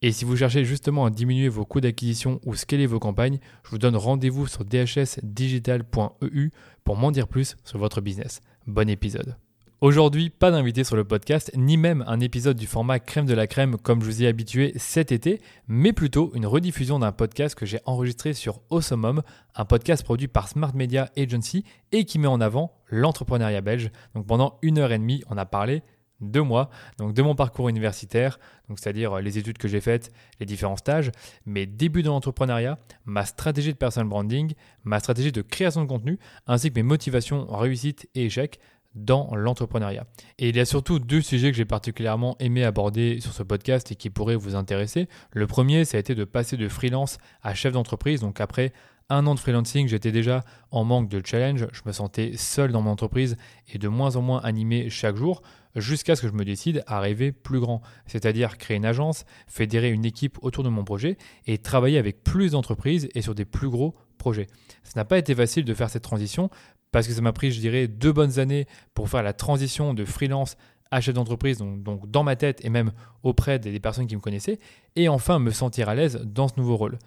Et si vous cherchez justement à diminuer vos coûts d'acquisition ou scaler vos campagnes, je vous donne rendez-vous sur dhsdigital.eu pour m'en dire plus sur votre business. Bon épisode. Aujourd'hui, pas d'invité sur le podcast, ni même un épisode du format crème de la crème comme je vous ai habitué cet été, mais plutôt une rediffusion d'un podcast que j'ai enregistré sur Awesome un podcast produit par Smart Media Agency et qui met en avant l'entrepreneuriat belge. Donc pendant une heure et demie, on a parlé de moi, donc de mon parcours universitaire, c'est-à-dire euh, les études que j'ai faites, les différents stages, mes débuts dans l'entrepreneuriat, ma stratégie de personal branding, ma stratégie de création de contenu, ainsi que mes motivations, réussite et échecs dans l'entrepreneuriat. Et il y a surtout deux sujets que j'ai particulièrement aimé aborder sur ce podcast et qui pourraient vous intéresser. Le premier, ça a été de passer de freelance à chef d'entreprise, donc après un an de freelancing, j'étais déjà en manque de challenge, je me sentais seul dans mon entreprise et de moins en moins animé chaque jour jusqu'à ce que je me décide à rêver plus grand, c'est-à-dire créer une agence, fédérer une équipe autour de mon projet et travailler avec plus d'entreprises et sur des plus gros projets. Ce n'a pas été facile de faire cette transition parce que ça m'a pris, je dirais, deux bonnes années pour faire la transition de freelance à chef d'entreprise, donc, donc dans ma tête et même auprès des personnes qui me connaissaient, et enfin me sentir à l'aise dans ce nouveau rôle.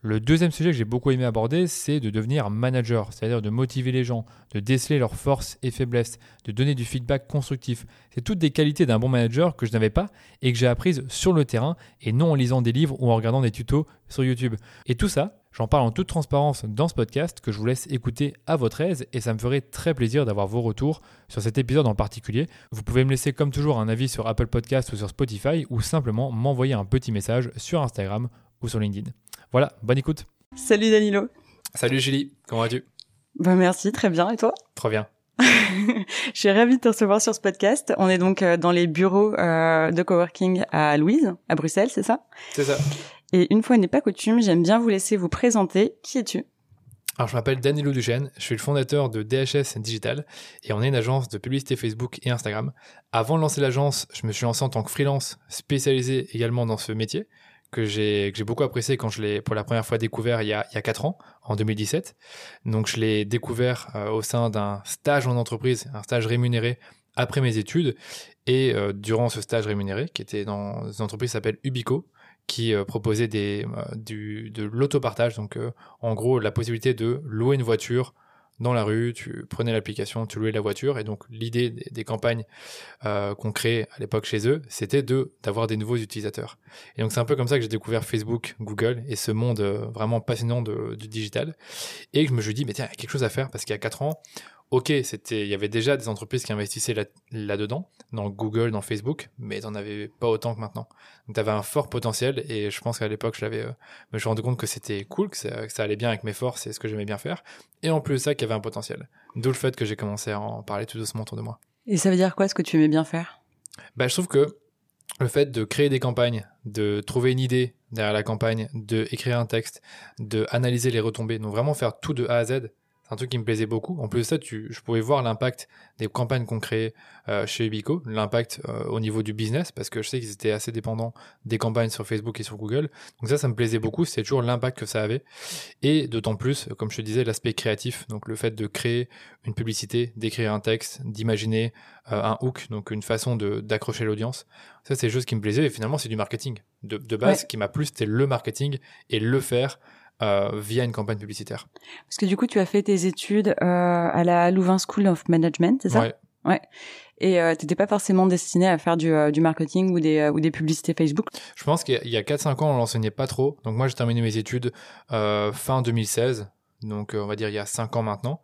Le deuxième sujet que j'ai beaucoup aimé aborder, c'est de devenir manager, c'est-à-dire de motiver les gens, de déceler leurs forces et faiblesses, de donner du feedback constructif. C'est toutes des qualités d'un bon manager que je n'avais pas et que j'ai apprises sur le terrain et non en lisant des livres ou en regardant des tutos sur YouTube. Et tout ça, j'en parle en toute transparence dans ce podcast que je vous laisse écouter à votre aise et ça me ferait très plaisir d'avoir vos retours sur cet épisode en particulier. Vous pouvez me laisser comme toujours un avis sur Apple Podcast ou sur Spotify ou simplement m'envoyer un petit message sur Instagram ou sur LinkedIn. Voilà, bonne écoute. Salut Danilo. Salut Julie, comment vas-tu? Bah merci, très bien. Et toi? Trop bien. Je suis ravie de te recevoir sur ce podcast. On est donc euh, dans les bureaux euh, de coworking à Louise, à Bruxelles, c'est ça? C'est ça. Et une fois n'est pas coutume, j'aime bien vous laisser vous présenter. Qui es-tu? Alors, je m'appelle Danilo Duchesne, je suis le fondateur de DHS Digital et on est une agence de publicité Facebook et Instagram. Avant de lancer l'agence, je me suis lancé en tant que freelance spécialisé également dans ce métier que j'ai beaucoup apprécié quand je l'ai pour la première fois découvert il y a il y a quatre ans en 2017. Donc je l'ai découvert euh, au sein d'un stage en entreprise, un stage rémunéré après mes études et euh, durant ce stage rémunéré qui était dans une entreprise qui s'appelle Ubico qui euh, proposait des du de l'autopartage donc en gros la possibilité de louer une voiture dans la rue, tu prenais l'application, tu louais la voiture, et donc l'idée des, campagnes euh, qu'on créait à l'époque chez eux, c'était de d'avoir des nouveaux utilisateurs. Et donc c'est un peu comme ça que j'ai découvert Facebook, Google et ce monde euh, vraiment passionnant du digital, et je me suis dit mais tiens, il y a quelque chose à faire parce qu'il y a quatre ans, ok, c'était, il y avait déjà des entreprises qui investissaient là, dedans dans Google, dans Facebook, mais n'en avais pas autant que maintenant. Donc tu avais un fort potentiel et je pense qu'à l'époque, je l'avais, euh, me suis rendu compte que c'était cool, que ça, allait bien avec mes forces et ce que j'aimais bien faire. Et en plus de ça, qu'il y avait un potentiel. D'où le fait que j'ai commencé à en parler tout doucement autour de moi. Et ça veut dire quoi, ce que tu aimais bien faire? Bah, je trouve que le fait de créer des campagnes, de trouver une idée derrière la campagne, de écrire un texte, de analyser les retombées, donc vraiment faire tout de A à Z, c'est un truc qui me plaisait beaucoup. En plus de ça, tu, je pouvais voir l'impact des campagnes qu'on créait euh, chez Ubico, l'impact euh, au niveau du business, parce que je sais qu'ils étaient assez dépendants des campagnes sur Facebook et sur Google. Donc ça, ça me plaisait beaucoup. C'était toujours l'impact que ça avait. Et d'autant plus, comme je te disais, l'aspect créatif. Donc le fait de créer une publicité, d'écrire un texte, d'imaginer euh, un hook, donc une façon d'accrocher l'audience. Ça, c'est des choses qui me plaisaient. Et finalement, c'est du marketing. De, de base, ce qui m'a plu, c'était le marketing et le faire euh, via une campagne publicitaire. Parce que du coup, tu as fait tes études euh, à la Louvain School of Management, c'est ça? Ouais. Ouais. Et euh, t'étais pas forcément destiné à faire du, euh, du marketing ou des, ou des publicités Facebook? Je pense qu'il y a 4-5 ans, on l'enseignait pas trop. Donc moi, j'ai terminé mes études fin 2016. Donc on va dire il y a cinq ans maintenant.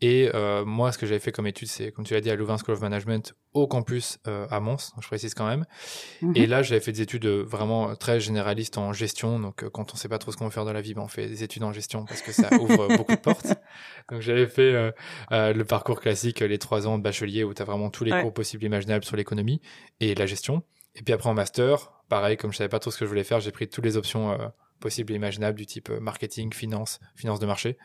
Et moi, ce que j'avais fait comme étude, c'est, comme tu l'as dit, à Louvain School of Management au campus à Mons, je précise quand même. Mhm. Et là, j'avais fait des études vraiment très généralistes en gestion. Donc, quand on sait pas trop ce qu'on veut faire dans la vie, ben, on fait des études en gestion parce que ça ouvre beaucoup de portes. Donc, j'avais fait le parcours classique, les trois ans de bachelier où tu as vraiment tous les cours possibles imaginables sur l'économie et la gestion. Et puis après en master, pareil, comme je savais pas trop ce que je voulais faire, j'ai pris toutes les options euh, possibles et imaginables du type euh, marketing, finance, finance de marché.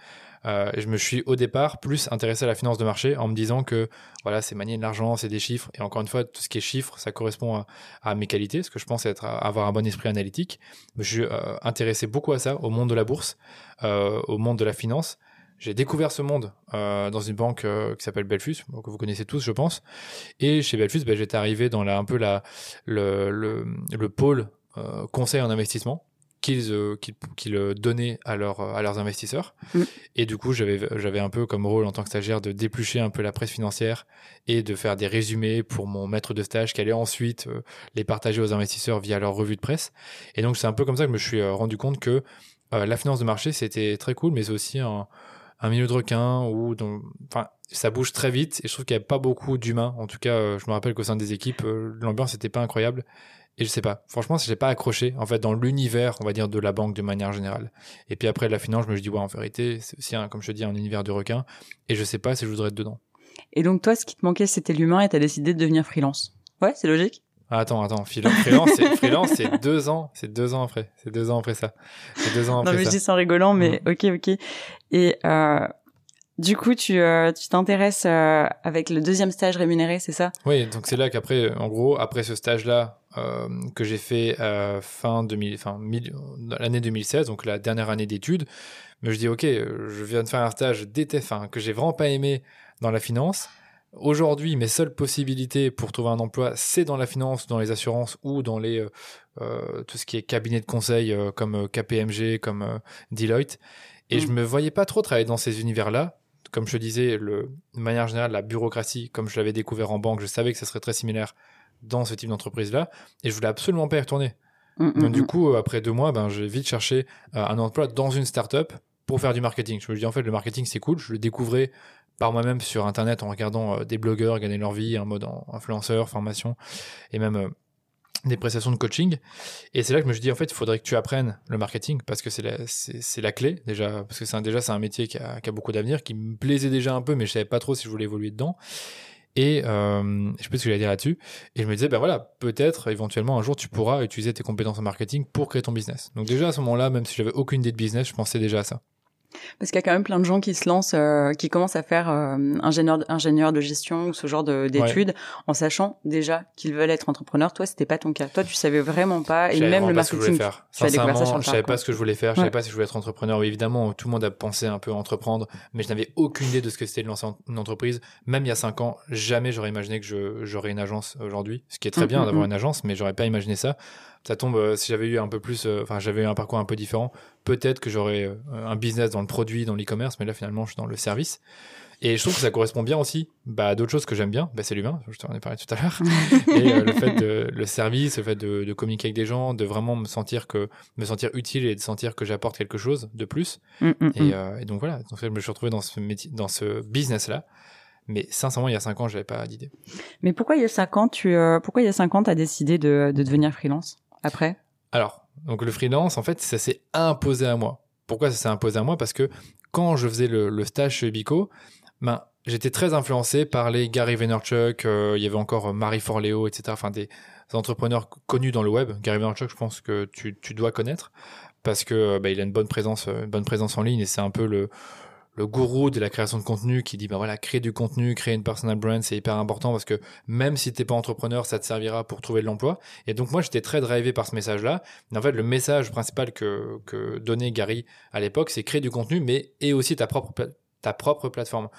Euh, je me suis au départ plus intéressé à la finance de marché en me disant que voilà, c'est manier de l'argent, c'est des chiffres. Et encore une fois, tout ce qui est chiffres, ça correspond à, mes qualités, ce que je pense être avoir un bon esprit analytique. Je suis intéressé beaucoup à ça, au monde de la bourse, au monde de la finance j'ai découvert ce monde euh, dans une banque euh, qui s'appelle Belfus, que vous connaissez tous, je pense. Et chez Belfus, ben, j'étais arrivé dans la, un peu le, le, le pôle euh, conseil en investissement qu'ils euh, qu'ils donnaient à, leur, à leurs investisseurs. Mm. Et du coup, j'avais un peu comme rôle en tant que stagiaire de déplucher un peu la presse financière et de faire des résumés pour mon maître de stage qui allait ensuite les partager aux investisseurs via leur revue de presse. Et donc, c'est un peu comme ça que je me suis rendu compte que la finance de marché, c'était très cool, mais c'est aussi un un milieu de requin enfin ça bouge très vite et je trouve qu'il n'y a pas beaucoup d'humains en tout cas euh, je me rappelle qu'au sein des équipes euh, l'ambiance n'était pas incroyable et je sais pas. Franchement j'ai pas accroché en fait dans l'univers on va dire de la banque de manière générale. Et puis après la finance je me dis ouais en vérité c'est aussi un, comme je te dis un univers de requin et je sais pas si je voudrais être dedans. Et donc toi ce qui te manquait c'était l'humain et tu as décidé de devenir freelance. Ouais c'est logique. Ah, attends, attends, freelance, c'est, freelance, c'est deux ans, c'est deux ans après, c'est deux ans après ça, c'est deux ans après Non mais je dis ça en rigolant, mais mm. ok, ok. Et euh, du coup, tu euh, tu t'intéresses euh, avec le deuxième stage rémunéré, c'est ça? Oui, donc c'est là qu'après, en gros, après ce stage-là euh, que j'ai fait euh, fin 2000, enfin l'année 2016, donc la dernière année d'études, mais je dis ok, je viens de faire un stage d'été, enfin que j'ai vraiment pas aimé dans la finance. Aujourd'hui, mes seules possibilités pour trouver un emploi, c'est dans la finance, dans les assurances ou dans les euh, euh tout ce qui est cabinet de conseil euh, comme euh, KPMG, comme Deloitte. Et je mm. me voyais pas trop travailler dans ces univers-là. Comme je disais, le, de manière générale, la bureaucratie, comme je l'avais découvert en banque, je savais que ça serait très similaire dans ce type d'entreprise-là. Et je voulais absolument pas y retourner. Mm, mm, Donc du coup, après deux mois, ben, j'ai vite cherché un emploi dans une start-up pour faire du marketing. Je me dis en fait le marketing c'est cool, je le découvrais par moi-même sur internet en regardant euh, des blogueurs gagner leur vie en mode influenceur, formation et même euh, des prestations de coaching. Et c'est là que je me suis dit, en fait, il faudrait que tu apprennes le marketing parce que c'est la, c'est, la clé déjà, parce que c'est déjà, c'est un métier qui a, qui a beaucoup d'avenir, qui me plaisait déjà un peu, mais je savais pas trop si je voulais évoluer dedans. Et euh, je sais pas ce que j'allais dire là-dessus. Et je me disais, ben voilà, peut-être éventuellement un jour tu pourras utiliser tes compétences en marketing pour créer ton business. Donc déjà à ce moment-là, même si j'avais aucune idée de business, je pensais déjà à ça. Parce qu'il y a quand même plein de gens qui se lancent, euh, qui commencent à faire euh, ingénieur, ingénieur de gestion ou ce genre d'études, en sachant déjà qu'ils veulent être entrepreneurs. Toi, c'était pas ton cas. Toi, tu savais vraiment pas, et même le marketing. Sincèrement, ça je savais pas ce que je voulais faire. Je savais pas si je voulais être entrepreneur. Oui, évidemment, tout le monde a pensé un peu à entreprendre, mais je n'avais aucune idée de ce que c'était de lancer une entreprise. Même il y a cinq ans, jamais j'aurais imaginé que j'aurais une agence aujourd'hui. Ce qui est très mm, bien mm, d'avoir mm. une agence, mais j'aurais pas imaginé ça ça tombe euh, si j'avais eu un peu plus euh, enfin j'avais eu un parcours un peu différent peut-être que j'aurais euh, un business dans le produit dans l'e-commerce mais là finalement je suis dans le service. Et je trouve que ça correspond bien aussi bah, à d'autres choses que j'aime bien. Bah, c'est l'humain je t'en ai parlé tout à l'heure. Et le fait de le service le fait de, de, communiquer avec des gens de vraiment me sentir que me sentir utile et de sentir que j'apporte quelque chose de plus. Mm, mm, et, mm. et, donc voilà donc je me suis retrouvé dans ce métier dans ce business là mais sincèrement, il y a cinq ans, j'avais pas d'idée. Mais pourquoi il y a cinq ans, tu, pourquoi il y a cinq ans, t'as décidé de, de devenir freelance? Après? Alors, donc le freelance, en fait, ça s'est imposé à moi. Pourquoi ça s'est imposé à moi? Parce que quand je faisais le, stage chez Bico, ben, j'étais très influencé par les Gary Vaynerchuk, euh, il y avait encore euh, Marie Forleo, etc. Enfin, des, entrepreneurs connus dans le web. Gary Vaynerchuk, je pense que tu, dois connaître parce que euh, bah, il a une bonne présence, une bonne présence en ligne et c'est un peu le, le gourou de la création de contenu qui dit bah voilà créer du contenu créer une personal brand c'est hyper important parce que même si t'es pas entrepreneur ça te servira pour trouver de l'emploi. Et donc moi j'étais très drivé par ce message là en fait le message principal que que donnait Gary à l'époque c'est créer du contenu mais et aussi ta propre ta propre plateforme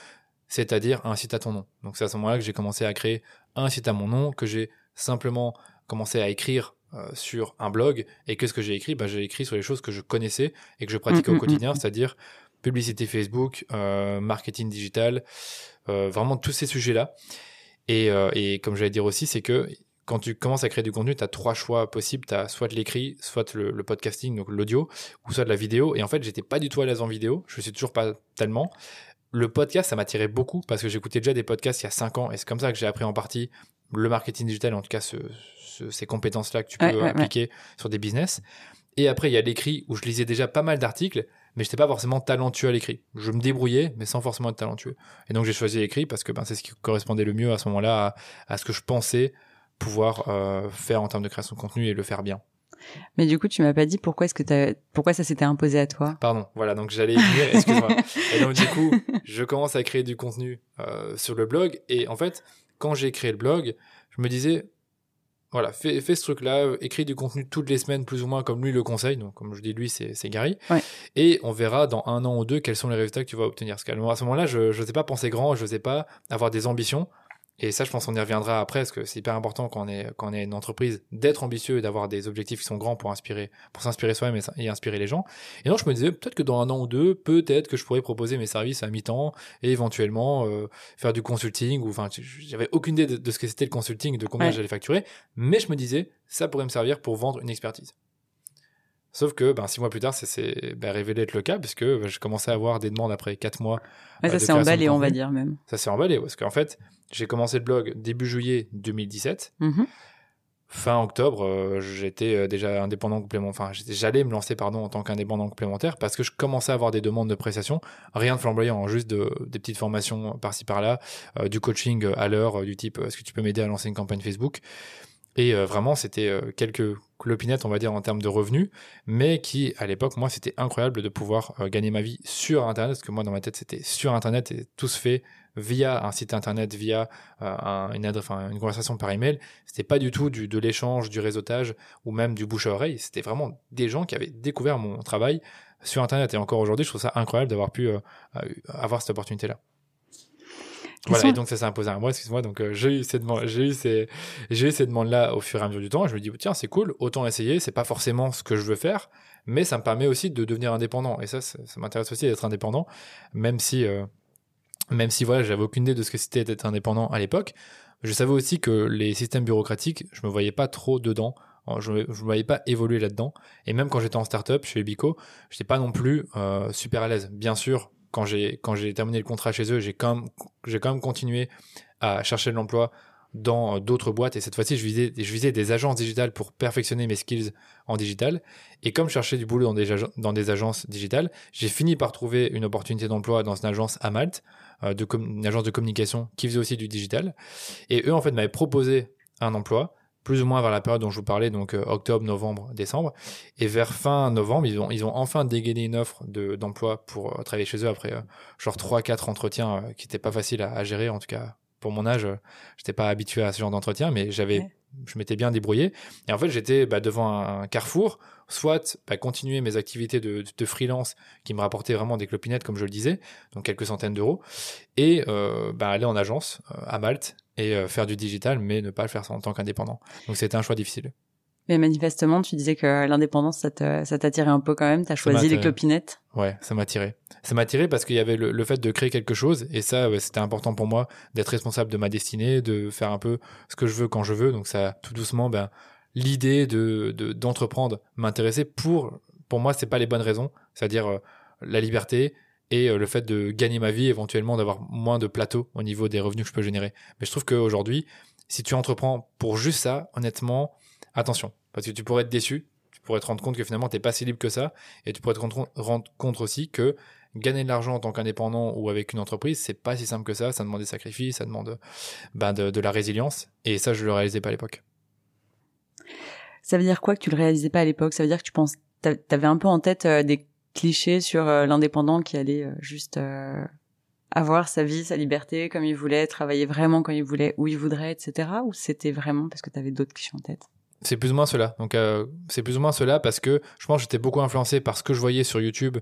c'est-à-dire un site à ton nom. Donc c'est à ce moment-là que j'ai commencé à créer un site à mon nom que j'ai simplement commencé à écrire euh, sur un blog. Et qu'est-ce que j'ai écrit bah, j'ai écrit sur les choses que je connaissais et que je pratiquais au mmh, mmh, quotidien mmh, c'est-à-dire publicité Facebook, euh, marketing digital, euh, vraiment tous ces sujets-là. Et, euh, et comme j'allais dire aussi, c'est que quand tu commences à créer du contenu, tu as trois choix possibles. Tu as soit l'écrit, soit le, podcasting, donc l'audio, ou soit de la vidéo. Et en fait, j'étais pas du tout à l'aise en vidéo. Je suis toujours pas tellement. Le podcast, ça m'attirait beaucoup parce que j'écoutais déjà des podcasts il y a cinq ans et c'est comme ça que j'ai appris en partie le marketing digital, en tout cas ces compétences-là que tu peux appliquer sur des business. Et après, il y a l'écrit où je lisais déjà pas mal d'articles, mais je n'étais pas forcément talentueux à l'écrit. Je me débrouillais, mais sans forcément être talentueux. Et donc j'ai choisi l'écrit parce que ben, c'est ce qui correspondait le mieux à ce moment-là à, ce que je pensais pouvoir euh, faire en termes de création de contenu et le faire bien. Mais du coup, tu m'as pas dit pourquoi est-ce que pourquoi ça s'était imposé à toi? Pardon. Voilà, donc j'allais dire. Excuse-moi. et donc du coup, je commence à créer du contenu euh, sur le blog et en fait, quand j'ai créé le blog, je me disais voilà, fais, fais ce truc-là, écris du contenu toutes les semaines, plus ou moins comme lui le conseille. Donc, comme je dis, lui, c'est Gary. Et on verra dans un an ou deux quels sont les résultats que tu vas obtenir. Parce qu'à ce moment-là, je ne sais pas penser grand, je ne sais pas avoir des ambitions. Et ça, je pense qu'on y reviendra après, parce que c'est hyper important quand on est, quand on est une entreprise d'être ambitieux et d'avoir des objectifs qui sont grands pour inspirer, pour s'inspirer soi-même et, inspirer les gens. Et donc, je me disais, peut-être que dans un an ou deux, peut-être que je pourrais proposer mes services à mi-temps et éventuellement euh, faire du consulting ou, enfin, j'avais aucune idée de, ce que c'était le consulting, de combien j'allais facturer. Mais je me disais, ça pourrait me servir pour vendre une expertise. Sauf que ben, six mois plus tard, c'est ben, révélé être le cas, puisque ben, je commençais à avoir des demandes après quatre mois. Ouais, ça s'est emballé, on va dire même. Ça s'est emballé, parce qu'en fait, j'ai commencé le blog début juillet 2017. Mm-hmm. Fin octobre, euh, j'étais euh, déjà indépendant complémentaire. Enfin, j'allais me lancer pardon en tant qu'indépendant complémentaire parce que je commençais à avoir des demandes de prestations, rien de flamboyant, hein, juste de, des petites formations par-ci par-là, euh, du coaching à l'heure, du type est-ce que tu peux m'aider à lancer une campagne Facebook? Et vraiment, c'était quelques clopinettes, on va dire, en termes de revenus, mais qui, à l'époque, moi, c'était incroyable de pouvoir gagner ma vie sur Internet, parce que moi, dans ma tête, c'était sur Internet et tout se fait via un site internet, via euh, une, adresse, enfin, une conversation par email. C'était pas du tout du, de l'échange, du réseautage ou même du bouche à oreille. C'était vraiment des gens qui avaient découvert mon travail sur internet. Et encore aujourd'hui, je trouve ça incroyable d'avoir pu euh, euh, avoir cette opportunité-là. Voilà, et donc ça s'est imposé à moi, excuse-moi. Donc j'ai eu ces demandes, j'ai eu ces, j'ai eu ces demandes-là au fur et à mesure du temps. Et je me dis tiens c'est cool, autant essayer. C'est pas forcément ce que je veux faire, mais ça me permet aussi de devenir indépendant. Et ça, ça, m'intéresse aussi d'être indépendant, même si même si voilà, j'avais aucune idée de ce que c'était d'être indépendant à l'époque, je savais aussi que les systèmes bureaucratiques, je me voyais pas trop dedans. Je ne me voyais pas évoluer là-dedans. Et même quand j'étais en startup chez Ubico, je n'étais pas non plus euh, super à l'aise. Bien sûr, quand j'ai quand j'ai terminé le contrat chez eux, j'ai quand même j'ai quand même continué à chercher de l'emploi dans d'autres boîtes et cette fois-ci je visais je visais des agences digitales pour perfectionner mes skills en digital et comme je cherchais du boulot dans des dans des agences digitales, j'ai fini par trouver une opportunité d'emploi dans une agence à Malte euh, de une agence de communication qui faisait aussi du digital. Et eux, en fait, m'avaient proposé un emploi, plus ou moins vers la période dont je vous parlais, donc euh, octobre, novembre, décembre. Et vers fin novembre, ils ont, ils ont enfin dégainé une offre de, d'emploi pour euh, travailler chez eux après genre 3-4 entretiens qui n'étaient pas faciles à, gérer, en tout cas pour mon âge, j'étais pas habitué à ce genre d'entretien, mais j'avais je m'étais bien débrouillé. Et en fait, j'étais bah, devant un, carrefour, soit bah, continuer mes activités de, de, freelance qui me rapportaient vraiment des clopinettes, comme je le disais, donc quelques centaines d'euros, et euh, bah, aller en agence euh, à Malte et euh, faire du digital, mais ne pas le faire en tant qu'indépendant. Donc c'était un choix difficile. Mais manifestement, tu disais que l'indépendance, ça t'attirait un peu quand même. T'as choisi les clopinettes. Ouais, ça m'a tiré. Ça m'a tiré parce qu'il y avait le, fait de créer quelque chose. Et ça, c'était important pour moi d'être responsable de ma destinée, de faire un peu ce que je veux quand je veux. Donc ça, tout doucement, ben, l'idée de, d'entreprendre m'intéressait pour, pour moi, c'est pas les bonnes raisons. C'est-à-dire euh, la liberté et euh, le fait de gagner ma vie, éventuellement d'avoir moins de plateau au niveau des revenus que je peux générer. Mais je trouve qu'aujourd'hui, si tu entreprends pour juste ça, honnêtement, attention, parce que tu pourrais être déçu, tu pourrais te rendre compte que finalement tu n'es pas si libre que ça, et tu pourrais te rendre compte aussi que gagner de l'argent en tant qu'indépendant ou avec une entreprise, c'est pas si simple que ça, ça demande des sacrifices, ça demande ben, de, la résilience, et ça je le réalisais pas à l'époque. Ça veut dire quoi que tu le réalisais pas à l'époque? Ça veut dire que tu penses, t'avais un peu en tête euh, des clichés sur euh, l'indépendant qui allait euh, juste avoir sa vie, sa liberté comme il voulait, travailler vraiment quand il voulait, où il voudrait, etc. Ou c'était vraiment parce que tu avais d'autres clichés en tête? C'est plus ou moins cela. Donc euh, c'est plus ou moins cela parce que je pense que j'étais beaucoup influencé par ce que je voyais sur YouTube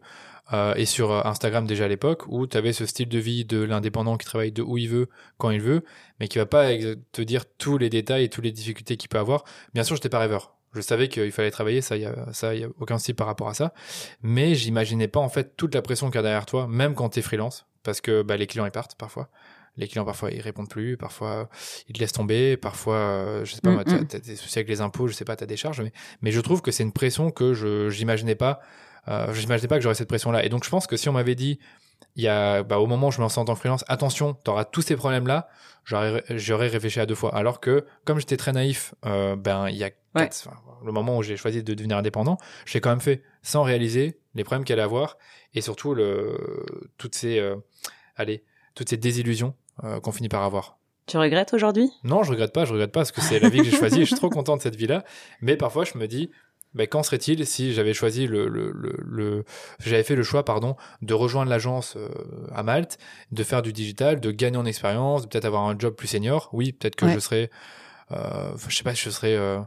euh, et sur euh, Instagram déjà à l'époque où tu avais ce style de vie de l'indépendant qui travaille de où il veut, quand il veut, mais qui va pas te dire tous les détails et toutes les difficultés qu'il peut avoir. Bien sûr, j'étais pas rêveur. Je savais qu'il fallait travailler, ça a ça y a aucun souci par rapport à ça, mais j'imaginais pas en fait toute la pression qu'il y a derrière toi même quand tu es freelance parce que bah, les clients ils partent parfois. Les clients parfois ils répondent plus, parfois ils te laissent tomber, parfois euh, je sais pas, mm, tu as, des soucis avec les impôts, je sais pas, tu as des charges, mais, mais je trouve que c'est une pression que je j'imaginais pas, euh, j'imaginais pas que j'aurais cette pression-là. Et donc je pense que si on m'avait dit il y a, bah, au moment où je me lance en tant que freelance, attention, tu auras tous ces problèmes-là, j'aurais, réfléchi à deux fois. Alors que, comme j'étais très naïf, euh, ben, il y a le moment où j'ai choisi de devenir indépendant, j'ai quand même fait sans réaliser les problèmes qu'elle allait avoir et surtout le, toutes ces, euh, allez, toutes ces désillusions euh, qu'on finit par avoir. Tu regrettes aujourd'hui? Non, je regrette pas, je regrette pas parce que c'est la vie que j'ai choisie et je suis trop content de cette vie-là. Mais parfois, je me dis, ben, qu'en serait-il si j'avais choisi le, le, le, j'avais fait le choix pardon de rejoindre l'agence euh, à Malte, de faire du digital, de gagner en expérience, de peut-être avoir un job plus senior. Oui, peut-être que je serais, euh, je sais pas, je serais euh,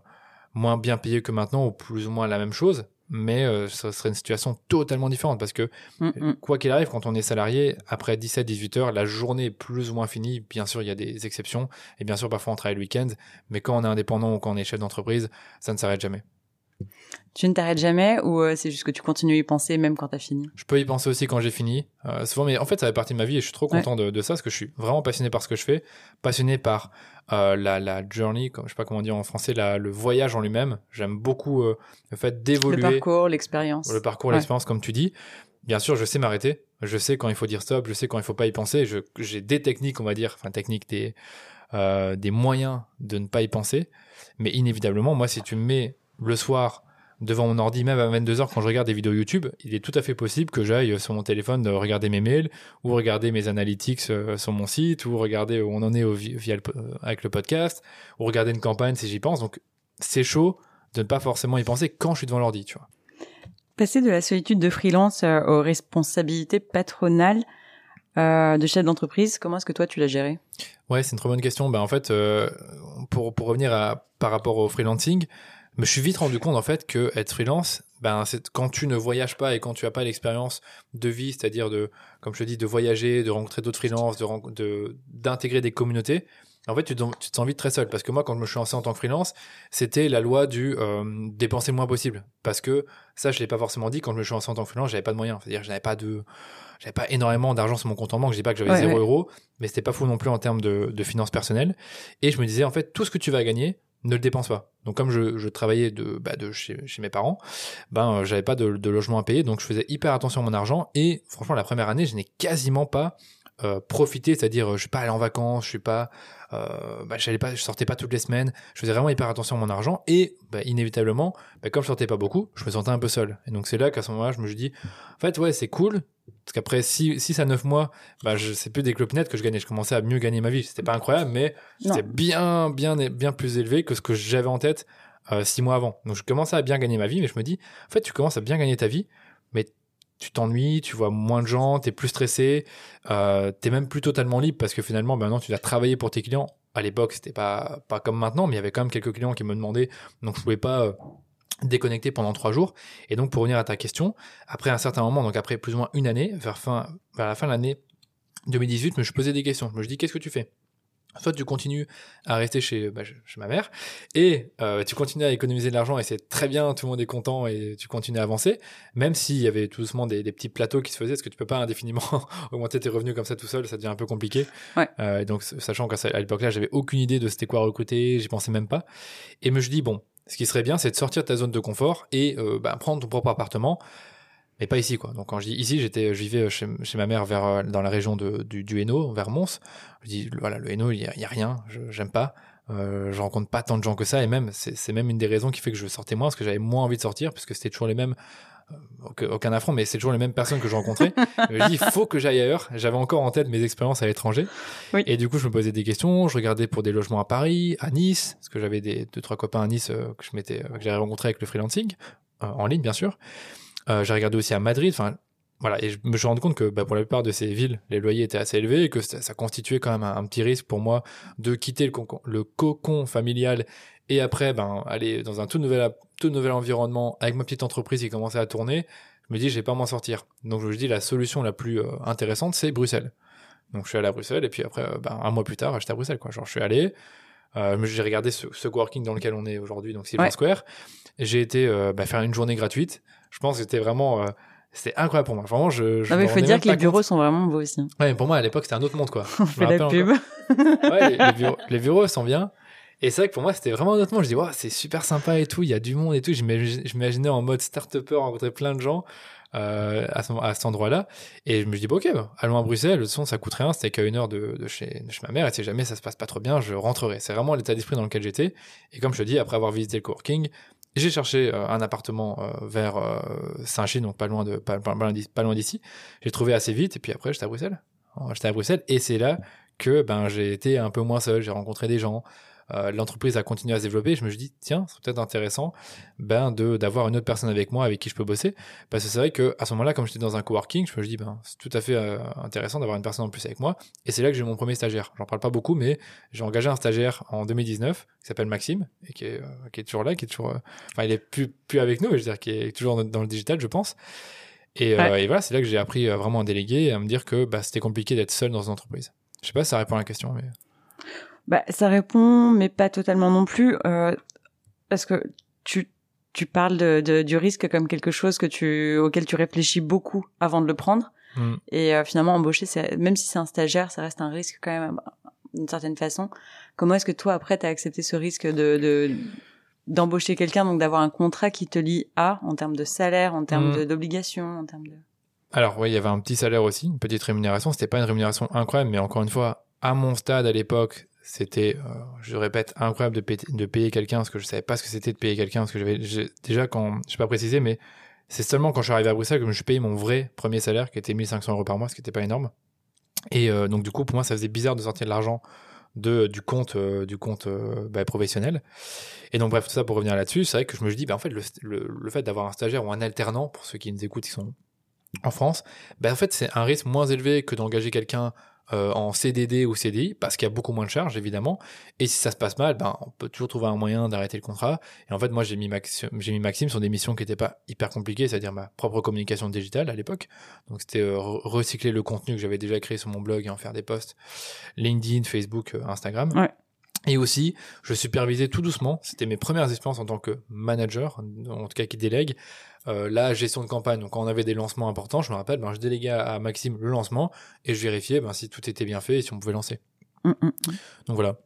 moins bien payé que maintenant ou plus ou moins la même chose, mais euh, ce serait une situation totalement différente parce que mm, mm. quoi qu'il arrive, quand on est salarié, après 17-18 heures, la journée est plus ou moins finie. Bien sûr, il y a des exceptions et bien sûr, parfois on travaille le week-end, mais quand on est indépendant ou quand on est chef d'entreprise, ça ne s'arrête jamais. Tu ne t'arrêtes jamais ou euh, c'est juste que tu continues à y penser même quand tu as fini? Je peux y penser aussi quand j'ai fini. Euh, souvent, mais en fait, ça fait partie de ma vie et je suis trop content de, ça parce que je suis vraiment passionné par ce que je fais, passionné par euh, la, la journey, comme, je sais pas comment dire en français, la, le voyage en lui-même. J'aime beaucoup le fait d'évoluer. Le parcours, l'expérience. Le parcours, l'expérience, comme tu dis. Bien sûr, je sais m'arrêter. Je sais quand il faut dire stop. Je sais quand il faut pas y penser. J'ai des techniques, on va dire, enfin techniques, des des moyens de ne pas y penser. Mais inévitablement, moi, si tu me mets le soir devant mon ordi, même à 22h, quand je regarde des vidéos YouTube, il est tout à fait possible que j'aille sur mon téléphone regarder mes mails, ou regarder mes analytics euh, sur mon site, ou regarder où on en est via euh, avec le podcast, ou regarder une campagne si j'y pense. Donc, c'est chaud de ne pas forcément y penser quand je suis devant l'ordi, tu vois. Passer de la solitude de freelance euh, aux responsabilités patronales de chef d'entreprise, comment est-ce que toi tu l'as géré? Ouais, c'est une très bonne question. Ben, en fait, pour, pour revenir à, par rapport au freelancing, je me suis vite rendu compte en fait que être freelance, ben c'est quand tu ne voyages pas et quand tu as pas l'expérience de vie, c'est-à-dire de, comme je te dis, de voyager, de rencontrer d'autres freelances, de d'intégrer des communautés. En fait, tu tu te sens vite très seul parce que moi, quand je me suis lancé en tant que freelance, c'était la loi du euh, dépenser le moins possible. Parce que ça, je l'ai pas forcément dit quand je me suis lancé en tant que freelance, j'avais pas de moyens. C'est-à-dire, j'avais pas de, j'avais pas énormément d'argent sur mon compte en banque. Je dis pas que j'avais zéro euro, mais c'était pas fou non plus en termes de, de finances personnelles. Et je me disais, en fait, tout ce que tu vas gagner, ne le dépense pas. Donc comme je, travaillais de, bah, de chez, chez, mes parents, ben euh, j'avais pas de, de, logement à payer, donc je faisais hyper attention à mon argent. Et franchement, la première année, je n'ai quasiment pas euh, profité, c'est-à-dire je suis pas allé en vacances, je suis pas, euh, bah, j'allais pas, je sortais pas toutes les semaines. Je faisais vraiment hyper attention à mon argent et bah, inévitablement, bah, comme je sortais pas beaucoup, je me sentais un peu seul. Et donc c'est là qu'à ce moment-là, je me suis dit, en fait ouais c'est cool, parce qu'après 6 à 9 mois, bah, je, c'est plus des clopinettes que je gagnais. Je commençais à mieux gagner ma vie. C'était pas incroyable, mais c'était bien, bien, bien plus élevé que ce que j'avais en tête euh, 6 mois avant. Donc je commençais à bien gagner ma vie, mais je me dis, en fait, tu commences à bien gagner ta vie, mais tu t'ennuies, tu vois moins de gens, t'es plus stressé, euh, t'es même plus totalement libre parce que finalement, maintenant, tu dois travailler pour tes clients. À l'époque, c'était pas, pas comme maintenant, mais il y avait quand même quelques clients qui me demandaient, donc je pouvais pas euh, déconnecté pendant trois jours. Et donc, pour revenir à ta question, après un certain moment, donc après plus ou moins une année, vers, fin, vers la fin de l'année 2018, je me posais des questions. Je me dis, qu'est-ce que tu fais? Soit tu continues à rester chez, bah, chez ma mère et euh, tu continues à économiser de l'argent et c'est très bien, tout le monde est content et tu continues à avancer, même s'il y avait tout doucement des, des, petits plateaux qui se faisaient, parce que tu peux pas indéfiniment augmenter tes revenus comme ça tout seul, ça devient un peu compliqué. Ouais. Euh, donc sachant qu'à l'époque là, j'avais aucune idée de c'était quoi recruter, j'y pensais même pas. Et me je dis bon, ce qui serait bien, c'est de sortir de ta zone de confort et euh, bah, prendre ton propre appartement, mais pas ici quoi. Donc quand je dis ici, j'étais, je vivais chez, chez, ma mère vers euh, dans la région de, du, du Hainaut, vers Mons. Je dis voilà, le Hainaut, il y, a, rien, j'aime pas. Euh, je rencontre pas tant de gens que ça et même c'est même une des raisons qui fait que je sortais moins parce que j'avais moins envie de sortir puisque c'était toujours les mêmes euh, aucun affront, mais c'est toujours les mêmes personnes que je rencontrais. je dis, il faut que j'aille ailleurs. J'avais encore en tête mes expériences à l'étranger. Et du coup, je me posais des questions. Je regardais pour des logements à Paris, à Nice, parce que j'avais des deux trois copains à Nice euh, que je m'étais, que j'avais rencontré avec le freelancing, euh, en ligne bien sûr. J'ai regardé aussi à Madrid. Enfin, voilà. Et je me suis rendu compte que bah, pour la plupart de ces villes, les loyers étaient assez élevés et que ça, constituait quand même un, petit risque pour moi de quitter le, le cocon familial et après, ben, aller dans un tout nouvel, tout nouvel environnement avec ma petite entreprise qui commençait à tourner, je me dis, je vais pas m'en sortir. Donc, je me dis, la solution la plus euh, intéressante, c'est Bruxelles. Donc, je suis allé à Bruxelles et puis après, euh, ben, un mois plus tard, j'étais à Bruxelles, quoi. Genre, je suis allé, euh, j'ai regardé ce, ce coworking dans lequel on est aujourd'hui, donc Silver Square. J'ai été euh, ben, faire une journée gratuite. Je pense que c'était vraiment C'était incroyable pour moi. Vraiment, je. je non, mais il faut dire que les bureaux sont vraiment beaux aussi. Ouais, mais pour moi, à l'époque, c'était un autre monde, quoi. On fait la pub. ouais, les, bureaux, les, bureaux, sont bien. Et c'est vrai que pour moi, c'était vraiment un autre monde. Je dis, wow, c'est super sympa et tout. Il y a du monde et tout. Je m'imaginais en mode start-upper, rencontrer plein de gens. Euh, à, à, cet endroit-là. Et je me dis, bon, ok, bah, allons à Bruxelles, le son, ça coûte rien, c'était qu'à une heure de, de, chez, de, chez, ma mère, et si jamais ça se passe pas trop bien, je rentrerai. C'est vraiment l'état d'esprit dans lequel j'étais. Et comme je te dis, après avoir visité le coworking, j'ai cherché euh, un appartement euh, vers euh, Saint-Chine, donc pas loin de pas, pas loin d'ici. J'ai trouvé assez vite, et puis après, j'étais à Bruxelles. J'étais à Bruxelles, et c'est là que ben j'ai été un peu moins seul, j'ai rencontré des gens, euh, l'entreprise a continué à se développer. Je me suis dit, tiens, c'est peut-être intéressant ben, de d'avoir une autre personne avec moi avec qui je peux bosser. Parce que c'est vrai que à ce moment-là, comme j'étais dans un coworking, je me suis dit, ben, c'est tout à fait euh, intéressant d'avoir une personne en plus avec moi. Et c'est là que j'ai mon premier stagiaire. J'en parle pas beaucoup, mais j'ai engagé un stagiaire en 2019 qui s'appelle Maxime et qui est, euh, qui est toujours là, qui est toujours. Enfin, il est plus, plus avec nous, mais je veux dire, qui est toujours dans le digital, je pense. Et, et voilà, c'est là que j'ai appris vraiment à déléguer et à me dire que bah, c'était compliqué d'être seul dans une entreprise. Je sais pas si ça répond à la question, mais. Bah, ça répond, mais pas totalement non plus, euh, parce que tu tu parles de, de, du risque comme quelque chose que tu auquel tu réfléchis beaucoup avant de le prendre. Mm. Et euh, finalement, embaucher, même si c'est un stagiaire, ça reste un risque quand même d'une certaine façon. Comment est-ce que toi, après, tu as accepté ce risque de, de d'embaucher quelqu'un, donc d'avoir un contrat qui te lie à, en termes de salaire, en termes mm. d'obligations, en termes de... Alors oui, il y avait un petit salaire aussi, une petite rémunération. C'était pas une rémunération incroyable, mais encore une fois, à mon stade à l'époque, c'était, euh, je répète, incroyable de, payer, quelqu'un parce que je savais pas ce que c'était de payer quelqu'un parce que j'avais déjà quand, je sais pas préciser, mais c'est seulement quand je suis arrivé à Bruxelles que je payé mon vrai premier salaire qui était 1500 euros par mois, ce qui était pas énorme. Et euh, donc du coup, pour moi, ça faisait bizarre de sortir de l'argent de du compte euh, du compte bah, professionnel. Et donc bref, tout ça pour revenir là-dessus, c'est vrai que je me dit, bah, en fait, le, le, fait d'avoir un stagiaire ou un alternant, pour ceux qui nous écoutent, qui sont en France, bah, en fait, c'est un risque moins élevé que d'engager quelqu'un euh, en CDD ou CDI parce qu'il y a beaucoup moins de charges évidemment. Et si ça se passe mal ben on peut toujours trouver un moyen d'arrêter le contrat. Et en fait moi j'ai mis Maxime, j'ai mis Maxime sur des missions qui n'étaient pas hyper compliquées c'est-à-dire ma propre communication digitale à l'époque. Donc c'était euh, recycler le contenu que j'avais déjà créé sur mon blog et en faire des posts. LinkedIn Facebook euh, Instagram. Ouais. Et aussi, je supervisais tout doucement. C'était mes premières expériences en tant que manager, en tout cas qui délègue, euh, la gestion de campagne. Donc quand on avait des lancements importants, je me rappelle, ben, je déléguais à, Maxime le lancement et je vérifiais ben, si tout était bien fait et si on pouvait lancer. Mm, mm, mm. Donc voilà.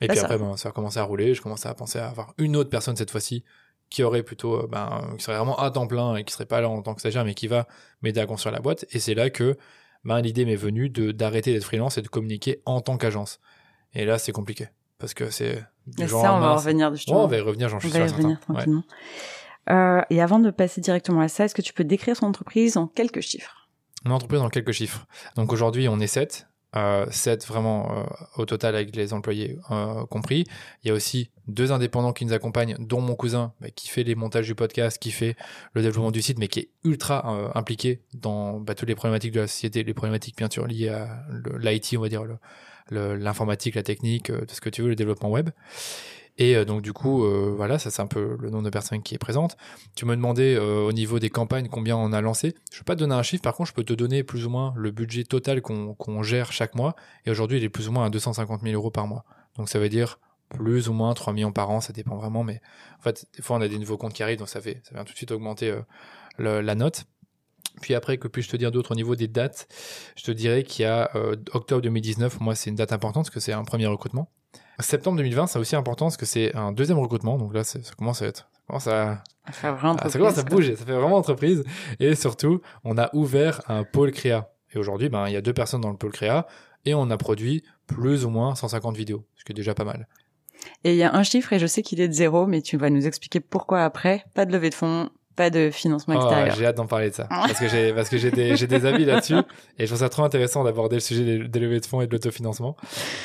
Et bah, puis après, ben, ça a commencé à rouler. Je commençais à penser à avoir une autre personne cette fois-ci qui aurait plutôt, euh, ben, qui serait vraiment à temps plein et qui serait pas là en tant que stagiaire, mais qui va m'aider à construire la boîte. Et c'est là que ben, l'idée m'est venue de d'arrêter d'être freelance et de communiquer en tant qu'agence. Et là, c'est compliqué parce que c'est. Et ça, on va revenir justement. on va y revenir, j'en suis sûr. revenir tranquillement. Euh, et avant de passer directement à ça, est-ce que tu peux décrire son entreprise en quelques chiffres? Mon entreprise en quelques chiffres. Donc aujourd'hui, on est 7. Euh, 7 vraiment euh, au total avec les employés euh, compris. Il y a aussi deux indépendants qui nous accompagnent, dont mon cousin bah, qui fait les montages du podcast, qui fait le développement du site, mais qui est ultra impliqué dans bah, toutes les problématiques de la société, les problématiques bien sûr liées à l'IT, on va dire, l'informatique, la technique, tout ce que tu veux, le développement web. Et euh, donc du coup, euh, voilà, ça c'est un peu le nombre de personnes qui est présente. Tu me demandais euh, au niveau des campagnes combien on a lancé. Je peux pas te donner un chiffre, par contre je peux te donner plus ou moins le budget total qu'on gère chaque mois. Et aujourd'hui il est plus ou moins à 250 000 euros par mois. Donc ça veut dire plus ou moins 3 millions par an, ça dépend vraiment. Mais en fait, des fois on a des nouveaux comptes qui arrivent, donc ça fait ça vient tout de suite augmenter la note. Puis après, que puis-je te dire d'autre au niveau des dates? Je te dirais qu'il y a octobre 2019, moi c'est une date importante parce que c'est un premier recrutement. Septembre 2020, c'est aussi important parce que c'est un deuxième recrutement. Donc là, ça commence à être, ça commence à, ça, ça commence à bouger. Ça fait vraiment entreprise. Et surtout, on a ouvert un pôle créa. Et aujourd'hui, ben, il y a deux personnes dans le pôle créa et on a produit plus ou moins 150 vidéos, ce qui est déjà pas mal. Et il y a un chiffre et je sais qu'il est de zéro, mais tu vas nous expliquer pourquoi après. Pas de levée de fonds, pas de financement oh, extérieur. j'ai hâte d'en parler de ça parce que j'ai parce que j'ai des j'ai des avis là-dessus et je trouve ça trop intéressant d'aborder le sujet des, des, levées de fonds et de l'autofinancement.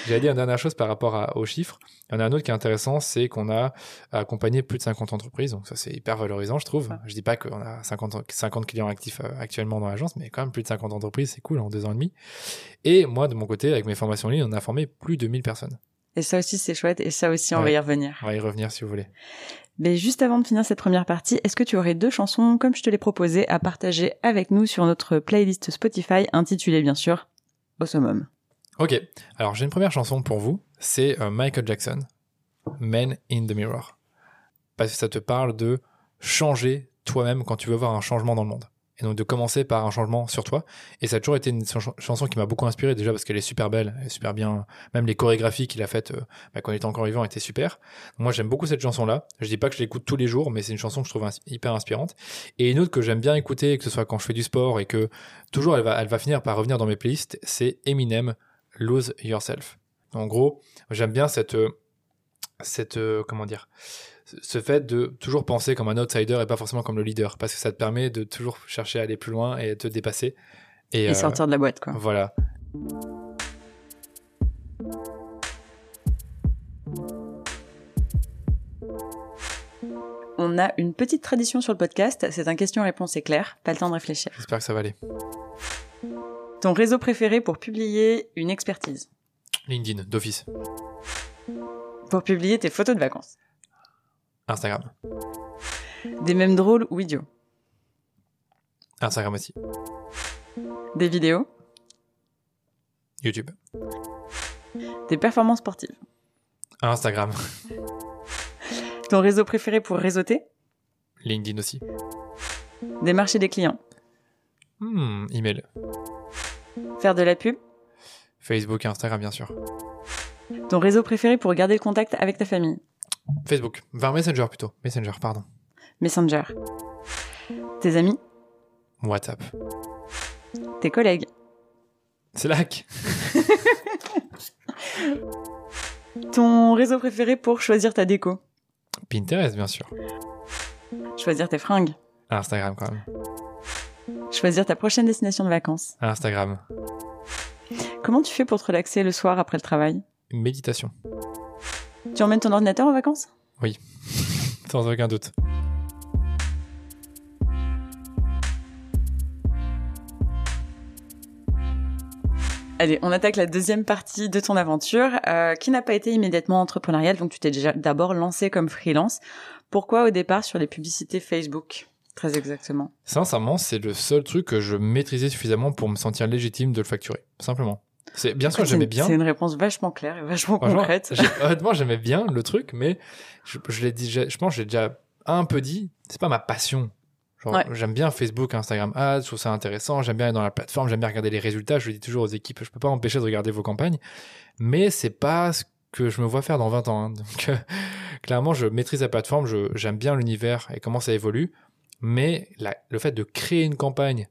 J'ai dit une dernière chose par rapport à, aux chiffres. Il y en a un autre qui est intéressant, c'est qu'on a accompagné plus de 50 entreprises, donc ça c'est hyper valorisant, je trouve. Je dis pas qu'on a 50 50 clients actifs euh, actuellement dans l'agence, mais quand même plus de 50 entreprises, c'est cool en deux ans et demi. Et moi de mon côté, avec mes formations en ligne, on a formé plus de 1000 personnes. Et ça aussi c'est chouette et ça aussi on va y revenir. On va y revenir si vous voulez. Mais juste avant de finir cette première partie, est-ce que tu aurais deux chansons, comme je te l'ai proposé, à partager avec nous sur notre playlist Spotify, intitulée bien sûr Au summum Ok, alors j'ai une première chanson pour vous, c'est euh, Michael Jackson, Men in the Mirror. Parce que ça te parle de changer toi-même quand tu veux voir un changement dans le monde. Et donc de commencer par un changement sur toi. Et ça a toujours été une chanson qui m'a beaucoup inspiré déjà parce qu'elle est super belle, elle est super bien. Même les chorégraphies qu'il a faites euh, bah, quand il était encore vivant étaient super. moi j'aime beaucoup cette chanson-là. Je dis pas que je l'écoute tous les jours, mais c'est une chanson que je trouve hyper inspirante. Et une autre que j'aime bien écouter, que ce soit quand je fais du sport et que toujours elle va, elle va finir par revenir dans mes playlists, c'est Eminem, Lose Yourself. En gros, j'aime bien cette, euh, cette, euh, comment dire, ce fait de toujours penser comme un outsider et pas forcément comme le leader, parce que ça te permet de toujours chercher à aller plus loin et te dépasser. Et, euh, sortir de la boîte, quoi. Voilà. On a une petite tradition sur le podcast, c'est un question-réponse éclair, pas le temps de réfléchir. J'espère que ça va aller. Ton réseau préféré pour publier une expertise? LinkedIn, d'office. Pour publier tes photos de vacances Instagram. Des mèmes drôles ou idiots Instagram aussi. Des vidéos YouTube. Des performances sportives Instagram. Ton réseau préféré pour réseauter LinkedIn aussi. Des marchés des clients Hmm, email. Faire de la pub Facebook et Instagram, bien sûr. Ton réseau préféré pour garder le contact avec ta famille Facebook. Vers Messenger plutôt. Messenger, pardon. Messenger. Tes amis WhatsApp. Tes collègues Slack. Ton réseau préféré pour choisir ta déco Pinterest, bien sûr. Choisir tes fringues Instagram, quand même. Choisir ta prochaine destination de vacances Instagram. Comment tu fais pour te relaxer le soir après le travail? Méditation. Tu emmènes ton ordinateur en vacances? Oui, sans aucun doute. Allez, on attaque la deuxième partie de ton aventure, euh, qui n'a pas été immédiatement entrepreneuriale, donc tu t'es déjà d'abord lancé comme freelance. Pourquoi au départ sur les publicités Facebook Très exactement? Sincèrement, c'est le seul truc que je maîtrisais suffisamment pour me sentir légitime de le facturer, simplement. C'est bien sûr j'aimais bien. C'est une réponse vachement claire et vachement concrète. Honnêtement, j'aimais bien le truc, mais je, je l'ai dit, je, pense, j'ai déjà un peu dit. C'est pas ma passion. J'aime bien Facebook, Instagram Ads, je trouve ça intéressant. J'aime bien être dans la plateforme, j'aime bien regarder les résultats. Je le dis toujours aux équipes, je peux pas empêcher de regarder vos campagnes, mais c'est pas ce que je me vois faire dans 20 ans. Hein. Donc, euh, clairement, je maîtrise la plateforme, j'aime bien l'univers et comment ça évolue, mais le fait de créer une campagne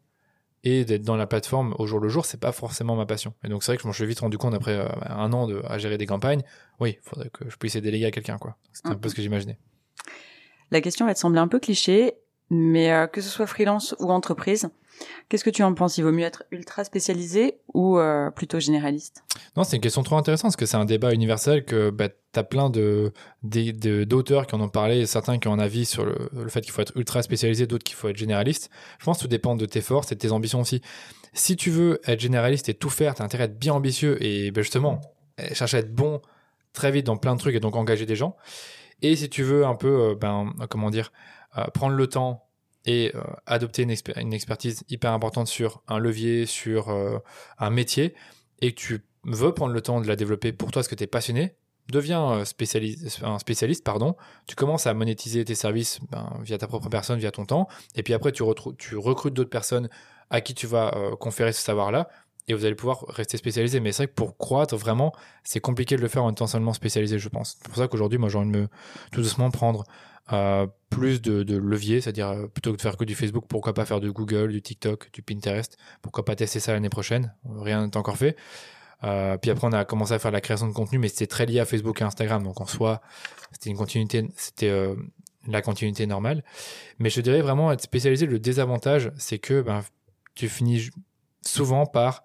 et d'être dans la plateforme au jour le jour, c'est pas forcément ma passion. Et donc c'est vrai que je m'en suis vite rendu compte après euh, un an de, à gérer des campagnes. Oui, il faudrait que je puisse les déléguer à quelqu'un, quoi. C'était un peu ce que j'imaginais. La question va te sembler un peu cliché, mais euh, que ce soit freelance ou entreprise, Qu'est-ce que tu en penses? Il vaut mieux être ultra spécialisé ou euh, plutôt généraliste? Non, c'est une question trop intéressante parce que c'est un débat universel que bah, tu as plein de, d'auteurs qui en ont parlé, certains qui ont un avis sur le, fait qu'il faut être ultra spécialisé, d'autres qu'il faut être généraliste. Je pense que tout dépend de tes forces et de tes ambitions aussi. Si tu veux être généraliste et tout faire, tu as intérêt à être bien ambitieux et bah, justement chercher à être bon très vite dans plein de trucs et donc engager des gens. Et si tu veux un peu, euh, ben, comment dire, euh, prendre le temps et euh, adopter une, expertise hyper importante sur un levier, sur euh, un métier, et que tu veux prendre le temps de la développer pour toi parce que tu es passionné, deviens euh, spécialiste, un spécialiste, pardon, tu commences à monétiser tes services ben, via ta propre personne, via ton temps, et puis après tu recrutes d'autres personnes à qui tu vas conférer ce savoir-là, et vous allez pouvoir rester spécialisé. Mais c'est vrai que pour croître vraiment, c'est compliqué de le faire en étant seulement spécialisé, je pense. C'est pour ça qu'aujourd'hui, moi, j'ai envie de me tout doucement prendre euh, plus de, leviers, c'est-à-dire euh, plutôt que de faire que du Facebook, pourquoi pas faire du Google, du TikTok, du Pinterest, pourquoi pas tester ça l'année prochaine, rien n'est encore fait. Euh, puis après on a commencé à faire la création de contenu, mais c'était très lié à Facebook et Instagram, donc en soi c'était une continuité, c'était la continuité normale. Mais je dirais vraiment être spécialisé, le désavantage c'est que ben, tu finis souvent par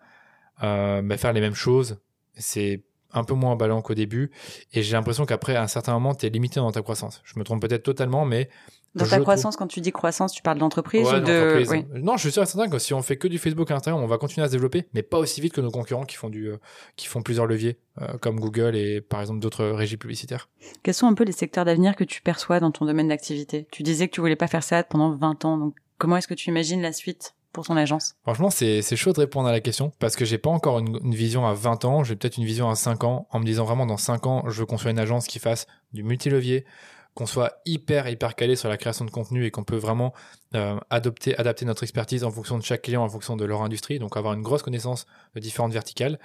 euh, ben, faire les mêmes choses. C'est un peu moins ballant qu'au début. Et j'ai l'impression qu'après, à un certain moment, tu es limité dans ta croissance. Je me trompe peut-être totalement, mais... Dans ta croissance, quand tu dis croissance, tu parles d'entreprise ou de... Oui. Non, je suis sûr et certain que si on fait que du Facebook et Instagram, on va continuer à se développer, mais pas aussi vite que nos concurrents qui font, du, euh, qui font plusieurs leviers, euh, comme Google et par exemple d'autres régies publicitaires. Quels sont un peu les secteurs d'avenir que tu perçois dans ton domaine d'activité? Tu disais que tu voulais pas faire ça pendant 20 ans, donc comment est-ce que tu imagines la suite? Pour ton agence Franchement, c'est chaud de répondre à la question parce que j'ai pas encore une, vision à 20 ans, j'ai peut-être une vision à 5 ans en me disant vraiment dans 5 ans, je veux construire une agence qui fasse du multilevier, qu'on soit hyper hyper calé sur la création de contenu et qu'on peut vraiment euh, adopter adapter notre expertise en fonction de chaque client en fonction de leur industrie donc avoir une grosse connaissance de différentes verticales.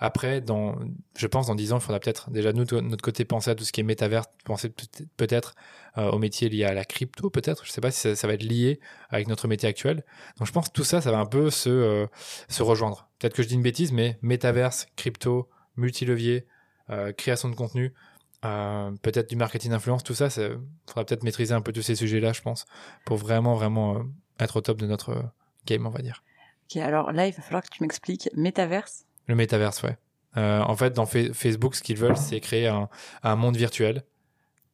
Après dans je pense dans 10 ans il faudra peut-être déjà nous de notre côté penser à tout ce qui est métavers penser peut-être euh, au métier lié à la crypto peut-être. Je sais pas si ça, va être lié avec notre métier actuel. Donc je pense que tout ça ça va un peu se euh, se rejoindre. Peut-être que je dis une bêtise mais métaverse crypto multilevier création de contenu euh, peut-être du marketing influence, tout ça, il faudra peut-être maîtriser un peu tous ces sujets-là, je pense, pour vraiment, vraiment euh, être au top de notre euh, game, on va dire. Ok, alors là, il va falloir que tu m'expliques métaverse. Le métaverse, ouais. en fait, dans Facebook, ce qu'ils veulent, c'est créer un, un, monde virtuel.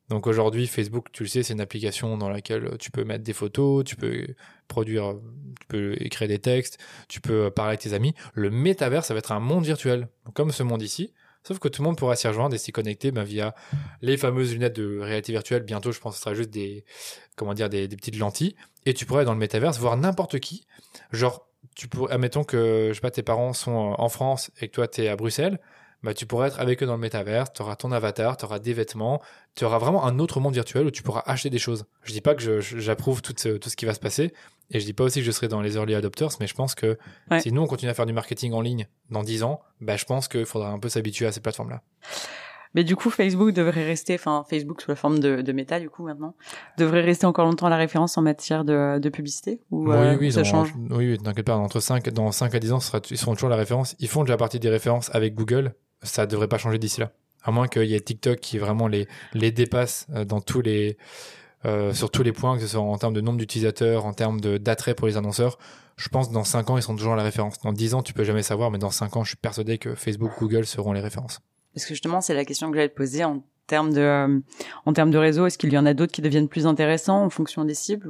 Donc aujourd'hui, Facebook, tu le sais, c'est une application dans laquelle tu peux mettre des photos, tu peux produire, tu peux écrire des textes, tu peux parler avec tes amis. Le métaverse, ça va être un monde virtuel, comme ce monde ici, Sauf que tout le monde pourra s'y rejoindre et s'y connecter bah, via les fameuses lunettes de réalité virtuelle. Bientôt, je pense que ce sera juste des, comment des, petites lentilles. Et tu pourrais, dans le métaverse, voir n'importe qui. Genre, tu pourrais, admettons que, je sais pas, tes parents sont en France et que toi, tu es à Bruxelles bah, tu pourras être avec eux dans le métavers, tu auras ton avatar, tu auras des vêtements, tu auras vraiment un autre monde virtuel où tu pourras acheter des choses. Je dis pas que j'approuve tout ce, tout ce qui va se passer, et je dis pas aussi que je serai dans les early adopters, mais je pense que si nous on continue à faire du marketing en ligne dans 10 ans, bah, je pense qu'il faudra un peu s'habituer à ces plateformes-là. Mais du coup, Facebook devrait rester, enfin Facebook sous la forme de, de méta du coup maintenant, devrait rester encore longtemps la référence en matière de, de publicité ou oui, euh, oui, ça change? Oui, oui, t'inquiète pas, entre 5, dans 5 à 10 ans, ils seront toujours la référence. Ils font déjà partie des références avec Google, ça devrait pas changer d'ici là. À moins qu'il y ait TikTok qui vraiment les, les dépasse euh, dans tous les, euh, sur tous les points, que ce soit en termes de nombre d'utilisateurs, en termes d'attrait pour les annonceurs. Je pense que dans 5 ans, ils seront toujours la référence. Dans 10 ans, tu peux jamais savoir, mais dans 5 ans, je suis persuadé que Facebook, Google seront les références. Parce que justement, c'est la question que j'allais te poser en termes de, euh, en termes de réseau. Est-ce qu'il y en a d'autres qui deviennent plus intéressants en fonction des cibles.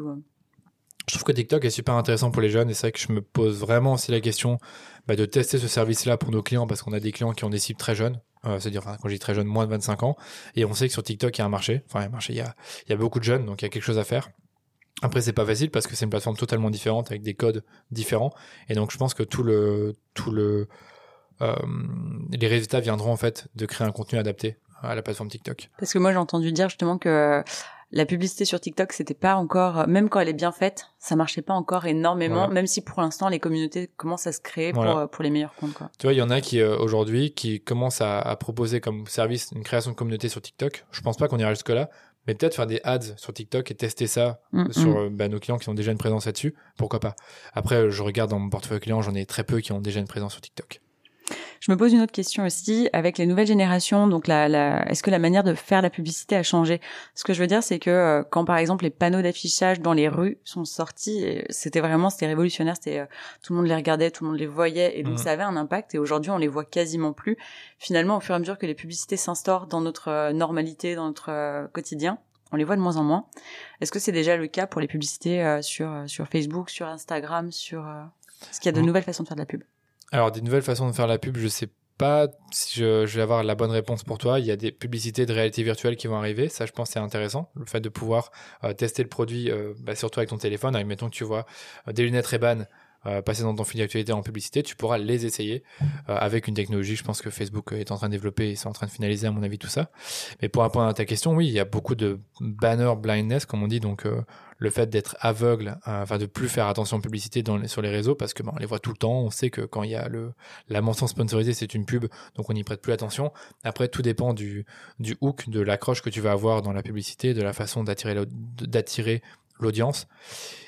Je trouve que TikTok est super intéressant pour les jeunes et c'est vrai que je me pose vraiment aussi la question bah, de tester ce service-là pour nos clients parce qu'on a des clients qui ont des cibles très jeunes. Euh, c'est-à-dire quand je dis très jeunes, moins de 25 ans. Et on sait que sur TikTok, il y a un marché. Enfin, il y a un marché, il y a, il y a beaucoup de jeunes, donc il y a quelque chose à faire. Après, c'est pas facile parce que c'est une plateforme totalement différente avec des codes différents. Et donc, je pense que tout le, tout le, euh, les résultats viendront en fait de créer un contenu adapté à la plateforme TikTok. Parce que moi, j'ai entendu dire justement que la publicité sur TikTok, c'était pas encore, même quand elle est bien faite, ça marchait pas encore énormément, même si pour l'instant les communautés commencent à se créer pour, euh, pour les meilleurs comptes. Quoi. Tu vois, il y en a qui euh, aujourd'hui qui commencent à, à, proposer comme service une création de communauté sur TikTok. Je pense pas qu'on ira jusque là, mais peut-être faire des ads sur TikTok et tester ça mm, sur mm. Euh, bah, nos clients qui ont déjà une présence là-dessus. Pourquoi pas Après, je regarde dans mon portefeuille client, j'en ai très peu qui ont déjà une présence sur TikTok. Je me pose une autre question aussi avec les nouvelles générations. Donc, la, la, est-ce que la manière de faire la publicité a changé? Ce que je veux dire, c'est que euh, quand par exemple les panneaux d'affichage dans les rues sont sortis, c'était vraiment c'était révolutionnaire. C'était euh, tout le monde les regardait, tout le monde les voyait, et donc mmh. ça avait un impact. Et aujourd'hui, on les voit quasiment plus. Finalement, au fur et à mesure que les publicités s'instaurent dans notre euh, normalité, dans notre quotidien, on les voit de moins en moins. Est-ce que c'est déjà le cas pour les publicités sur sur Facebook, sur Instagram, sur Est-ce qu'il y a de mmh. nouvelles façons de faire de la pub? Alors, des nouvelles façons de faire la pub, je sais pas si je, vais avoir la bonne réponse pour toi. Il y a des publicités de réalité virtuelle qui vont arriver. Ça, je pense, c'est intéressant. Le fait de pouvoir euh, tester le produit, euh, bah, surtout avec ton téléphone. Mettons que tu vois euh, des lunettes Ray-Ban euh, passer dans ton fil d'actualité en publicité, tu pourras les essayer euh, avec une technologie. Je pense que Facebook est en train de développer, ils sont en train de finaliser à mon avis tout ça. Mais pour répondre à ta question, oui, il y a beaucoup de banner blindness comme on dit, donc euh, le fait d'être aveugle, enfin de plus faire attention aux publicités sur les réseaux parce que ben, on les voit tout le temps. On sait que quand il y a le la mention sponsorisée, c'est une pub, donc on n'y prête plus attention. Après, tout dépend du du hook, de l'accroche que tu vas avoir dans la publicité, de la façon d'attirer d'attirer l'audience.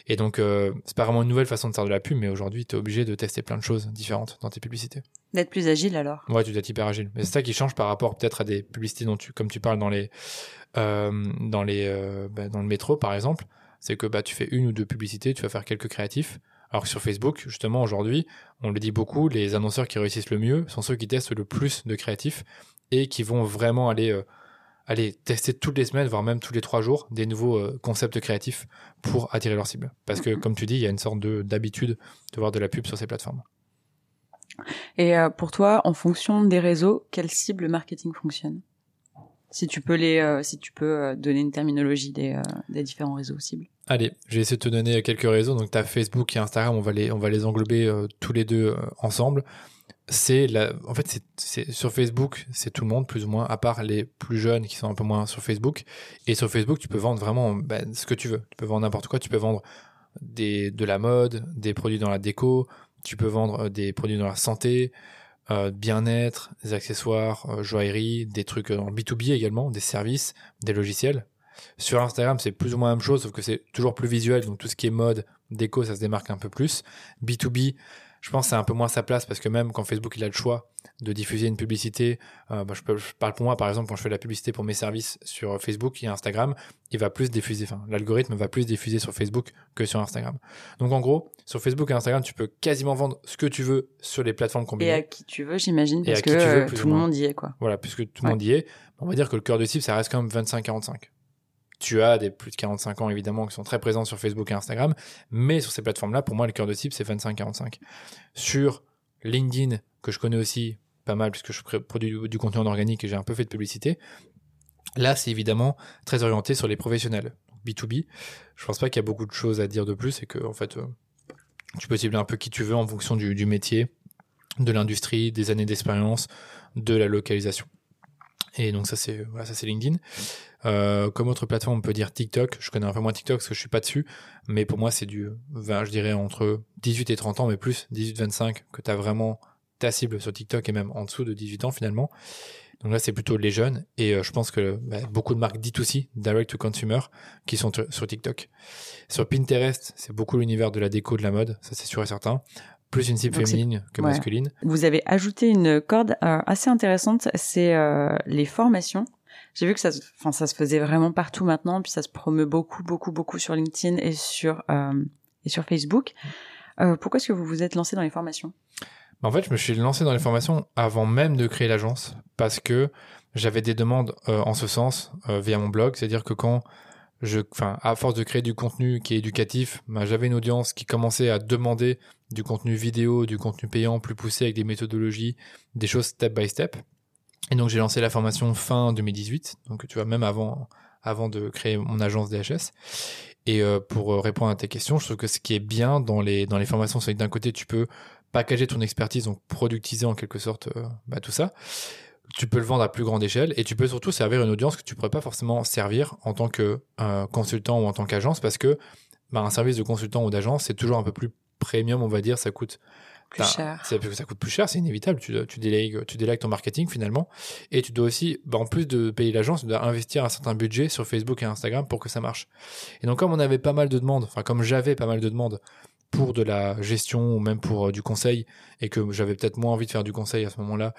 Et donc, euh, c'est pas vraiment une nouvelle façon de faire de la pub, mais aujourd'hui, tu es obligé de tester plein de choses différentes dans tes publicités. D'être plus agile alors Ouais, tu dois être hyper agile. Mais c'est ça qui change par rapport peut-être à des publicités dont tu, comme tu parles dans les, euh, dans les, euh, bah, dans le métro par exemple, c'est que bah tu fais une ou deux publicités, tu vas faire quelques créatifs. Alors que sur Facebook, justement, aujourd'hui, on le dit beaucoup, les annonceurs qui réussissent le mieux sont ceux qui testent le plus de créatifs et qui vont vraiment aller euh, aller tester toutes les semaines, voire même tous les trois jours, des nouveaux euh, concepts créatifs pour attirer leur cible. Parce que, comme tu dis, il y a une sorte de d'habitude de voir de la pub sur ces plateformes. Et euh, pour toi, en fonction des réseaux, quelle cible marketing fonctionne? Si tu peux les, euh, si tu peux donner une terminologie des, des différents réseaux cibles. Allez, je vais essayer de te donner quelques réseaux. Donc, tu as Facebook et Instagram, on va les, on va les englober tous les deux ensemble. C'est la, en fait, c'est sur Facebook, c'est tout le monde plus ou moins, à part les plus jeunes qui sont un peu moins sur Facebook. Et sur Facebook, tu peux vendre vraiment ben, ce que tu veux. Tu peux vendre n'importe quoi. Tu peux vendre des, de la mode, des produits dans la déco. Tu peux vendre euh, des produits dans la santé, euh, bien-être, des accessoires, euh, joaillerie, des trucs en B2B également, des services, des logiciels. Sur Instagram, c'est plus ou moins la même chose, sauf que c'est toujours plus visuel. Donc tout ce qui est mode, déco, ça se démarque un peu plus. B2B, je pense que c'est un peu moins sa place parce que même quand Facebook il a le choix de diffuser une publicité, euh, bah, je, peux, je, parle pour moi par exemple quand je fais la publicité pour mes services sur Facebook et Instagram, il va plus diffuser, enfin l'algorithme va plus diffuser sur Facebook que sur Instagram. Donc en gros, sur Facebook et Instagram, tu peux quasiment vendre ce que tu veux sur les plateformes combinées. Et à qui tu veux, j'imagine, parce que veux, tout le monde y est quoi. Voilà, puisque tout le monde y est, on va dire que le cœur de cible, ça reste quand même 25-45 tu as des plus de 45 ans évidemment qui sont très présents sur Facebook et Instagram, mais sur ces plateformes-là, pour moi, le cœur de cible, c'est 25-45. Sur LinkedIn, que je connais aussi pas mal puisque je produis du, contenu en organique et j'ai un peu fait de publicité, là, c'est évidemment très orienté sur les professionnels, B2B. Je pense pas qu'il y a beaucoup de choses à dire de plus et que, en fait, euh, tu peux cibler un peu qui tu veux en fonction du, du métier, de l'industrie, des années d'expérience, de la localisation. Et donc ça c'est voilà, ça c'est LinkedIn. Euh, comme autre plateforme, on peut dire TikTok. Je connais un peu moins TikTok parce que je suis pas dessus, mais pour moi c'est du 20, je dirais entre 18 et 30 ans, mais plus 18-25 que tu as vraiment ta cible sur TikTok et même en dessous de 18 ans finalement. Donc là c'est plutôt les jeunes et euh, je pense que bah, beaucoup de marques D2C, direct to consumer, qui sont sur TikTok. Sur Pinterest, c'est beaucoup l'univers de la déco, de la mode, ça c'est sûr et certain plus une cible féminine que masculine. Vous avez ajouté une corde euh, assez intéressante, c'est euh, les formations. J'ai vu que ça, enfin, ça se faisait vraiment partout maintenant, puis ça se promeut beaucoup, beaucoup, beaucoup sur LinkedIn et sur euh, et sur Facebook. pourquoi est-ce que vous vous êtes lancé dans les formations? En fait, je me suis lancé dans les formations avant même de créer l'agence, parce que j'avais des demandes en ce sens via mon blog, c'est-à-dire que quand je, enfin, à force de créer du contenu qui est éducatif, bah, j'avais une audience qui commençait à demander du contenu vidéo, du contenu payant plus poussé avec des méthodologies, des choses step by step. Et donc j'ai lancé la formation fin 2018, donc tu vois même avant avant de créer mon agence DHS. Et euh, pour euh, répondre à tes questions, je trouve que ce qui est bien dans les dans les formations, c'est que d'un côté tu peux packager ton expertise, donc productiser en quelque sorte euh, bah, tout ça. Tu peux le vendre à plus grande échelle et tu peux surtout servir une audience que tu pourrais pas forcément servir en tant que euh, consultant ou en tant qu'agence parce que bah, un service de consultant ou d'agence c'est toujours un peu plus premium on va dire. Ça coûte plus cher. Ça, ça coûte plus cher, c'est inévitable. Tu, tu, délègues, tu délègues ton marketing finalement. Et tu dois aussi, bah, en plus de payer l'agence, tu dois investir un certain budget sur Facebook et Instagram pour que ça marche. Et donc, comme on avait pas mal de demandes, enfin, comme j'avais pas mal de demandes pour de la gestion ou même pour euh, du conseil et que j'avais peut-être moins envie de faire du conseil à ce moment-là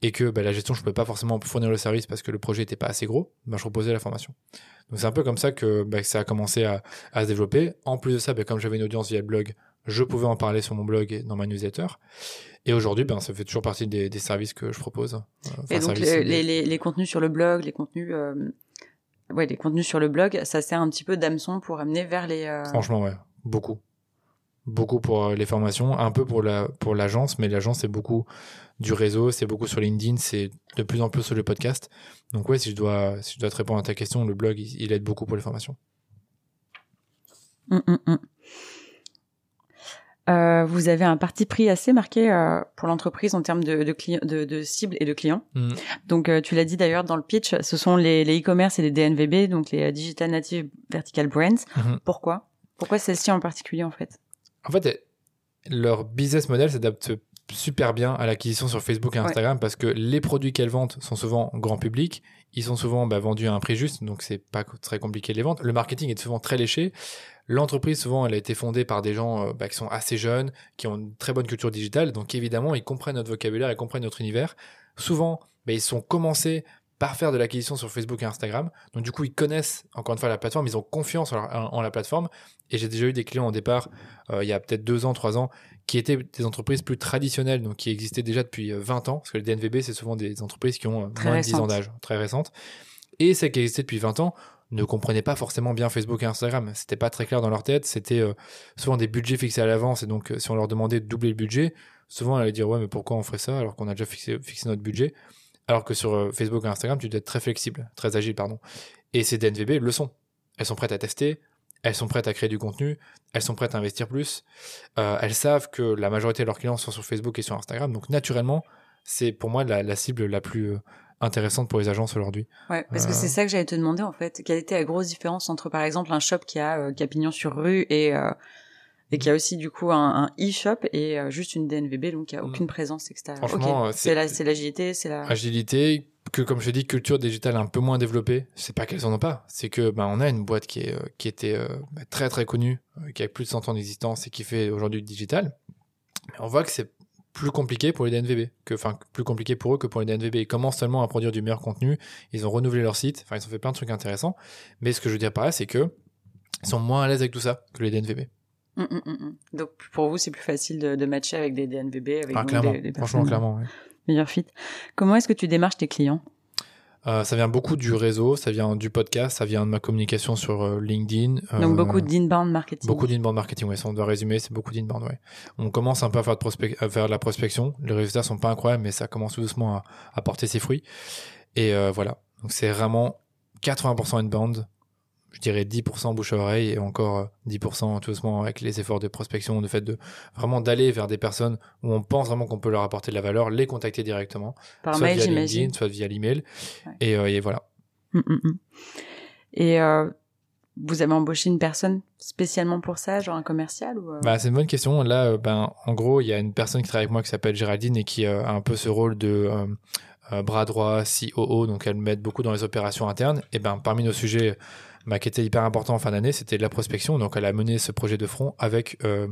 et que bah, la gestion je ne pouvais pas forcément fournir le service parce que le projet n'était pas assez gros, bah, je proposais la formation. Donc c'est un peu comme ça que, bah, ça a commencé à, à, se développer. En plus de ça, comme j'avais une audience via le blog, je pouvais en parler sur mon blog et dans ma newsletter. Et aujourd'hui, ben, ça fait toujours partie des, des services que je propose. Euh, et donc les, les, les, contenus sur le blog, les contenus, euh, ouais, les contenus sur le blog, ça sert un petit peu d'hameçon pour amener vers les. Euh... Franchement, ouais, beaucoup beaucoup pour euh, les formations, un peu pour la pour l'agence, mais l'agence c'est beaucoup du réseau, c'est beaucoup sur LinkedIn, c'est de plus en plus sur le podcast. Donc ouais, si je dois si je dois te répondre à ta question, le blog il, aide beaucoup pour les formations. Hum, hum, hum. Euh, vous avez un parti pris assez marqué euh, pour l'entreprise en termes de, de, de, de cibles et de clients. Donc, euh, tu l'as dit d'ailleurs dans le pitch, ce sont les e-commerce et les DNVB, donc les Digital Native Vertical Brands. Pourquoi? Pourquoi celle-ci en particulier en fait? En fait, leur business model s'adapte super bien à l'acquisition sur Facebook et Instagram parce que les produits qu'elles vendent sont souvent grand public, ils sont souvent bah, vendus à un prix juste, donc c'est pas très compliqué de les vendre. Le marketing est souvent très léché. L'entreprise, souvent, elle a été fondée par des gens euh, bah, qui sont assez jeunes, qui ont une très bonne culture digitale, donc évidemment, ils comprennent notre vocabulaire, ils comprennent notre univers. Souvent, bah, ils sont commencés par faire de l'acquisition sur Facebook et Instagram. Donc du coup, ils connaissent encore une fois la plateforme, ils ont confiance en, la plateforme. Et j'ai déjà eu des clients au départ, euh, il y a peut-être deux ans, trois ans, qui étaient des entreprises plus traditionnelles, donc qui existaient déjà depuis 20 euh, ans, parce que le DNVB, c'est souvent des entreprises qui ont euh, moins de 10 ans d'âge, très récentes. Et celles qui existaient depuis 20 ans ne comprenaient pas forcément bien Facebook et Instagram. C'était pas très clair dans leur tête, c'était souvent des budgets fixés à l'avance, et donc si on leur demandait de doubler le budget, souvent elles allaient dire ouais mais pourquoi on ferait ça alors qu'on a déjà fixé, notre budget? Alors que sur euh, Facebook et Instagram, tu dois être très flexible, très agile, pardon. Et ces DNVB le sont. Elles sont prêtes à tester, elles sont prêtes à créer du contenu, elles sont prêtes à investir plus, euh, elles savent que la majorité de leurs clients sont sur Facebook et sur Instagram, donc naturellement, c'est pour moi la, cible la plus euh, intéressante pour les agences aujourd'hui. Ouais, parce que c'est ça que j'allais te demander en fait. Quelle était la grosse différence entre par exemple un shop qui a, Capignon sur rue et et qui a aussi du coup un, e-shop et juste une DNVB donc il n'y a mm. aucune présence extérieure. Franchement, c'est l'agilité, c'est la agilité que comme je dis culture digitale un peu moins développée c'est pas qu'elles en ont pas c'est que ben on a une boîte qui est euh, qui était euh, très très connue euh, qui a plus de 100 ans d'existence et qui fait aujourd'hui du digital mais on voit que c'est plus compliqué pour les DNVB que enfin plus compliqué pour eux que pour les DNVB ils commencent seulement à produire du meilleur contenu. Ils ont renouvelé leur site. Enfin ils ont fait plein de trucs intéressants. Mais ce que je veux dire par là c'est que ils sont moins à l'aise avec tout ça que les DNVB hum, hum, hum, donc pour vous c'est plus facile de, matcher avec des DNVB avec ah, clairement. Des, franchement clairement meilleur fit. Comment est-ce que tu démarches tes clients? Euh, ça vient beaucoup du réseau, ça vient du podcast, ça vient de ma communication sur euh, LinkedIn. Donc euh, beaucoup d'inbound marketing. Beaucoup d'inbound marketing, oui. Si on doit résumer, c'est beaucoup d'inbound, ouais. On commence un peu à faire, de à faire de la prospection. Les résultats sont pas incroyables, mais ça commence tout doucement à, à porter ses fruits. Et voilà. Donc c'est vraiment 80% inbound, je dirais 10% bouche à oreille et encore 10% euh, tout doucement avec les efforts de prospection, le fait de vraiment d'aller vers des personnes où on pense vraiment qu'on peut leur apporter de la valeur, les contacter directement, Par soit mail, via LinkedIn, soit via l'email, et, euh, et, voilà. Hum, hum, hum. Et euh, vous avez embauché une personne spécialement pour ça, genre un commercial ou bah, c'est une bonne question. Là, ben en gros, il y a une personne qui travaille avec moi qui s'appelle Géraldine et qui a un peu ce rôle de bras droit, COO, donc elle m'aide beaucoup dans les opérations internes. Et ben parmi nos sujets bah, qui était hyper important en fin d'année, c'était de la prospection. Donc, elle a mené ce projet de front avec euh,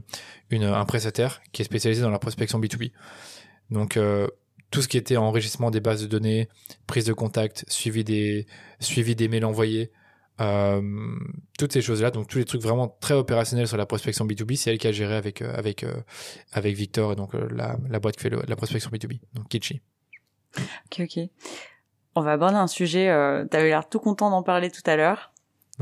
une, un prestataire qui est spécialisé dans la prospection B2B. Donc, euh, tout ce qui était enrichissement des bases de données, prise de contact, suivi des, suivi des mails envoyés, euh, toutes ces choses-là, donc tous les trucs vraiment très opérationnels sur la prospection B2B, c'est elle qui a géré avec, avec, avec Victor et donc la, la boîte qui fait la prospection B2B, donc Kitchi. Ok, ok. On va aborder un sujet, euh, tu avais l'air tout content d'en parler tout à l'heure.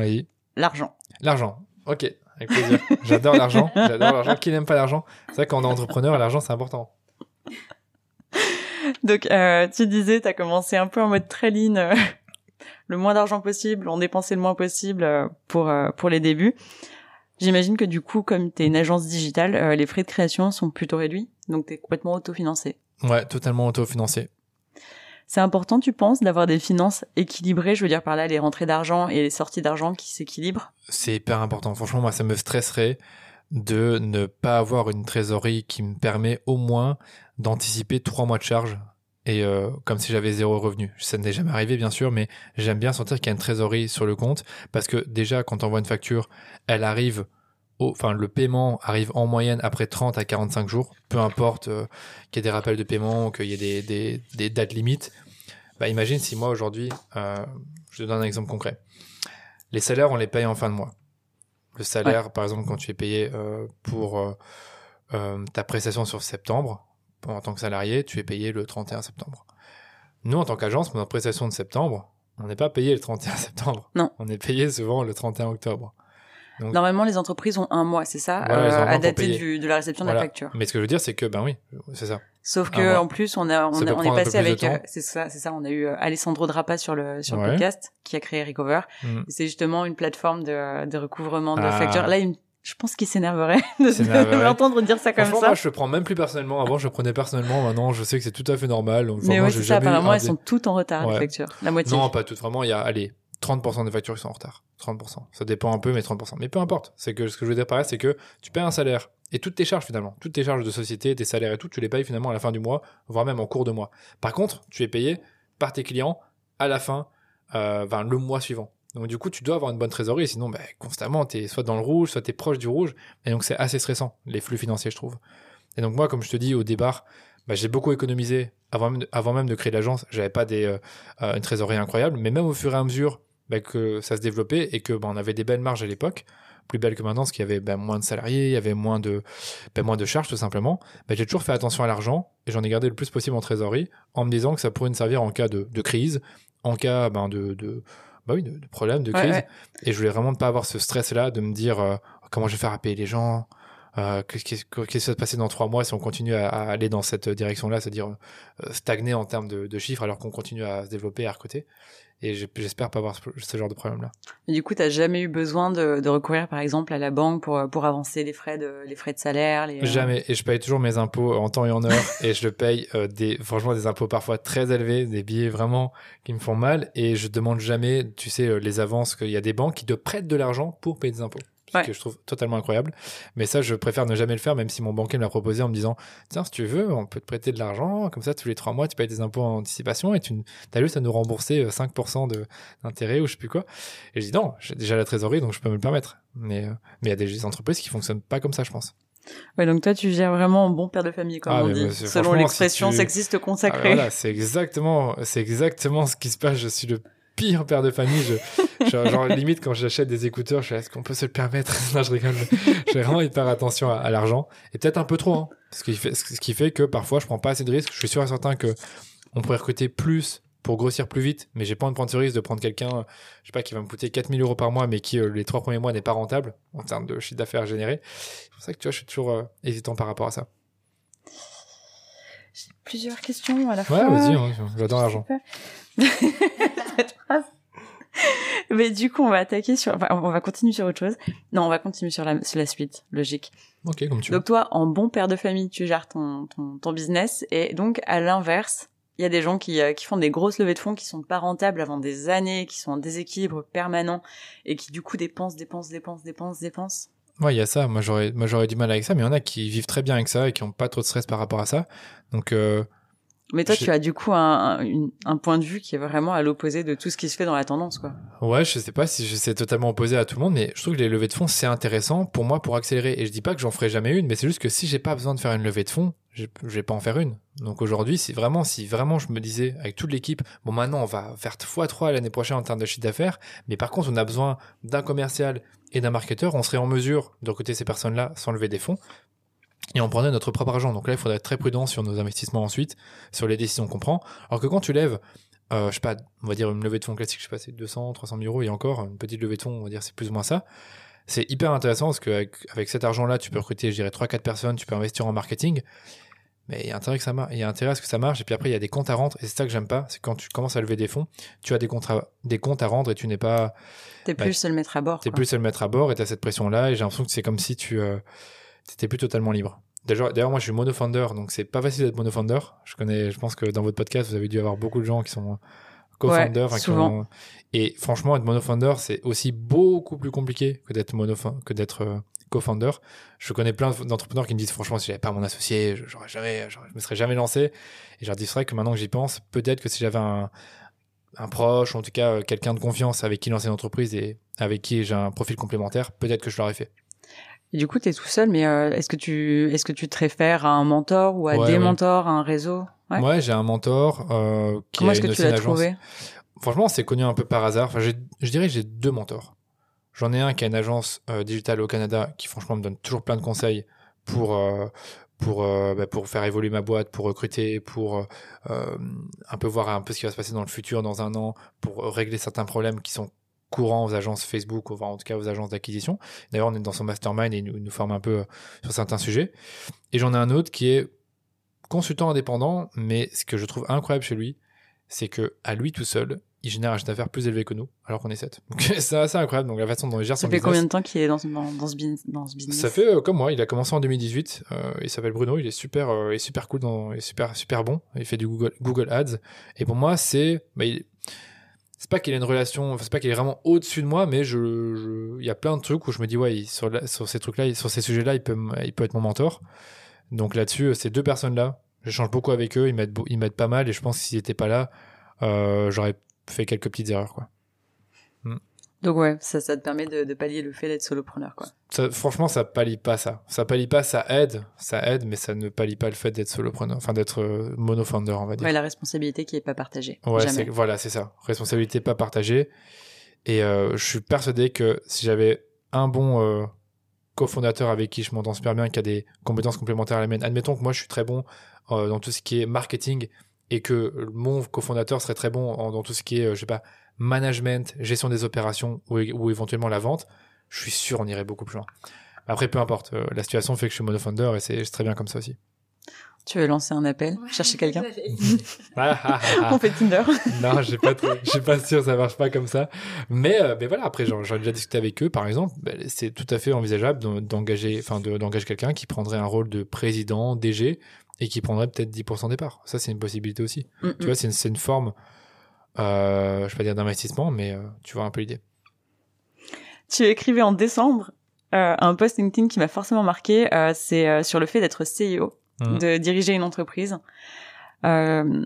Oui. L'argent. L'argent. Ok, avec plaisir. J'adore l'argent. J'adore l'argent. Qui n'aime pas l'argent? C'est vrai qu'on est entrepreneur, l'argent c'est important. Donc, euh, tu disais, tu as commencé un peu en mode très lean, euh, le moins d'argent possible, on dépensait le moins possible euh, pour pour les débuts. J'imagine que du coup, comme tu es une agence digitale, les frais de création sont plutôt réduits, donc tu es complètement autofinancé. Ouais, totalement autofinancé. C'est important, tu penses, d'avoir des finances équilibrées, je veux dire par là les rentrées d'argent et les sorties d'argent qui s'équilibrent C'est hyper important. Franchement, moi, ça me stresserait de ne pas avoir une trésorerie qui me permet au moins d'anticiper trois mois de charge et euh, comme si j'avais zéro revenu. Ça n'est jamais arrivé bien sûr, mais j'aime bien sentir qu'il y a une trésorerie sur le compte parce que déjà quand on voit une facture, elle arrive enfin le paiement arrive en moyenne après 30 à 45 jours, peu importe euh, qu'il y ait des rappels de paiement, qu'il y ait des, des, des, dates limites. Bah, imagine si moi aujourd'hui, euh, je te donne un exemple concret. Les salaires, on les paye en fin de mois. Le salaire, par exemple, quand tu es payé euh, pour ta prestation sur septembre, en tant que salarié, tu es payé le 31 septembre. Nous, en tant qu'agence, notre prestation de septembre, on n'est pas payé le 31 septembre. Non. On est payé souvent le 31 octobre. Normalement, les entreprises ont un mois, c'est ça, euh, à dater du, de la réception de la facture. Mais ce que je veux dire, c'est que, ben oui, c'est ça. Sauf que en plus, on a, on, est passé avec, euh, c'est ça, c'est ça, on a eu euh, Alessandro Drapa sur le sur le podcast qui a créé Recover. Mm. C'est justement une plateforme de, de recouvrement de ah. factures. Là, je pense qu'il s'énerverait de, m'entendre dire ça comme ça. Moi, je le prends même plus personnellement. Avant, je le prenais personnellement. Maintenant, je sais que c'est tout à fait normal. Mais ouais, c'est ça. Apparemment, elles sont toutes en retard, les factures. La moitié. Non, pas toutes. Vraiment, il y a, allez, 30% des factures qui sont en retard. 30%. Ça dépend un peu, mais 30%. Mais peu importe. C'est que ce que je veux dire par là, c'est que tu payes un salaire et toutes tes charges finalement, toutes tes charges de société, tes salaires et tout, tu les payes finalement à la fin du mois, voire même en cours de mois. Par contre, tu es payé par tes clients à la fin, euh, le mois suivant. Donc du coup, tu dois avoir une bonne trésorerie, sinon bah, constamment, tu es soit dans le rouge, soit tu es proche du rouge. Et donc c'est assez stressant, les flux financiers, je trouve. Et donc moi, comme je te dis au départ, bah, j'ai beaucoup économisé avant même de, de créer l'agence. J'avais pas des, euh, euh, une trésorerie incroyable, mais même au fur et à mesure bah, que ça se développait et que bah, on avait des belles marges à l'époque, plus belles que maintenant, parce qu'il y avait bah, moins de salariés, il y avait moins de, bah, moins de charges tout simplement. J'ai toujours fait attention à l'argent et j'en ai gardé le plus possible en trésorerie en me disant que ça pourrait me servir en cas de, de crise, en cas ben, de, de, bah oui, de, de problème, de crise. Et je voulais vraiment ne pas avoir ce stress-là de me dire euh, comment je vais faire à payer les gens, euh, qu'est-ce qui va se passer dans trois mois si on continue à, aller dans cette direction-là, c'est-à-dire euh, stagner en termes de, chiffres alors qu'on continue à se développer à recruter. Et j'espère pas avoir ce, genre de problème-là. Du coup, tu n'as jamais eu besoin de, recourir, par exemple, à la banque pour, pour avancer les frais de, les frais de salaire les, euh, Jamais. Et je paye toujours mes impôts en temps et en heure. et je paye, des, franchement, des impôts parfois très élevés, des billets vraiment qui me font mal. Et je demande jamais, tu sais, les avances qu'il y a des banques qui te prêtent de l'argent pour payer des impôts ce que je trouve totalement incroyable. Mais ça, je préfère ne jamais le faire, même si mon banquier me l'a proposé en me disant Tiens, si tu veux, on peut te prêter de l'argent, comme ça, tous les trois mois, tu payes des impôts en anticipation et tu as juste à nous rembourser 5% euh, d'intérêt ou je sais plus quoi. Et je dis Non, j'ai déjà la trésorerie, donc je peux me le permettre. Mais euh, mais il y a des entreprises qui fonctionnent pas comme ça, je pense. Ouais, donc toi, tu gères vraiment un bon père de famille, comme ah, on dit, selon l'expression sexiste consacrée. Ah, voilà, c'est exactement, c'est exactement ce qui se passe. Je suis le pire père de famille. Je, genre, limite, quand j'achète des écouteurs, je suis est-ce qu'on peut se le permettre? Non, je rigole. Je fais vraiment hyper attention à, l'argent. Et peut-être un peu trop, hein. Ce qui, fait, ce qui fait que parfois, je prends pas assez de risques. Je suis sûr et certain que on pourrait recruter plus pour grossir plus vite, mais j'ai pas envie de prendre ce risque de prendre quelqu'un, je sais pas, qui va me coûter 4000 euros par mois, mais qui, euh, les trois premiers mois, n'est pas rentable en termes de chiffre d'affaires généré. C'est pour ça que, tu vois, je suis toujours euh, hésitant par rapport à ça. J'ai plusieurs questions à la fois. Ouais, vas-y, hein, j'adore l'argent. Mais du coup, on va attaquer sur, enfin, on va continuer sur autre chose. Non, on va continuer sur la, sur la suite, logique. Ok, comme tu Donc toi, en bon père de famille, tu gères ton, ton, ton business, et donc à l'inverse, il y a des gens qui, euh, qui font des grosses levées de fonds qui sont pas rentables avant des années, qui sont en déséquilibre permanent, et qui du coup dépensent, dépensent, dépensent, dépensent, dépensent. Ouais, il y a ça. Moi, j'aurais, moi, j'aurais du mal avec ça, mais il y en a qui vivent très bien avec ça et qui ont pas trop de stress par rapport à ça. Donc, euh, mais toi, tu as du coup un, un, point de vue qui est vraiment à l'opposé de tout ce qui se fait dans la tendance, quoi. Ouais, je sais pas si c'est totalement opposé à tout le monde, mais je trouve que les levées de fonds, c'est intéressant pour moi pour accélérer. Et je dis pas que j'en ferai jamais une, mais c'est juste que si j'ai pas besoin de faire une levée de fonds, je vais pas en faire une. Donc aujourd'hui, si vraiment, si vraiment je me disais avec toute l'équipe, bon maintenant on va faire x3 l'année prochaine en termes de chiffre d'affaires, mais par contre on a besoin d'un commercial et d'un marketeur, on serait en mesure de recruter ces personnes-là sans lever des fonds et on prenait notre propre argent. Donc là, il faudrait être très prudent sur nos investissements ensuite, sur les décisions qu'on prend. Alors que quand tu lèves, euh, je sais pas, on va dire une levée de fonds classique, je sais pas, c'est 200, 300 000 euros et encore, une petite levée de fonds, on va dire c'est plus ou moins ça. C'est hyper intéressant parce qu'avec avec cet argent-là, tu peux recruter, je dirais, 3-4 personnes, tu peux investir en marketing. Mais il y a intérêt que ça marche, il y a intérêt à ce que ça marche. Et puis après, il y a des comptes à rendre. Et c'est ça que j'aime pas. C'est quand tu commences à lever des fonds, tu as des comptes à, des comptes à rendre et tu n'es pas. T'es bah, plus seul mettre à bord. T'es plus seul mettre à bord et t'as cette pression-là. Et j'ai l'impression que c'est comme si tu, euh, t'étais plus totalement libre. D'ailleurs, moi, je suis monofounder, donc c'est pas facile d'être monofounder. Je connais, je pense que dans votre podcast, vous avez dû avoir beaucoup de gens qui sont co-founder. Et franchement, être monofounder, c'est aussi beaucoup plus compliqué que d'être que d'être euh, co-founder. Je connais plein d'entrepreneurs qui me disent, franchement, si j'avais pas mon associé, j'aurais jamais, je me serais jamais lancé. Et je leur dis, c'est vrai que maintenant que j'y pense, peut-être que si j'avais un, un proche, ou en tout cas euh, quelqu'un de confiance avec qui lancer une entreprise et avec qui j'ai un profil complémentaire, peut-être que je l'aurais fait. Et du coup, tu es tout seul, mais euh, est-ce que tu est-ce que tu te réfères à un mentor ou à des mentors, à un réseau? Ouais, ouais j'ai un mentor euh, qui Comment est-ce que tu l'as trouvé? Franchement, c'est connu un peu par hasard. Enfin, je dirais que j'ai deux mentors. J'en ai un qui a une agence euh, digitale au Canada qui, franchement, me donne toujours plein de conseils pour euh, pour bah, pour faire évoluer ma boîte, pour recruter, pour un peu voir un peu ce qui va se passer dans le futur, dans un an, pour régler certains problèmes qui sont courant aux agences Facebook, ou en tout cas aux agences d'acquisition. D'ailleurs, on est dans son mastermind et il nous, nous forme un peu euh, sur certains sujets. Et j'en ai un autre qui est consultant indépendant, mais ce que je trouve incroyable chez lui, c'est que à lui tout seul, il génère un chiffre d'affaires plus élevé que nous, alors qu'on est 7. Donc c'est assez incroyable. Donc la façon dont il gère ça son business. Ça fait combien de temps qu'il est dans, dans, ce, business? Ça fait euh, comme moi. Il a commencé en 2018. Euh, il s'appelle Bruno. Il est super, il est super cool, dans, il est super, super bon. Il fait du Google, Google Ads. Et pour moi, c'est, bah, il, c'est pas qu'il a une relation, c'est pas qu'il est vraiment au-dessus de moi, mais je, il y a plein de trucs où je me dis ouais, sur, sur ces trucs-là, sur ces sujets-là, il peut, il peut être mon mentor. Donc là-dessus, ces deux personnes-là, j'échange beaucoup avec eux, ils m'aident, ils m'aident pas mal, et je pense que s'ils étaient pas là, euh, j'aurais fait quelques petites erreurs, quoi. Donc ouais, ça, ça te permet de, de pallier le fait d'être solopreneur, quoi. Ça, franchement, ça pallie pas ça. Ça pallie pas, ça aide, ça aide, mais ça ne pallie pas le fait d'être solopreneur, enfin d'être euh, monofounder, on va dire. Ouais, la responsabilité qui est pas partagée. Ouais, c'est, voilà, c'est ça. Responsabilité pas partagée. Et euh, je suis persuadé que si j'avais un bon euh, cofondateur avec qui je m'entends super bien, qui a des compétences complémentaires à la mienne, admettons que moi je suis très bon dans tout ce qui est marketing et que mon cofondateur serait très bon dans tout ce qui est, je sais pas, management, gestion des opérations ou, éventuellement la vente, je suis sûr on irait beaucoup plus loin. Après, peu importe. la situation fait que je suis monofounder et c'est très bien comme ça aussi. Tu veux lancer un appel Chercher quelqu'un ah, ah, ah, On fait Tinder Non, j'ai pas, je suis pas sûr, ça marche pas comme ça. Mais, euh, mais voilà, après, j'en ai déjà discuté avec eux, par exemple, ben, c'est tout à fait envisageable d'engager, enfin, d'engager quelqu'un qui prendrait un rôle de président, DG, et qui prendrait peut-être 10% des parts. Ça, c'est une possibilité aussi. Mm, tu vois, mm. c'est une, une, forme, euh, je vais pas dire d'investissement, mais euh, tu vois un peu l'idée. Tu écrivais en décembre euh, un post LinkedIn qui m'a forcément marqué, c'est sur le fait d'être CEO. Mmh. de diriger une entreprise. Euh,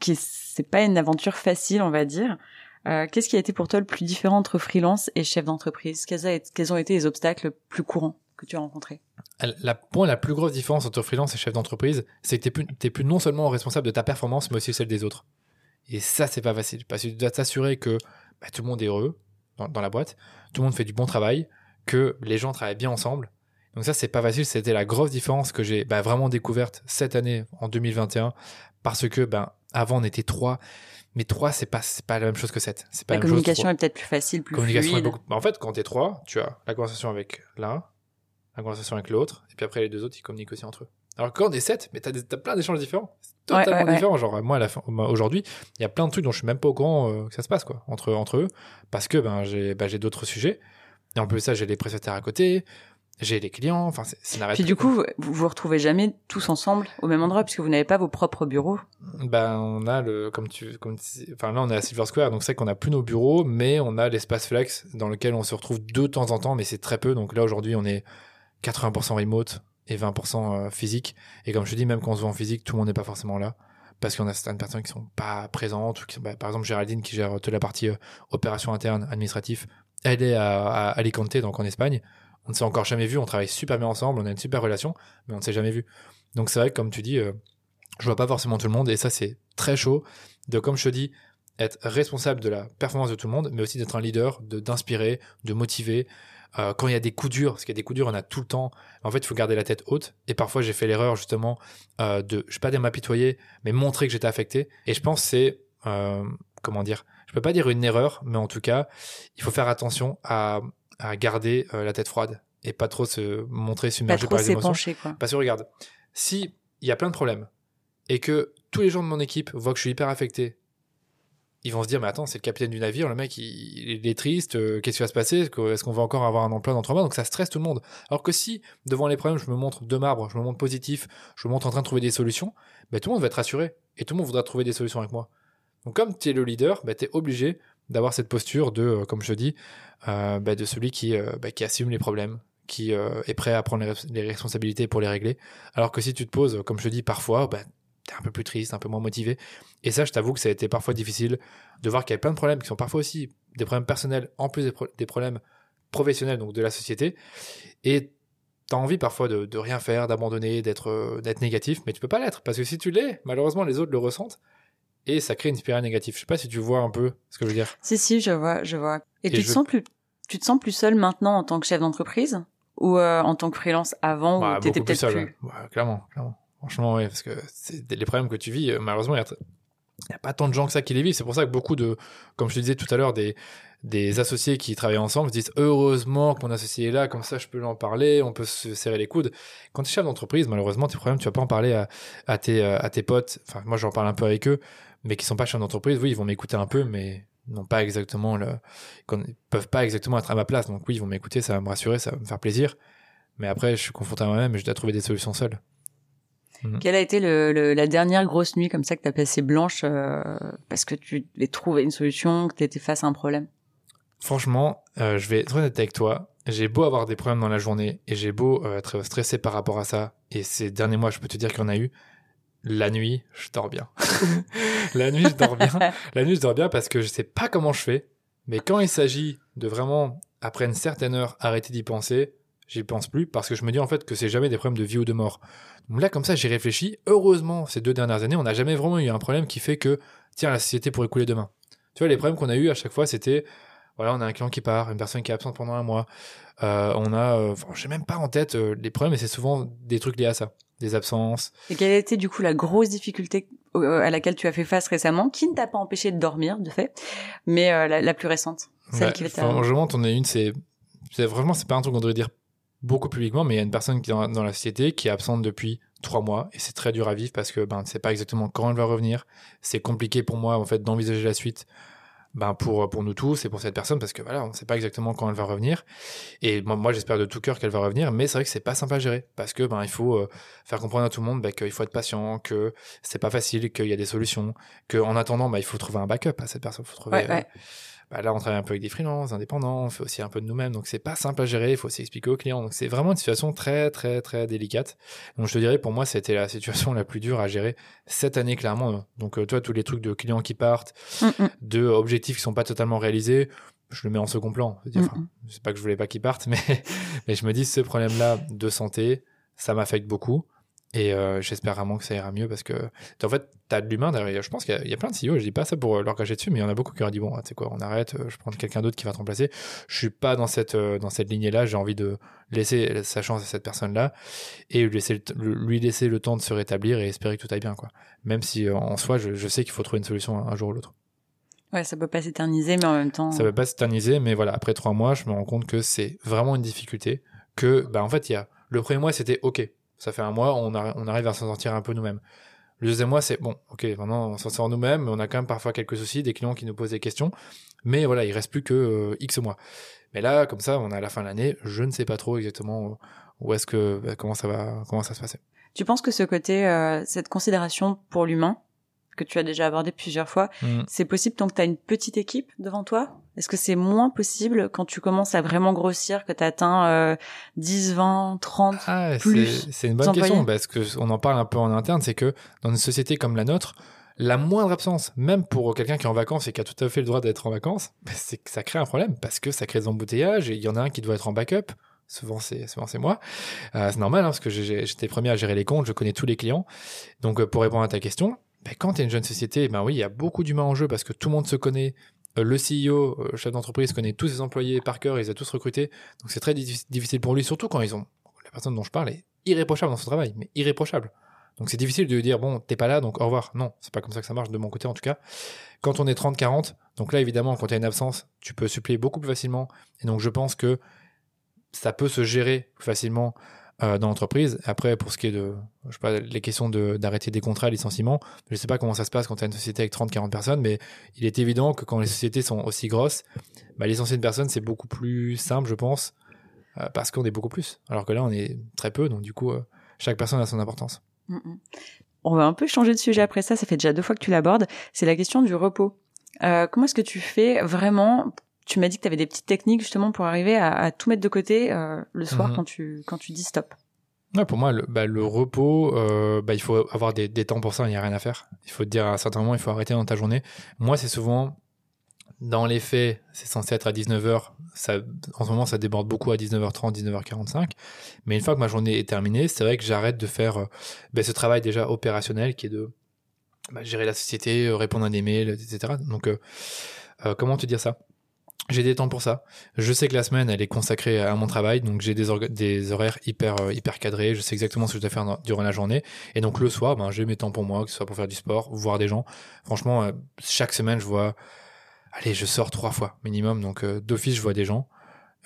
qui c'est pas une aventure facile, on va dire. Euh, Qu'est-ce qui a été pour toi le plus différent entre freelance et chef d'entreprise? Quels, ont été les obstacles plus courants que tu as rencontrés? La, Pour la plus grosse différence entre freelance et chef d'entreprise, c'est que tu plus, es plus non seulement responsable de ta performance, mais aussi celle des autres. Et ça, c'est pas facile, parce que tu dois t'assurer que bah, tout le monde est heureux dans, dans, la boîte, tout le monde fait du bon travail, que les gens travaillent bien ensemble, donc ça, c'est pas facile. C'était la grosse différence que j'ai bah, vraiment découverte cette année, en 2021, parce que ben avant on était trois, mais trois c'est pas pas la même chose que sept. C'est pas la, communication est peut-être plus facile, plus communication fluide. Est beaucoup... En fait, quand t'es trois, tu as la conversation avec l'un, la conversation avec l'autre, et puis après les deux autres ils communiquent aussi entre eux. Alors quand on est sept, mais t'as, as plein d'échanges différents, totalement différents. Genre moi, à la fin, aujourd'hui, il y a plein de trucs dont je suis même pas au courant euh, que ça se passe quoi entre entre eux, parce que ben j'ai ben, j'ai d'autres sujets. Et en plus ça, j'ai les prestataires à côté j'ai les clients, enfin, c'est n'arrête Puis du coup, vous vous retrouvez jamais tous ensemble au même endroit puisque vous n'avez pas vos propres bureaux. Ben, on a le, comme tu, comme, enfin là, on est à Silver Square, donc c'est qu'on a plus nos bureaux, mais on a l'espace flex dans lequel on se retrouve de temps en temps, mais c'est très peu. Donc là, aujourd'hui, on est 80% remote et 20% euh, physique. Et comme je te dis, même quand on se voit en physique, tout le monde n'est pas forcément là parce qu'on a certaines personnes qui sont pas présentes ou qui bah, par exemple, Géraldine qui gère toute la partie euh, opération interne, administratif. Elle est à, Alicante, donc en Espagne on ne s'est encore jamais vu, on travaille super bien ensemble, on a une super relation, mais on ne s'est jamais vu. Donc c'est vrai que comme tu dis, euh, je vois pas forcément tout le monde et ça c'est très chaud de comme je te dis être responsable de la performance de tout le monde, mais aussi d'être un leader, de d'inspirer, de motiver. Euh, quand il y a des coups durs, parce qu'il y a des coups durs, on a tout le temps. En fait, il faut garder la tête haute. Et parfois, j'ai fait l'erreur justement euh, de, je vais pas dire m'apitoyer, mais montrer que j'étais affecté. Et je pense c'est euh, comment dire, je peux pas dire une erreur, mais en tout cas, il faut faire attention à à garder euh, la tête froide et pas trop se montrer submergé par les émotions. Quoi. Parce que regarde, si il y a plein de problèmes et que tous les gens de mon équipe voient que je suis hyper affecté, ils vont se dire mais attends c'est le capitaine du navire, le mec il, est triste, euh, qu'est-ce qui va se passer, est-ce qu'on va encore avoir un emploi dans trois mois? Donc ça stresse tout le monde. Alors que si devant les problèmes je me montre de marbre, je me montre positif, je me montre en train de trouver des solutions, ben, tout le monde va être rassuré et tout le monde voudra trouver des solutions avec moi. Donc comme tu es le leader, ben, tu es obligé d'avoir cette posture de, euh, comme je dis, euh, bah, de celui qui, assume les problèmes, qui est prêt à prendre les, responsabilités pour les régler. Alors que si tu te poses, comme je dis, parfois, t'es un peu plus triste, un peu moins motivé. Et ça, je t'avoue que ça a été parfois difficile de voir qu'il y a plein de problèmes qui sont parfois aussi des problèmes personnels, en plus des, problèmes professionnels, donc de la société. Et t'as envie parfois de, de rien faire, d'abandonner, d'être d'être négatif, mais tu peux pas l'être parce que si tu l'es, malheureusement les autres le ressentent et ça crée une spirale négative. Je sais pas si tu vois un peu ce que je veux dire. Si si, je vois, je vois. Et, tu te sens plus tu te sens plus seul maintenant en tant que chef d'entreprise ou euh, en tant que freelance avant bah, où t'étais peut-être plus, seul, plus... clairement, clairement. Franchement, oui, parce que les problèmes que tu vis. Euh, malheureusement, il y, a pas tant de gens que ça qui les vivent. C'est pour ça que beaucoup de, comme je te disais tout à l'heure, des associés qui travaillent ensemble se disent heureusement que mon associé est là, comme ça je peux lui en parler, on peut se serrer les coudes. Quand tu es chef d'entreprise, malheureusement, tes problèmes, tu vas pas en parler à, tes, potes. Enfin, moi j'en parle un peu avec eux, mais qui sont pas chefs d'entreprise, oui, ils vont m'écouter un peu, mais non pas exactement le, peuvent pas exactement être à ma place. Donc oui, ils vont m'écouter, ça va me rassurer, ça va me faire plaisir. Mais après, je suis confronté à moi-même et je dois trouver des solutions seul. Mhm. Quelle a été le, la dernière grosse nuit comme ça que tu as passé blanche euh, parce que tu devais trouver une solution, que tu étais face à un problème? Franchement, euh, je vais être honnête avec toi. J'ai beau avoir des problèmes dans la journée et j'ai beau euh, être stressé par rapport à ça. Et ces derniers mois, je peux te dire qu'il y en a eu la nuit, je dors bien. la nuit, je dors bien. La nuit, je dors bien parce que je sais pas comment je fais. Mais quand il s'agit de vraiment, après une certaine heure, arrêter d'y penser, j'y pense plus parce que je me dis en fait que c'est jamais des problèmes de vie ou de mort. Donc là, comme ça, j'y réfléchis. Heureusement, ces deux dernières années, on n'a jamais vraiment eu un problème qui fait que, tiens, la société pourrait couler demain. Tu vois, les problèmes qu'on a eu à chaque fois, c'était, voilà, on a un client qui part, une personne qui est absente pendant un mois. Euh, on a, euh, enfin, j'ai même pas en tête euh, les problèmes, mais c'est souvent des trucs liés à ça des absences. Et quelle a été du coup la grosse difficulté euh, à laquelle tu as fait face récemment, qui ne t'a pas empêché de dormir, de fait, mais la, plus récente, celle qui va monte, on a une, c'est, vraiment, c'est pas un truc qu'on devrait dire beaucoup publiquement, mais il y a une personne qui est dans, la société qui est absente depuis trois mois et c'est très dur à vivre parce que ben c'est pas exactement quand elle va revenir. C'est compliqué pour moi en fait d'envisager la suite ben pour pour nous tous et pour cette personne parce que voilà on sait pas exactement quand elle va revenir et moi, moi j'espère de tout cœur qu'elle va revenir mais c'est vrai que c'est pas simple à gérer parce que ben il faut euh, faire comprendre à tout le monde ben, qu'il faut être patient que c'est pas facile qu'il y a des solutions que en attendant ben, il faut trouver un backup à cette personne faut trouver euh, bah là on travaille un peu avec des freelances indépendants, on fait aussi un peu de nous-mêmes, donc c'est pas simple à gérer, il faut aussi expliquer aux clients, donc c'est vraiment une situation très très très délicate. Donc je te dirais pour moi c'était la situation la plus dure à gérer cette année clairement. Donc euh, toi tous les trucs de clients qui partent, mm, mm. de objectifs qui sont pas totalement réalisés, je le mets en second plan. Je mm, sais pas que je voulais pas qu'ils partent, mais mais je me dis ce problème-là de santé, ça m'affecte beaucoup. Et euh, j'espère vraiment que ça ira mieux parce que, en fait, tu as de l'humain derrière. Je pense qu'il y, a plein de CEO, je dis pas ça pour leur cacher dessus, mais il y en a beaucoup qui ont dit bon, tu sais quoi, on arrête, euh, je prends quelqu'un d'autre qui va te remplacer. Je suis pas dans cette, euh, dans cette lignée-là, j'ai envie de laisser sa chance à cette personne-là et lui laisser le, lui laisser le temps de se rétablir et espérer que tout aille bien, quoi. Même si en soi, je, je sais qu'il faut trouver une solution un, jour ou l'autre. Ouais, ça peut pas s'éterniser, mais en même temps. Ça peut pas s'éterniser, mais voilà, après trois mois, je me rends compte que c'est vraiment une difficulté. Que, bah, en fait, il y a, le premier mois, c'était OK ça fait un mois, on, on arrive à s'en sortir un peu nous-mêmes. Le deuxième mois, c'est bon, ok, maintenant on s'en sort nous-mêmes, mais on a quand même parfois quelques soucis, des clients qui nous posent des questions, mais voilà, il reste plus que euh, X mois. Mais là, comme ça, on est à la fin de l'année, je ne sais pas trop exactement où est-ce que, bah, comment ça va, comment ça se passer. Tu penses que ce côté, euh, cette considération pour l'humain, que tu as déjà abordé plusieurs fois. Mm. C'est possible tant que tu as une petite équipe devant toi? Est-ce que c'est moins possible quand tu commences à vraiment grossir, que tu atteins euh, 10, 20, 30 ah, plus C'est une bonne question, parce que on en parle un peu en interne, c'est que dans une société comme la nôtre, la moindre absence, même pour quelqu'un qui est en vacances et qui a tout à fait le droit d'être en vacances, bah, c'est que ça crée un problème, parce que ça crée des embouteillages, et il y en a un qui doit être en backup, souvent c'est souvent c'est moi euh, c'est normal hein, parce que j'étais premier à gérer les comptes je connais tous les clients donc euh, pour répondre à ta question ben, quand tu es une jeune société, ben oui, il y a beaucoup d'humains en jeu parce que tout le monde se connaît. Le CEO, euh, chef d'entreprise, connaît tous ses employés par cœur, ils a tous recruté. Donc c'est très difficile pour lui, surtout quand ils ont. La personne dont je parle est irréprochable dans son travail, mais irréprochable. Donc c'est difficile de lui dire, bon, t'es pas là, donc au revoir. Non, c'est pas comme ça que ça marche de mon côté en tout cas. Quand on est 30-40, donc là évidemment, quand il a une absence, tu peux suppléer beaucoup plus facilement. Et donc je pense que ça peut se gérer plus facilement euh, dans l'entreprise. Après, pour ce qui est de, je sais pas, les questions d'arrêter des contrats, licenciements, je sais pas comment ça se passe quand tu as une société avec 30, 40 personnes, mais il est évident que quand les sociétés sont aussi grosses, bah, licencier une personne, c'est beaucoup plus simple, je pense, euh, parce qu'on est beaucoup plus. Alors que là, on est très peu, donc du coup, euh, chaque personne a son importance. Mm, mm. On va un peu changer de sujet après ça, ça fait déjà deux fois que tu l'abordes, c'est la question du repos. comment est-ce que tu fais vraiment tu m'as dit que tu avais des petites techniques justement pour arriver à, à tout mettre de côté euh, le soir mhm. quand tu quand tu dis stop. Ouais, pour moi, le, bah, le repos, euh, bah, il faut avoir des, des, temps pour ça, il n'y a rien à faire. Il faut te dire à un certain moment, il faut arrêter dans ta journée. Moi, c'est souvent, dans les faits, c'est censé être à 19h. Ça, en ce moment, ça déborde beaucoup à 19h30, 19h45. Mais une fois que ma journée est terminée, c'est vrai que j'arrête de faire euh, bah, ce travail déjà opérationnel qui est de gérer la société, répondre à des mails, etc. Donc, comment te dire ça? J'ai des temps pour ça. Je sais que la semaine, elle est consacrée à mon travail, donc j'ai des, des horaires hyper euh, hyper cadrés. Je sais exactement ce que je dois faire durant la journée. Et donc le soir, ben, j'ai mes temps pour moi, que ce soit pour faire du sport, voir des gens. Franchement, euh, chaque semaine, je vois... Allez, je sors trois fois minimum, donc euh, d'office, je vois des gens.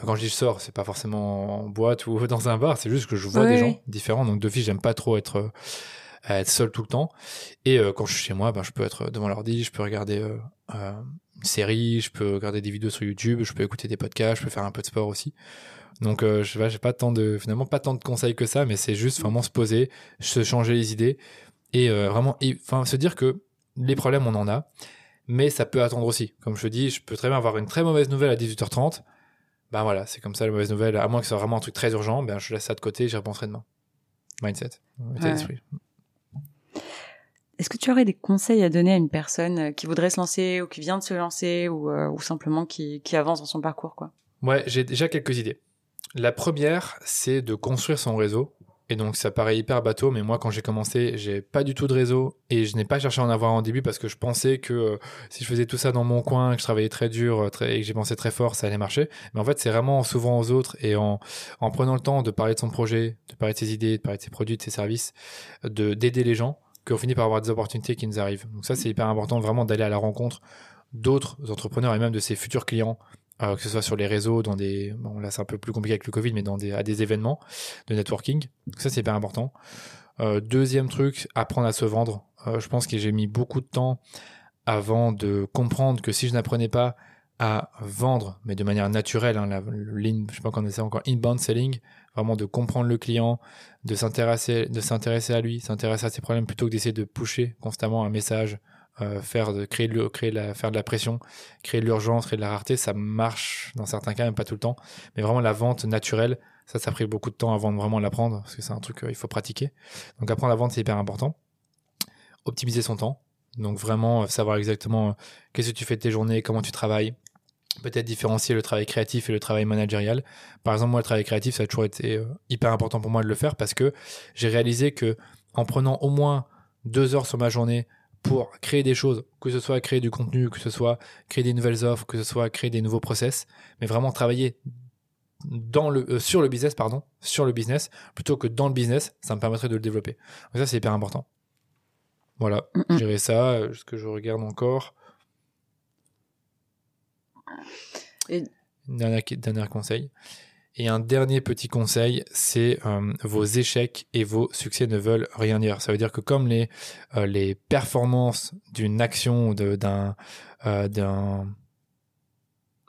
Quand je dis je sors, c'est pas forcément en boîte ou dans un bar, c'est juste que je vois des gens différents. Donc d'office, j'aime pas trop être être seul tout le temps. Et quand je suis chez moi, ben, je peux être devant l'ordi, je peux regarder une série, je peux regarder des vidéos sur YouTube, je peux écouter des podcasts, je peux faire un peu de sport aussi. Donc euh, je j'ai pas tant de finalement pas tant de conseils que ça, mais c'est juste vraiment se poser, se changer les idées et euh, vraiment enfin se dire que les problèmes on en a, mais ça peut attendre aussi. Comme je te dis, je peux très bien avoir une très mauvaise nouvelle à 18h30. Ben voilà, c'est comme ça la mauvaise nouvelle, à moins que ce soit vraiment un truc très urgent, ben je laisse ça de côté, j'y repenserai demain. Mindset, état d'esprit. Est-ce que tu aurais des conseils à donner à une personne euh, qui voudrait se lancer ou qui vient de se lancer ou, euh, simplement qui, qui avance dans son parcours quoi? Ouais, j'ai déjà quelques idées. La première, c'est de construire son réseau. Et donc ça paraît hyper bateau, mais moi quand j'ai commencé, j'ai pas du tout de réseau et je n'ai pas cherché à en avoir en début parce que je pensais que euh, si je faisais tout ça dans mon coin, que je travaillais très dur très, et que j'ai pensé très fort, ça allait marcher. Mais en fait, c'est vraiment en s'ouvrant aux autres et en, en prenant le temps de parler de son projet, de parler de ses idées, de parler de ses produits, de ses services, de d'aider les gens qu'on finit par avoir des opportunités qui nous arrivent. Donc ça, c'est hyper important vraiment d'aller à la rencontre d'autres entrepreneurs et même de ses futurs clients euh, que ce soit sur les réseaux, dans des, bon là c'est un peu plus compliqué avec le Covid, mais dans des, à des événements de networking. ça c'est hyper important. Euh, deuxième truc, apprendre à se vendre. Euh, je pense que j'ai mis beaucoup de temps avant de comprendre que si je n'apprenais pas à vendre, mais de manière naturelle, hein, la, je sais pas comment on encore, inbound selling, vraiment de comprendre le client, de s'intéresser, de s'intéresser à lui, s'intéresser à ses problèmes plutôt que d'essayer de pusher constamment un message, euh, faire de créer créer la, faire de la pression, créer de l'urgence, créer de la rareté, ça marche dans certains cas, même pas tout le temps, mais vraiment la vente naturelle, ça, ça a pris beaucoup de temps avant de vraiment l'apprendre, parce que c'est un truc qu'il faut pratiquer. Donc apprendre à vendre, c'est hyper important. Optimiser son temps, donc vraiment euh, savoir exactement euh, qu'est-ce que tu fais de tes journées, comment tu travailles, peut-être différencier le travail créatif et le travail managérial. Par exemple, moi, le travail créatif, ça a toujours été euh, hyper important pour moi de le faire parce que j'ai réalisé que en prenant au moins deux heures sur ma journée pour créer des choses, que ce soit créer du contenu, que ce soit créer des nouvelles offres, que ce soit créer des nouveaux process, mais vraiment travailler dans le euh, sur le business pardon, sur le business plutôt que dans le business, ça me permettrait de le développer. Donc ça c'est hyper important. Voilà, gérer ça, euh, ce que je regarde encore. Dernier, conseil. Et un dernier petit conseil, c'est euh, vos échecs et vos succès ne veulent rien dire. Ça veut dire que comme les, euh, les performances d'une action, d'un euh, d'un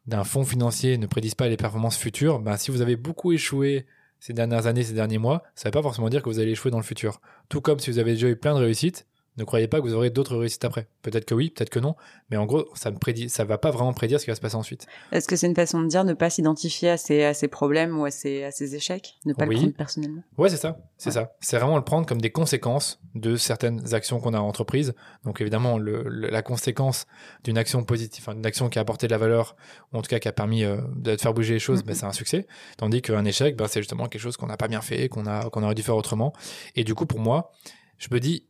d'un fonds financier ne prédisent pas les performances futures, ben, si vous avez beaucoup échoué ces dernières années, ces derniers mois, ça ne veut pas forcément dire que vous allez échouer dans le futur. Tout comme si vous avez déjà eu plein de réussites, ne croyez pas que vous aurez d'autres réussites après. Peut-être que oui, peut-être que non, mais en gros, ça ne prédit, ça va pas vraiment prédire ce qui va se passer ensuite. Est-ce que c'est une façon de dire ne pas s'identifier à ses, à ses problèmes ou à ses, à ses échecs, ne pas le prendre personnellement? Ouais, c'est ça, c'est ça. C'est vraiment le prendre comme des conséquences de certaines actions qu'on a entreprises. Donc évidemment, le, la conséquence d'une action positive, enfin, d'une action qui a apporté de la valeur, ou en tout cas qui a permis euh, de faire bouger les choses, ben, c'est un succès. Tandis qu'un échec, ben, c'est justement quelque chose qu'on n'a pas bien fait, qu'on a, qu'on aurait dû faire autrement. Et du coup, pour moi, je me dis,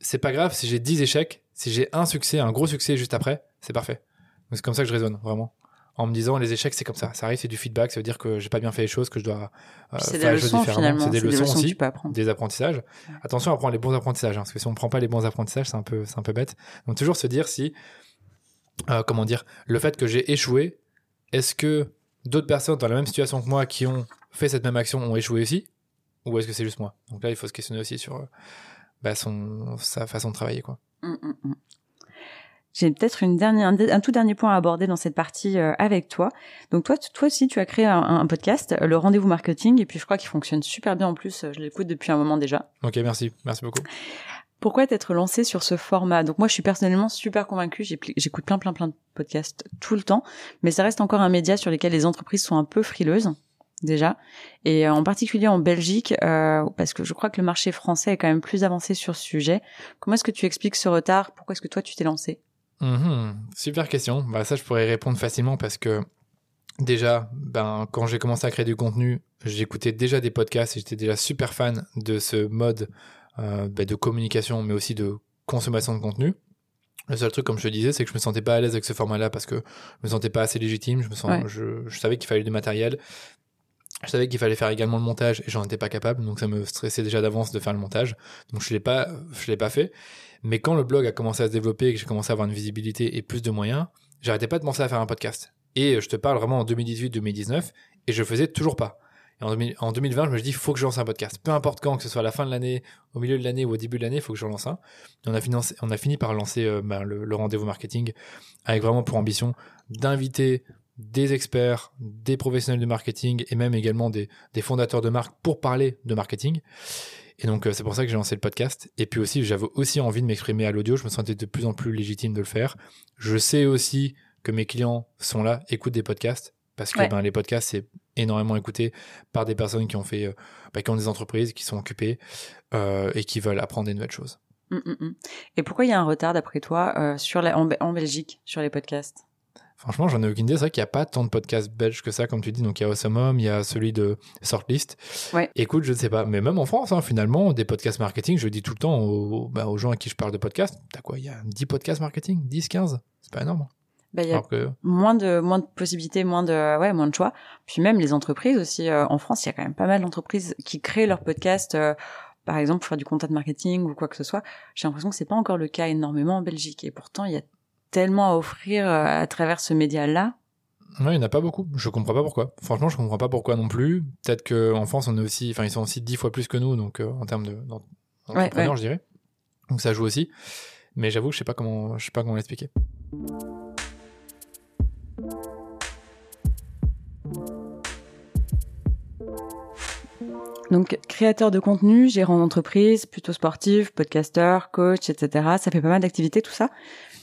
c'est pas grave si j'ai 10 échecs, si j'ai un succès, un gros succès juste après, c'est parfait. C'est comme ça que je raisonne, vraiment. En me disant, les échecs, c'est comme ça. Ça arrive, c'est du feedback, ça veut dire que j'ai pas bien fait les choses, que je dois euh, faire les choses différemment. C'est des, leçons aussi, des apprentissages. Attention à prendre les bons apprentissages, hein, parce que si on prend pas les bons apprentissages, c'est un peu, c'est un peu bête. Donc toujours se dire si, euh, comment dire, le fait que j'ai échoué, est-ce que d'autres personnes dans la même situation que moi qui ont fait cette même action ont échoué aussi, ou est-ce que c'est juste moi? Donc là, il faut se questionner aussi sur euh, bah, son, sa façon de travailler. quoi. Hum, hum, hum. J'ai peut-être une dernière, un, tout dernier point à aborder dans cette partie euh, avec toi. Donc toi, toi aussi, tu as créé un, podcast, euh, le rendez-vous marketing, et puis je crois qu'il fonctionne super bien en plus. Euh, je l'écoute depuis un moment déjà. Ok, merci, merci beaucoup. Pourquoi t'être lancé sur ce format? Donc moi, je suis personnellement super convaincue. J'écoute plein, plein, plein de podcasts tout le temps, mais ça reste encore un média sur lequel les entreprises sont un peu frileuses déjà, et euh, en particulier en Belgique, euh, parce que je crois que le marché français est quand même plus avancé sur ce sujet. Comment est-ce que tu expliques ce retard? Pourquoi est-ce que toi tu t'es lancé? Mmh Super question. Bah ça, je pourrais répondre facilement parce que déjà, ben quand j'ai commencé à créer du contenu, j'écoutais déjà des podcasts et j'étais déjà super fan de ce mode euh, bah, de communication, mais aussi de consommation de contenu. Le seul truc, comme je te disais, c'est que je me sentais pas à l'aise avec ce format-là parce que je me sentais pas assez légitime. Je me sens, je, je, savais qu'il fallait du matériel, je savais qu'il fallait faire également le montage et j'en étais pas capable, donc ça me stressait déjà d'avance de faire le montage. Donc je l'ai pas, je l'ai pas fait. Mais quand le blog a commencé à se développer et que j'ai commencé à avoir une visibilité et plus de moyens, j'arrêtais pas de penser à faire un podcast. Et je te parle vraiment en 2018-2019 et je faisais toujours pas. Et en, 2020, je me suis dit, faut que je lance un podcast. Peu importe quand, que ce soit à la fin de l'année, au milieu de l'année ou au début de l'année, il faut que je lance un. Et on a, fini par lancer euh, ben, le rendez-vous marketing avec vraiment pour ambition d'inviter des experts, des professionnels de marketing et même également des, fondateurs de marque pour parler de marketing. Et donc, euh, c'est pour ça que j'ai lancé le podcast. Et puis aussi, j'avais aussi envie de m'exprimer à l'audio. Je me sentais de plus en plus légitime de le faire. Je sais aussi que mes clients sont là, écoutent des podcasts. Parce que ben, les podcasts, c'est énormément écouté par des personnes qui ont fait, euh, ben, qui ont des entreprises, qui sont occupées euh, et qui veulent apprendre des nouvelles choses. Hum, hum, hum. Et pourquoi il y a un retard, d'après toi, sur la, en Belgique, sur les podcasts? Franchement, j'en ai aucune idée. C'est vrai qu'il n'y a pas tant de podcasts belges que ça, comme tu dis. Donc, il y a Awesome il y a celui de Sortlist. Ouais. Écoute, je ne sais pas. Mais même en France, hein, finalement, des podcasts marketing, je dis tout le temps aux, bah, aux gens à qui je parle de podcasts. T'as quoi? Il y a 10 podcasts marketing? 10, 15 C'est pas énorme. Bah, il y a moins de moins de possibilités, moins de ouais, moins de choix. Puis même les entreprises aussi euh, en France, il y a quand même pas mal d'entreprises qui créent leurs podcasts euh, par exemple pour faire du content marketing ou quoi que ce soit. J'ai l'impression que c'est pas encore le cas énormément en Belgique et pourtant il y a tellement à offrir euh, à travers ce média-là. Ouais, il n'y en a pas beaucoup. Je comprends pas pourquoi. Franchement, je comprends pas pourquoi non plus. Peut-être qu'en France, on est aussi, enfin, ils sont aussi dix fois plus que nous, donc euh, en termes de d'entrepreneurs, je dirais. Donc ça joue aussi. Mais j'avoue, je sais pas comment, je sais pas comment l'expliquer. Donc, créateur de contenu, gérant d'entreprise, plutôt sportif, podcasteur, coach, etc. Ça fait pas mal d'activités, tout ça.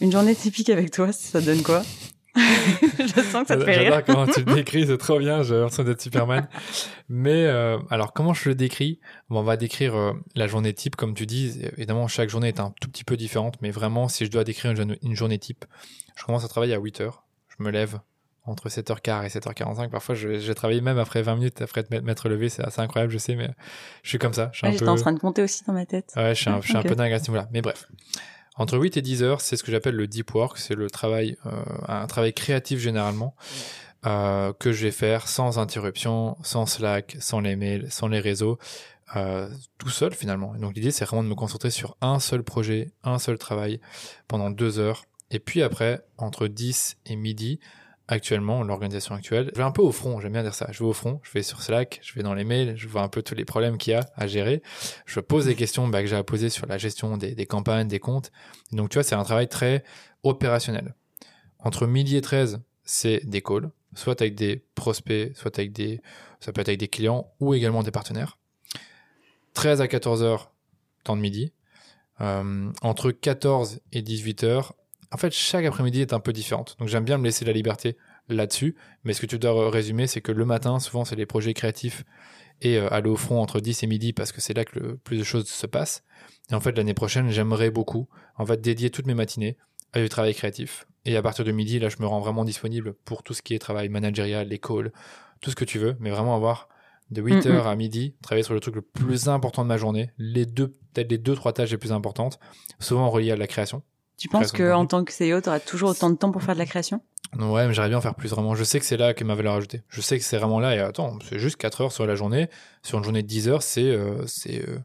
Une journée typique avec toi, ça donne quoi je sens que ça te fait rire. J'adore comment tu le décris, c'est trop bien, j'ai l'impression d'être Superman. Mais euh, alors, comment je le décris? Bon, On va décrire euh, la journée type, comme tu dis. Évidemment, chaque journée est un tout petit peu différente, mais vraiment, si je dois décrire une, une journée type, je commence à travailler à 8 heures. Je me lève, entre 7h15 et 7h45. Parfois, je, vais travailler même après 20 minutes après m'être levé. C'est assez incroyable, je sais, mais je suis comme ça. Je suis J'étais en train de compter aussi dans ma tête. Ouais, je suis un, je suis un peu dingue à ce niveau-là. Mais bref. Entre 8 et 10 heures, c'est ce que j'appelle le deep work. C'est le travail, euh, un travail créatif généralement, euh, que je vais faire sans interruption, sans Slack, sans les mails, sans les réseaux. Euh, tout seul finalement. Et donc l'idée c'est vraiment de me concentrer sur un seul projet, un seul travail pendant deux heures. Et puis après, entre 10 et midi, actuellement, l'organisation actuelle. Je vais un peu au front, j'aime bien dire ça. Je vais au front, je vais sur Slack, je vais dans les mails, je vois un peu tous les problèmes qu'il y a à gérer. Je pose des questions bah, que j'ai à poser sur la gestion des, campagnes, des comptes. Donc tu vois, c'est un travail très opérationnel. Entre midi et 13, c'est des calls, soit avec des prospects, soit avec des, ça peut être avec des clients ou également des partenaires. 13 à 14 heures, temps de midi. Euh, entre 14 et 18 heures, en fait, chaque après-midi est un peu différente. Donc j'aime bien me laisser la liberté là-dessus. Mais ce que tu dois résumer, c'est que le matin, souvent, c'est les projets créatifs et euh, aller au front entre 10 et midi parce que c'est là que le plus de choses se passent. Et en fait, l'année prochaine, j'aimerais beaucoup, en fait, dédier toutes mes matinées à du travail créatif. Et à partir de midi, là, je me rends vraiment disponible pour tout ce qui est travail managérial, les calls, tout ce que tu veux, mais vraiment avoir de 8h mm, mm. à midi, travailler sur le truc le plus important de ma journée, les deux, peut-être les deux, trois tâches les plus importantes, souvent reliées à la création. Tu penses que en tant que CEO, tu auras toujours autant de temps pour faire de la création? Ouais, mais j'aimerais bien en faire plus vraiment. Je sais que c'est là que ma valeur ajoutée. Je sais que c'est vraiment là. Et attends, c'est juste 4 heures sur la journée. Sur une journée de 10 heures, c'est euh, euh,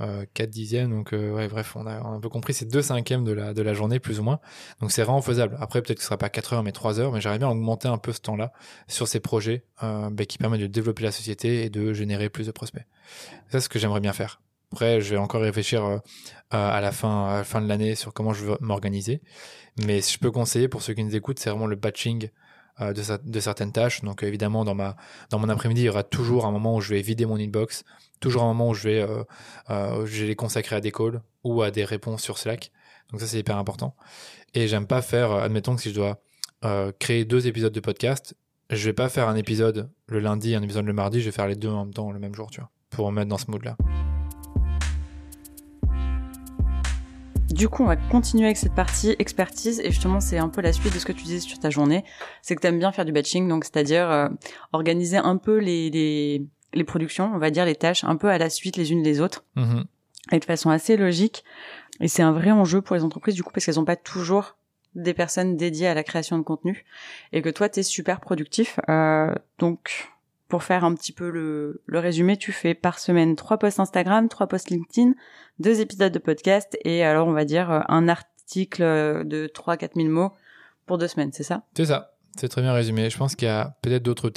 euh, 4 dixièmes. Donc euh, ouais, bref, on a, on a un peu compris. C'est 2 cinquièmes de la, de la journée, plus ou moins. Donc c'est vraiment faisable. Après, peut-être que ce sera pas 4 heures, mais 3 heures. Mais j'aimerais bien augmenter un peu ce temps-là sur ces projets euh, bah, qui permettent de développer la société et de générer plus de prospects. Ça, c'est ce que j'aimerais bien faire. Après, je vais encore réfléchir euh, à la fin, à la fin de l'année sur comment je veux m'organiser. Mais si je peux conseiller pour ceux qui nous écoutent, c'est vraiment le batching euh, de, certaines tâches. Donc évidemment, dans ma dans mon après-midi, il y aura toujours un moment où je vais vider mon inbox, toujours un moment où je vais euh, je vais les consacrer à des calls ou à des réponses sur Slack. Donc ça, c'est hyper important. Et j'aime pas faire, admettons que si je dois créer deux épisodes de podcast, je vais pas faire un épisode le lundi, un épisode le mardi, je vais faire les deux en même temps le même jour, tu vois, pour me mettre dans ce mode-là. Du coup, on va continuer avec cette partie expertise et justement, c'est un peu la suite de ce que tu disais sur ta journée. C'est que tu aimes bien faire du batching, donc c'est-à-dire euh, organiser un peu les, les, les, productions, on va dire les tâches, un peu à la suite les unes des autres, mm-hmm. et de façon assez logique. Et c'est un vrai enjeu pour les entreprises du coup parce qu'elles n'ont pas toujours des personnes dédiées à la création de contenu et que toi, tu es super productif. Euh, donc, pour faire un petit peu le, résumé, tu fais par semaine trois posts Instagram, trois posts LinkedIn, deux épisodes de podcast et alors on va dire euh, un article euh, de 3-4 000 mots pour deux semaines, c'est ça? C'est ça. C'est très bien résumé. Je pense qu'il y a peut-être d'autres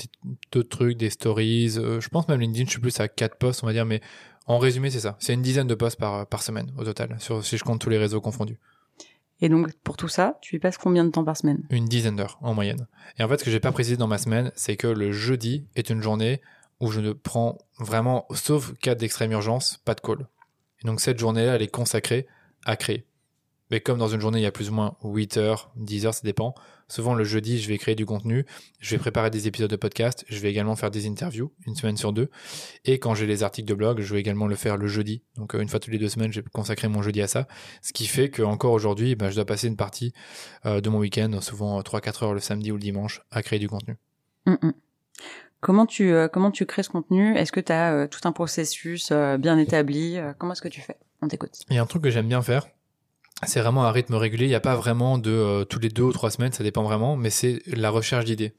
trucs, des stories. Euh, je pense même LinkedIn, je suis plus à quatre posts, on va dire, mais en résumé, c'est ça. C'est une dizaine de posts par, semaine au total, si je compte tous les réseaux confondus. Et donc, pour tout ça, tu y passes combien de temps par semaine? Une dizaine d'heures en moyenne. Et en fait, ce que j'ai pas précisé dans ma semaine, c'est que le jeudi est une journée où je ne prends vraiment, sauf cas d'extrême urgence, pas de call. Et donc, cette journée-là, elle est consacrée à créer. Mais comme dans une journée, il y a plus ou moins 8 heures, 10 heures, ça dépend. Souvent, le jeudi, je vais créer du contenu, je vais préparer des épisodes de podcast, je vais également faire des interviews, une semaine sur deux. Et quand j'ai les articles de blog, je vais également le faire le jeudi. Donc, euh, une fois toutes les deux semaines, je vais consacrer mon jeudi à ça. Ce qui fait que encore aujourd'hui, ben, je dois passer une partie euh, de mon week-end, souvent 3-4 euh, heures le samedi ou le dimanche, à créer du contenu. Mm, mm. Comment tu, comment tu crées ce contenu? Est-ce que tu as tout un processus bien établi? Comment est-ce que tu fais? On t'écoute. Il y a un truc que j'aime bien faire, c'est vraiment un rythme régulier. Il n'y a pas vraiment de euh, tous les deux ou trois semaines, ça dépend vraiment, mais c'est la recherche d'idées.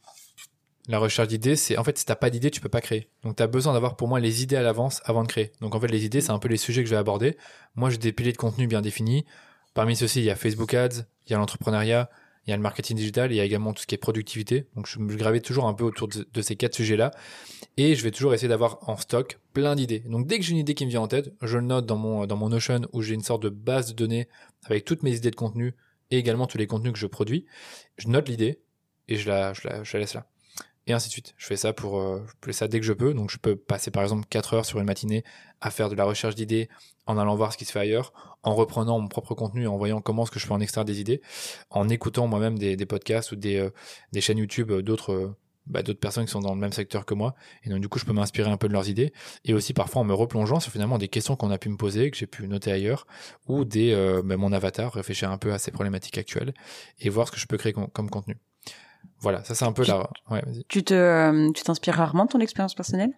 La recherche d'idées, c'est en fait si t'as pas d'idées, tu peux pas créer. Donc tu as besoin d'avoir pour moi les idées à l'avance avant de créer. Donc en fait les idées, c'est un peu les sujets que je vais aborder. Moi j'ai des piliers de contenu bien définis. Parmi ceux-ci, il y a Facebook Ads, il y a l'entrepreneuriat, il y a le marketing digital, il y a également tout ce qui est productivité. Donc je, je gravais toujours un peu autour de, ces quatre sujets-là. Et je vais toujours essayer d'avoir en stock plein d'idées. Donc dès que j'ai une idée qui me vient en tête, je le note dans mon, dans mon Notion où j'ai une sorte de base de données avec toutes mes idées de contenu et également tous les contenus que je produis. Je note l'idée et je la, je la, je la laisse là et ainsi de suite. Je fais ça pour euh, je fais ça dès que je peux. Donc je peux passer par exemple 4 heures sur une matinée à faire de la recherche d'idées en allant voir ce qui se fait ailleurs, en reprenant mon propre contenu, en voyant comment est-ce que je peux en extraire des idées, en écoutant moi-même des, des, podcasts ou des, euh, des chaînes YouTube d'autres bah, d'autres personnes qui sont dans le même secteur que moi. Et donc du coup je peux m'inspirer un peu de leurs idées et aussi parfois en me replongeant sur finalement des questions qu'on a pu me poser, que j'ai pu noter ailleurs, ou des euh, bah, mon avatar, réfléchir un peu à ces problématiques actuelles et voir ce que je peux créer comme contenu. Voilà, ça c'est un peu la. Ouais, tu te, euh, tu t'inspires rarement de ton expérience personnelle?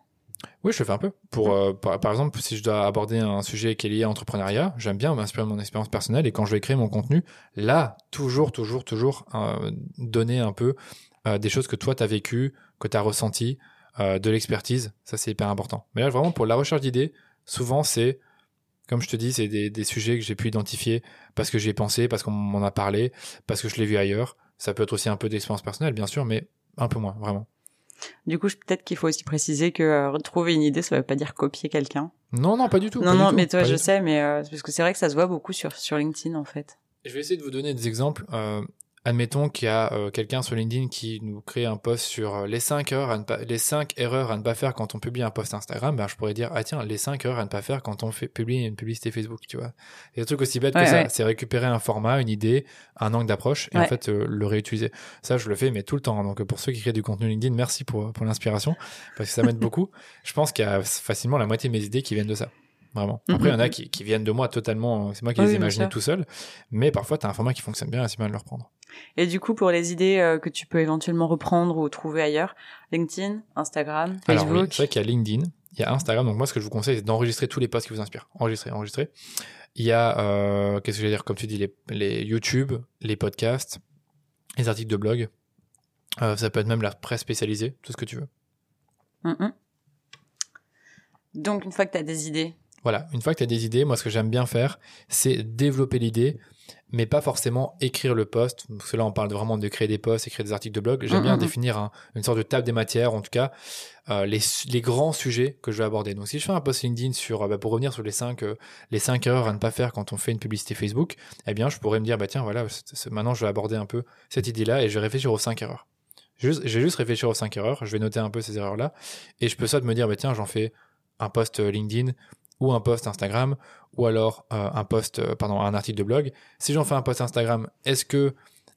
Oui, je le fais un peu. Pour, euh, par, exemple, si je dois aborder un sujet qui est lié à l'entrepreneuriat, j'aime bien m'inspirer de mon expérience personnelle et quand je vais créer mon contenu, là, toujours, toujours, toujours euh, donner un peu des choses que toi t'as vécu, que t'as ressenti, de l'expertise. Ça c'est hyper important. Mais là, vraiment pour la recherche d'idées, souvent c'est comme je te dis, c'est des, des, sujets que j'ai pu identifier parce que j'y ai pensé, parce qu'on m'en a parlé, parce que je l'ai vu ailleurs. Ça peut être aussi un peu d'expérience personnelle, bien sûr, mais un peu moins, vraiment. Du coup, peut-être qu'il faut aussi préciser que euh, retrouver une idée, ça veut pas dire copier quelqu'un. Non, non, pas du tout. Non, non, mais toi, je sais, mais euh, parce que c'est vrai que ça se voit beaucoup sur sur LinkedIn, en fait. Je vais essayer de vous donner des exemples. Euh, admettons qu'il y a euh, quelqu'un sur LinkedIn qui nous crée un post sur euh, les 5 heures à ne pas, les 5 erreurs à ne pas faire quand on publie un post Instagram, ben je pourrais dire ah tiens les 5 heures à ne pas faire quand on fait publie une publicité Facebook, tu vois. Il y a des trucs aussi bêtes que ça, c'est récupérer un format, une idée, un angle d'approche et en fait euh, le réutiliser. Ça je le fais mais tout le temps. Donc pour ceux qui créent du contenu LinkedIn, merci pour pour l'inspiration parce que ça m'aide beaucoup. Je pense qu'il y a facilement la moitié de mes idées qui viennent de ça vraiment. Après, il y en a qui, qui, viennent de moi totalement, c'est moi qui les ai tout seul, mais parfois, tu as un format qui fonctionne bien et c'est bien de le reprendre. Et du coup, pour les idées euh, que tu peux éventuellement reprendre ou trouver ailleurs, LinkedIn, Instagram, Facebook. Alors c'est vrai qu'il y a LinkedIn, il y a Instagram. Donc moi, ce que je vous conseille, c'est d'enregistrer tous les posts qui vous inspirent. Enregistrer, enregistrer. Il y a, euh, qu'est-ce que je vais dire, comme tu dis, les, les, YouTube, les podcasts, les articles de blog. Euh, ça peut être même la presse spécialisée, tout ce que tu veux. Donc, une fois que tu as des idées, voilà, une fois que tu as des idées, moi ce que j'aime bien faire, c'est développer l'idée, mais pas forcément écrire le post. Parce que là, on parle vraiment de créer des posts, écrire des articles de blog. J'aime mm, bien mm, mm. définir une sorte de table des matières, en tout cas, euh, les, les, grands sujets que je vais aborder. Donc, si je fais un post LinkedIn sur, euh, bah, pour revenir sur les 5 euh, les cinq erreurs à ne pas faire quand on fait une publicité Facebook, eh bien, je pourrais me dire, bah tiens, voilà, maintenant je vais aborder un peu cette idée-là et je vais réfléchir aux 5 erreurs. J'ai juste, juste réfléchir aux 5 erreurs, je vais noter un peu ces erreurs-là, et je peux soit me dire, bah tiens, j'en fais un post LinkedIn ou un post Instagram ou alors euh, un post euh, pardon un article de blog. Si j'en fais un post Instagram est-ce que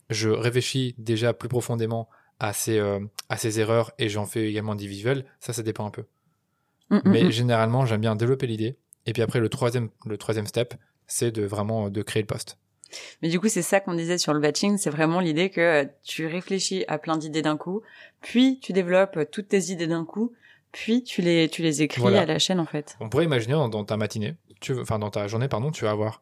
je réfléchis déjà plus profondément à ces euh, à ces erreurs et j'en fais également des visuels? Ça ça dépend un peu. Mm, mm, mais mm. généralement j'aime bien développer l'idée. Et puis après le troisième le troisième step c'est de vraiment de créer le post. Mais du coup, c'est ça qu'on disait sur le batching, c'est vraiment l'idée que tu réfléchis à plein d'idées d'un coup, puis tu développes toutes tes idées d'un coup, puis tu les, tu les écris à la chaîne en fait. On pourrait imaginer dans, ta matinée, tu, enfin dans ta journée, pardon, tu vas avoir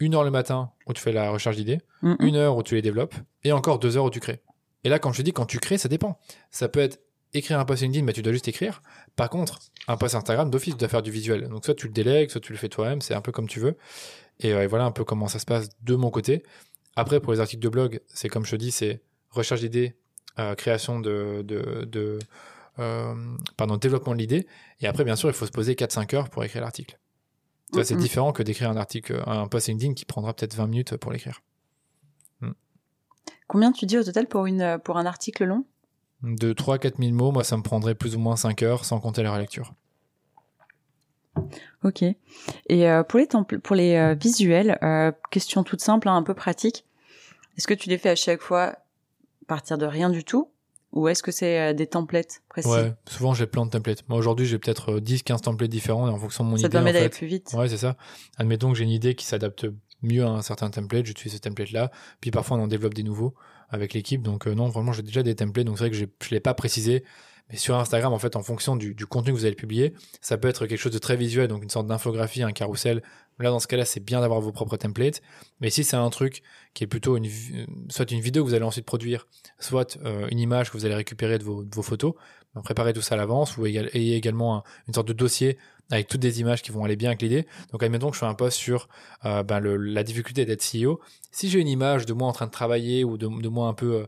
une heure le matin où tu fais la recherche d'idées, une heure où tu les développes, et encore deux heures où tu crées. Et là, quand je te dis quand tu crées, ça dépend. Ça peut être écrire un post LinkedIn, mais tu dois juste écrire. Par contre, un post Instagram, d'office, tu dois faire du visuel. Donc soit tu le délègues, soit tu le fais toi-même, c'est un peu comme tu veux. Et, euh, voilà un peu comment ça se passe de mon côté. Après, pour les articles de blog, c'est comme je te dis, c'est recherche d'idées, euh, création de, de, de pardon, développement de l'idée. Et après, bien sûr, il faut se poser 4-5 heures pour écrire l'article. C'est différent que d'écrire un article, un post LinkedIn qui prendra peut-être 20 minutes pour l'écrire. Hmm. Combien tu dis au total pour, une, pour un article long? De 3-4 000 mots, moi ça me prendrait plus ou moins 5 heures sans compter la relecture. Ok. Et euh, pour les, pour les euh, visuels, euh, question toute simple, hein, un peu pratique. Est-ce que tu les fais à chaque fois partir de rien du tout? Ou est-ce que c'est euh, des templates précis? Ouais, souvent j'ai plein de templates. Moi aujourd'hui j'ai peut-être 10-15 euh, templates différents en fonction de mon idée. Ça permet d'aller plus vite? Ouais, c'est ça. Admettons que j'ai une idée qui s'adapte mieux à un certain template, j'utilise ce template-là. Puis parfois on en développe des nouveaux avec l'équipe. Donc euh, non, vraiment j'ai déjà des templates. Donc c'est vrai que je ne l'ai pas précisé Mais sur Instagram, en fait, en fonction du, contenu que vous allez publier, ça peut être quelque chose de très visuel, donc une sorte d'infographie, un carrousel. Là, dans ce cas-là, c'est bien d'avoir vos propres templates. Mais si c'est un truc qui est plutôt une, soit une vidéo que vous allez ensuite produire, soit euh, une image que vous allez récupérer de vos, photos, ben, préparez tout ça à l'avance, ou ayez également une sorte de dossier avec toutes des images qui vont aller bien avec l'idée. Donc, admettons que je fais un post sur euh, ben, la difficulté d'être CEO. Si j'ai une image de moi en train de travailler ou de, moi un peu euh,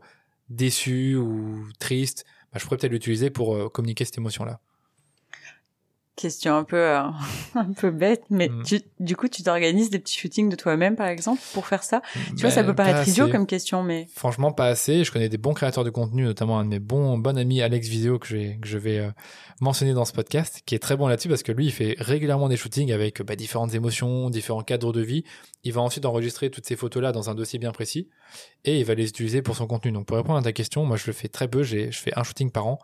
déçu ou triste, je pourrais peut-être l'utiliser pour euh, communiquer cette émotion-là question un peu euh, un peu bête mais mm. tu, du coup tu t'organises des petits shootings de toi-même par exemple pour faire ça? Tu vois ça ben, peut paraître idiot comme question mais franchement pas assez. Je connais des bons créateurs de contenu notamment un de mes bons bon amis Alex que, que je vais euh, mentionner dans ce podcast qui est très bon là-dessus parce que lui il fait régulièrement des shootings avec bah, différentes émotions différents cadres de vie. Il va ensuite enregistrer toutes ces photos là dans un dossier bien précis et il va les utiliser pour son contenu. Donc pour répondre à ta question moi je le fais très peu. Je fais un shooting par an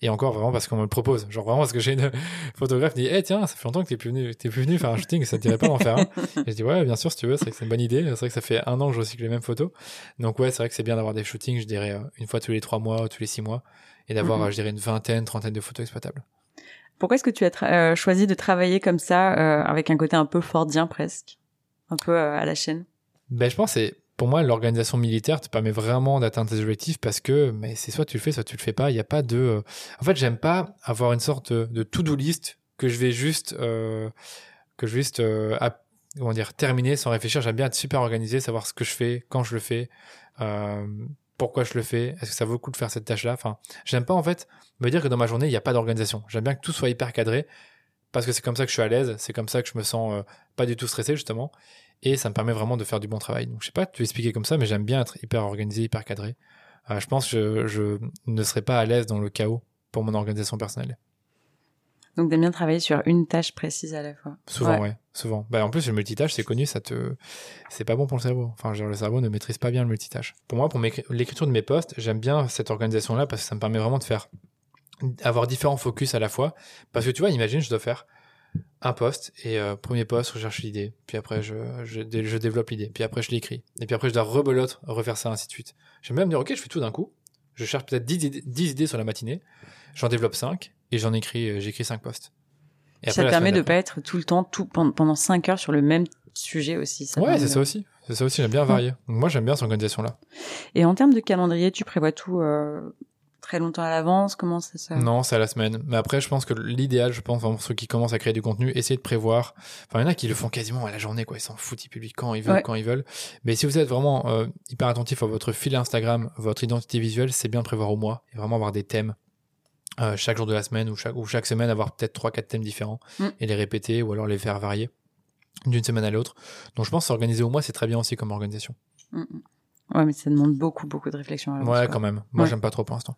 et encore vraiment parce qu'on me le propose. Genre vraiment parce que j'ai une photo photographe dit hey, tiens ça fait longtemps que t'es plus venu t'es plus venu faire un shooting ça te dirait pas d'en faire un et je dis ouais bien sûr si tu veux c'est c'est une bonne idée c'est vrai que ça fait un an que je recycle les mêmes photos donc ouais c'est vrai que c'est bien d'avoir des shootings je dirais euh, une fois tous les trois mois ou tous les six mois et d'avoir mhm. je dirais une vingtaine trentaine de photos exploitables pourquoi est-ce que tu as euh, choisi de travailler comme ça euh, avec un côté un peu fordien presque un peu à la chaîne? Ben je pense c'est pour moi, l'organisation militaire te permet vraiment d'atteindre tes objectifs parce que, mais c'est soit tu le fais, soit tu le fais pas. Il n'y a pas de. En fait, j'aime pas avoir une sorte de to-do list que je vais juste euh, que je euh, comment terminer sans réfléchir. J'aime bien être super organisé, savoir ce que je fais, quand je le fais, euh, pourquoi je le fais, est-ce que ça vaut le coup de faire cette tâche-là? Enfin, j'aime pas en fait me dire que dans ma journée il n'y a pas d'organisation. J'aime bien que tout soit hyper cadré parce que c'est comme ça que je suis à l'aise, c'est comme ça que je me sens pas du tout stressé justement, et ça me permet vraiment de faire du bon travail. Donc je sais pas, tu expliquer comme ça, mais j'aime bien être hyper organisé, hyper cadré. Je pense que je, je ne serais pas à l'aise dans le chaos pour mon organisation personnelle. Donc d'aimer bien travailler sur une tâche précise à la fois. Souvent, ouais, souvent. Bah, en plus, le multitâche, c'est connu, ça te, c'est pas bon pour le cerveau. Enfin, genre, le cerveau ne maîtrise pas bien le multitâche. Pour moi, pour l'écriture de mes posts, j'aime bien cette organisation-là parce que ça me permet vraiment de faire, avoir différents focus à la fois. Parce que tu vois, imagine, je dois faire un post et euh, premier post, je cherche l'idée. Puis après, je, je, je développe l'idée. Puis après, je l'écris. Et puis après, je dois rebelote, refaire ça, ainsi de suite. J'aime bien me dire, ok, je fais tout d'un coup. Je cherche peut-être 10 idées, 10 idées sur la matinée. J'en développe 5 et j'en écris, euh, j'écris cinq posts. Et ça permet de pas être tout le temps, tout pendant cinq heures sur le même sujet aussi. Ça ouais, c'est ça aussi. C'est ça aussi. J'aime bien varier. moi, j'aime bien cette organisation-là. Et en termes de calendrier, tu prévois tout euh, très longtemps à l'avance? Comment ça se Non, c'est à la semaine. Mais après, je pense que l'idéal, je pense, pour ceux qui commencent à créer du contenu, essayer de prévoir. Enfin, il y en a qui le font quasiment à la journée, quoi. Ils s'en foutent, ils publient quand ils veulent, quand ils veulent. Mais si vous êtes vraiment euh, hyper attentif à votre fil Instagram, votre identité visuelle, c'est bien de prévoir au mois et vraiment avoir des thèmes euh, chaque jour de la semaine ou chaque, ou chaque semaine avoir peut-être trois quatre thèmes différents mm. et les répéter ou alors les faire varier d'une semaine à l'autre. Donc je pense s'organiser au mois c'est très bien aussi comme organisation. Mm, mm. Ouais, mais ça demande beaucoup beaucoup de réflexion. ouais, quand même. Moi j'aime pas trop pour l'instant.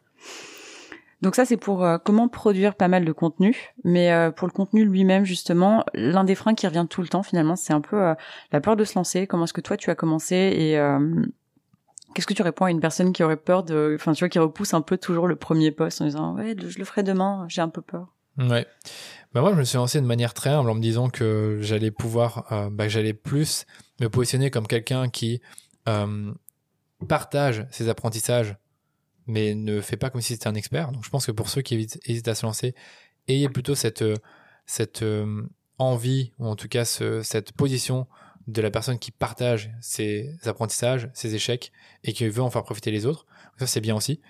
Donc ça c'est pour euh, comment produire pas mal de contenu, mais euh, pour le contenu lui-même justement, l'un des freins qui revient tout le temps finalement, c'est un peu la peur de se lancer. Comment est-ce que toi tu as commencé et Qu'est-ce que tu réponds à une personne qui aurait peur de, enfin, tu vois, qui repousse un peu toujours le premier poste en disant, ouais, je le ferai demain, j'ai un peu peur. Ouais. Bah moi, je me suis lancé de manière très humble en me disant que j'allais pouvoir, euh, bah, j'allais plus me positionner comme quelqu'un qui euh, partage ses apprentissages, mais ne fait pas comme si c'était un expert. Donc, je pense que pour ceux qui hésitent à se lancer, ayez plutôt cette cette euh, envie ou en tout cas ce, cette position de la personne qui partage ses apprentissages, ses échecs et qui veut en faire profiter les autres. Ça, c'est bien aussi.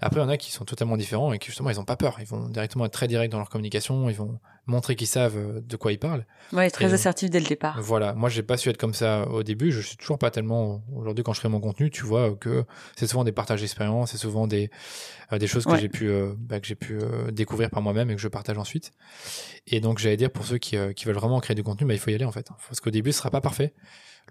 Après, il y en a qui sont totalement différents et qui, justement, ils n'ont pas peur. Ils vont directement être très directs dans leur communication. Ils vont montrer qu'ils savent euh, de quoi ils parlent. Ouais, très assertif dès le départ. Voilà. Moi, j'ai pas su être comme ça au début. Je suis toujours pas tellement, aujourd'hui, quand je crée mon contenu, tu vois, que c'est souvent des partages d'expérience, c'est souvent des, euh, des choses que j'ai pu, euh, bah, que j'ai pu découvrir par moi-même et que je partage ensuite. Et donc, j'allais dire, pour ceux qui, qui veulent vraiment créer du contenu, bah, il faut y aller, en fait. Parce qu'au début, ce sera pas parfait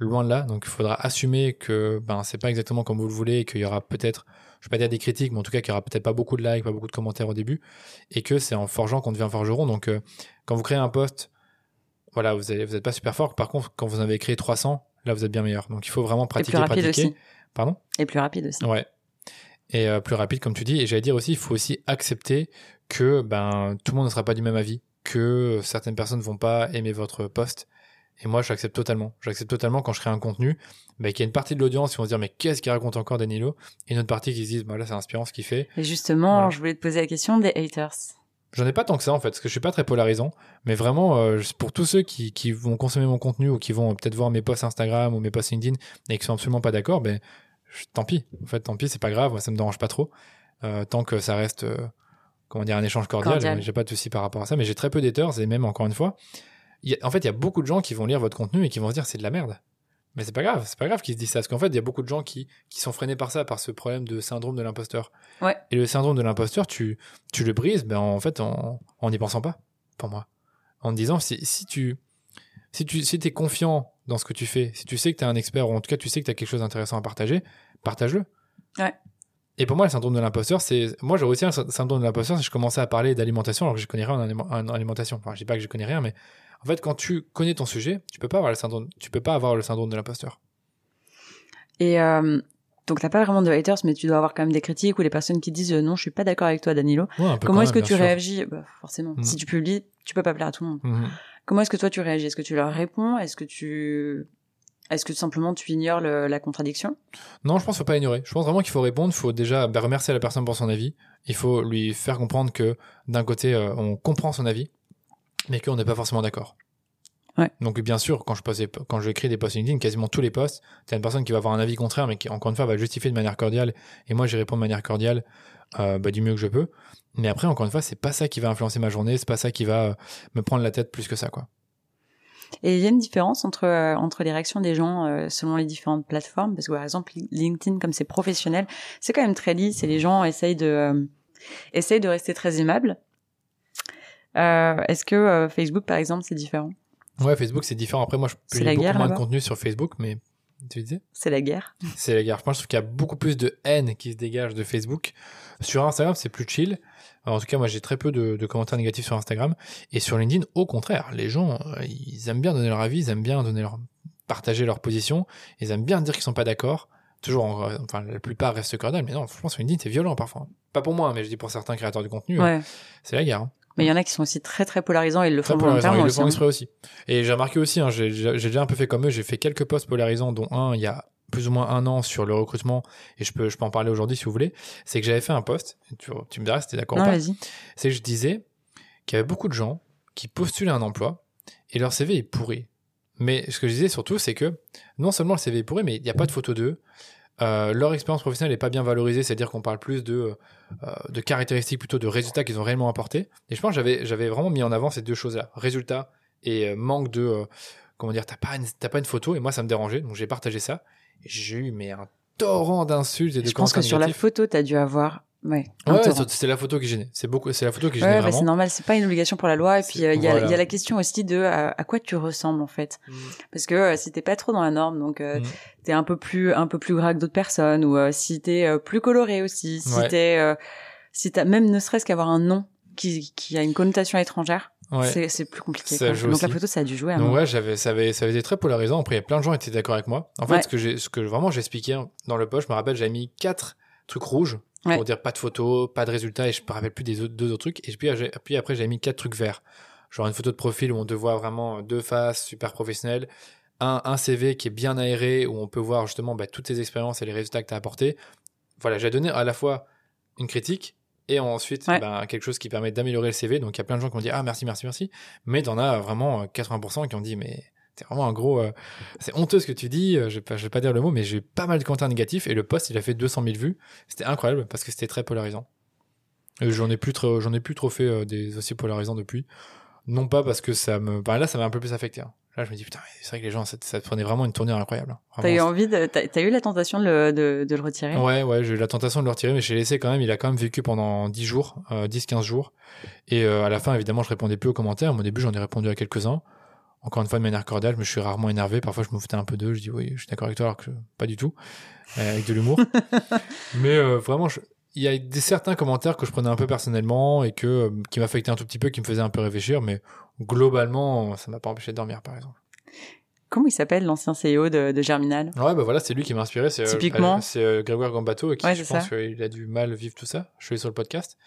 loin de là. Donc il faudra assumer que ben c'est pas exactement comme vous le voulez et qu'il y aura peut-être, je vais pas dire des critiques, mais en tout cas qu'il y aura peut-être pas beaucoup de likes, pas beaucoup de commentaires au début, et que c'est en forgeant qu'on devient forgeron. Donc euh, quand vous créez un poste, voilà, vous n'êtes vous êtes pas super fort. Par contre, quand vous en avez créé 300, là vous êtes bien meilleur. Donc il faut vraiment pratiquer, et plus pratiquer. Aussi. Pardon? Et plus rapide aussi. Ouais. Et euh, plus rapide comme tu dis. Et j'allais dire aussi, il faut aussi accepter que ben tout le monde ne sera pas du même avis, que certaines personnes vont pas aimer votre poste Et moi, j'accepte totalement. J'accepte totalement quand je crée un contenu, bah, qu'il y a une partie de l'audience qui vont se dire, mais qu'est-ce qu'il raconte encore Danilo? Et une autre partie qui se disent, bah là, c'est inspirant ce qu'il fait. Et justement, je voulais te poser la question des haters. J'en ai pas tant que ça en fait, parce que je suis pas très polarisant, mais vraiment euh, pour tous ceux qui, qui, vont consommer mon contenu ou qui vont peut-être voir mes posts Instagram ou mes posts LinkedIn et qui sont absolument pas d'accord, ben tant pis. En fait, tant pis, c'est pas grave, moi, ça me dérange pas trop, euh, tant que ça reste, euh, comment dire, un échange cordial. J'ai pas de soucis par rapport à ça, mais j'ai très peu d'haters et même encore une fois, en fait, il y a beaucoup de gens qui vont lire votre contenu et qui vont se dire c'est de la merde. Mais c'est pas grave, c'est pas grave qu'ils se disent ça, parce qu'en fait, il y a beaucoup de gens qui, qui sont freinés par ça, par ce problème de syndrome de l'imposteur. Ouais. Et le syndrome de l'imposteur, tu, tu le brises, ben en fait, en n'y pensant pas, pour moi. En te disant, si, si tu si tu si es confiant dans ce que tu fais, si tu sais que tu es un expert, ou en tout cas tu sais que tu as quelque chose d'intéressant à partager, partage-le. Ouais. Et pour moi, le syndrome de l'imposteur, c'est. Moi, j'ai aussi un syndrome de l'imposteur si je commençais à parler d'alimentation alors que je connais rien en, alimentation. Enfin, je dis pas que je connais rien, mais en fait, quand tu connais ton sujet, tu peux pas avoir le syndrome, tu peux pas avoir le syndrome de l'imposteur. Et euh, donc t'as pas vraiment de haters, mais tu dois avoir quand même des critiques ou des personnes qui disent euh, non, je suis pas d'accord avec toi, Danilo. Comment est-ce que tu réagis? Bah, Forcément, mm. si tu publies, tu peux pas plaire à tout le monde. Mm-hmm. Comment est-ce que toi tu réagis? Est-ce que tu leur réponds? Est-ce que tu est-ce que simplement tu ignores la contradiction? Non, je pense qu'il faut pas ignorer. Je pense vraiment qu'il faut répondre. Il faut déjà bah, remercier la personne pour son avis. Il faut lui faire comprendre que d'un côté, euh, on comprend son avis, mais qu'on n'est pas forcément d'accord. Ouais. Donc bien sûr, quand je posais, quand j'écris des posts LinkedIn, quasiment tous les posts, t'as une personne qui va avoir un avis contraire, mais qui encore une fois va justifier de manière cordiale, et moi j'y réponds de manière cordiale, euh, bah, du mieux que je peux. Mais après, encore une fois, c'est pas ça qui va influencer ma journée, c'est pas ça qui va euh, me prendre la tête plus que ça, quoi. Et il y a une différence entre euh, entre les réactions des gens euh, selon les différentes plateformes, parce que par exemple LinkedIn, comme c'est professionnel, c'est quand même très lisse et les gens essayent de essayent de rester très aimables. Euh, Est-ce que euh, Facebook, par exemple, c'est différent? Ouais, Facebook, c'est différent. Après, moi, je publie beaucoup moins de contenu sur Facebook, mais tu disais? C'est la guerre. C'est la guerre. Je pense qu'il y a beaucoup plus de haine qui se dégage de Facebook. Sur Instagram, c'est plus chill. en tout cas, moi, j'ai très peu de, de, commentaires négatifs sur Instagram. Et sur LinkedIn, au contraire, les gens, euh, ils aiment bien donner leur avis, ils aiment bien donner leur, partager leur position, ils aiment bien dire qu'ils sont pas d'accord. Toujours, enfin, la plupart restent cordiales, mais non, franchement, sur LinkedIn, c'est violent parfois. Pas pour moi, mais je dis pour certains créateurs de contenu, ouais. c'est la guerre. Mais il y en a qui sont aussi très très polarisants et ils le font volontairement Ils le font hein. exprès aussi. Et j'ai remarqué aussi, hein, j'ai déjà un peu fait comme eux, j'ai fait quelques posts polarisants, dont un il y a plus ou moins un an sur le recrutement, et je peux, je peux en parler aujourd'hui si vous voulez, c'est que j'avais fait un post, tu, tu me diras si t'es d'accord ou pas. C'est que je disais qu'il y avait beaucoup de gens qui postulaient un emploi et leur CV est pourri. Mais ce que je disais surtout, c'est que non seulement le CV est pourri, mais il n'y a pas de photo d'eux, euh, leur expérience professionnelle n'est pas bien valorisée, c'est-à-dire qu'on parle plus de, euh, de caractéristiques plutôt de résultats qu'ils ont réellement apportés. Et je pense que j'avais, j'avais vraiment mis en avant ces deux choses-là, résultats et euh, manque de, euh, comment dire, t'as pas, une, t'as pas une photo, et moi ça me dérangeait, donc j'ai partagé ça. Et j'ai eu mais un torrent d'insultes et de Je pense que sur la photo, t'as dû avoir Ouais, ouais c'est la photo qui gênait. C'est beaucoup, c'est la photo qui gênait ouais, c'est normal, c'est pas une obligation pour la loi. Et puis il y, a, y, a, la question aussi de à, quoi tu ressembles en fait, mm. parce que euh, si t'es pas trop dans la norme, donc euh, mm. t'es un peu plus un peu plus gras que d'autres personnes, ou euh, si t'es euh, plus coloré aussi, si t'es si t'as même ne serait-ce qu'avoir un nom qui qui a une connotation étrangère. Ouais. C'est plus compliqué. Donc la photo, ça a dû jouer. Donc ouais, j'avais, ça avait, ça avait été très polarisant. Après, il y a plein de gens qui étaient d'accord avec moi. En fait, ce que j'ai, ce que vraiment j'expliquais dans le post, je me rappelle, j'avais mis quatre trucs rouges pour dire pas de photos, pas de résultats, et je me rappelle plus des deux autres trucs. Et puis, puis après, j'ai mis quatre trucs verts. Genre une photo de profil où on te voit vraiment deux faces super professionnelles, un, un CV qui est bien aéré où on peut voir justement bah, toutes tes expériences et les résultats que tu as apportés. Voilà, j'ai donné à la fois une critique et ensuite bah, quelque chose qui permet d'améliorer le CV. Donc il y a plein de gens qui ont dit ah merci merci merci, mais t'en as vraiment 80% qui ont dit mais c'est vraiment un gros. Euh, c'est honteux ce que tu dis. Euh, je vais, vais pas dire le mot, mais j'ai eu pas mal de commentaires négatifs et le post il a fait 200 000 vues. C'était incroyable parce que c'était très polarisant. Et j'en ai plus trop, j'en ai plus trop fait euh, des aussi polarisants depuis. Non pas parce que ça me, bah là ça m'a un peu plus affecté. Hein. Là je me dis putain, c'est vrai que les gens ça, prenait vraiment une tournure incroyable. Hein. T'as eu envie de, t'as, eu la tentation de le, de, de le retirer? Ouais ouais, j'ai eu la tentation de le retirer, mais j'ai laissé quand même. Il a quand même vécu pendant 10 jours, 10-15 jours. Et à la fin évidemment je répondais plus aux commentaires. Au début j'en ai répondu à quelques uns encore une fois de manière cordiale, je me suis rarement énervé. Parfois, je me foutais un peu d'eux. Je dis oui, je suis d'accord avec toi, alors que pas du tout, euh, avec de l'humour. Mais euh, vraiment, il y a des certains commentaires que je prenais un peu personnellement et que euh, qui m'affectaient un tout petit peu, qui me faisaient un peu réfléchir. Mais globalement, ça m'a pas empêché de dormir, par exemple. Comment il s'appelle l'ancien CEO de, de, Germinal? Ouais, bah voilà, c'est lui qui m'a inspiré. C'est, Typiquement. c'est Grégoire Gambato qui je pense qu'il a du mal vivre tout ça. Je suis sur le podcast.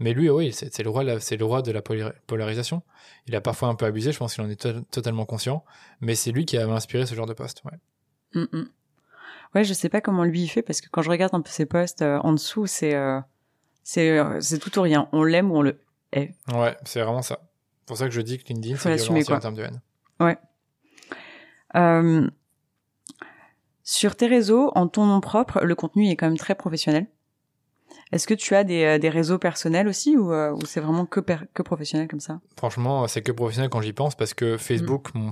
Mais lui, oui, c'est, le roi, c'est le roi de la polarisation. Il a parfois un peu abusé, je pense qu'il en est totalement conscient. Mais c'est lui qui a inspiré ce genre de poste. Ouais. Mm, mm. Ouais, je sais pas comment lui il fait parce que quand je regarde un peu ses posts en dessous, c'est c'est c'est tout ou rien. On l'aime ou on le hait. Ouais, c'est vraiment ça. C'est pour ça que je dis que LinkedIn, c'est violent en termes de haine. Ouais. Euh, sur tes réseaux, en ton nom propre, le contenu est quand même très professionnel. Est-ce que tu as des, euh, des réseaux personnels aussi ou, euh, ou c'est vraiment que, que professionnel comme ça? Franchement, c'est que professionnel quand j'y pense parce que Facebook, mm. mon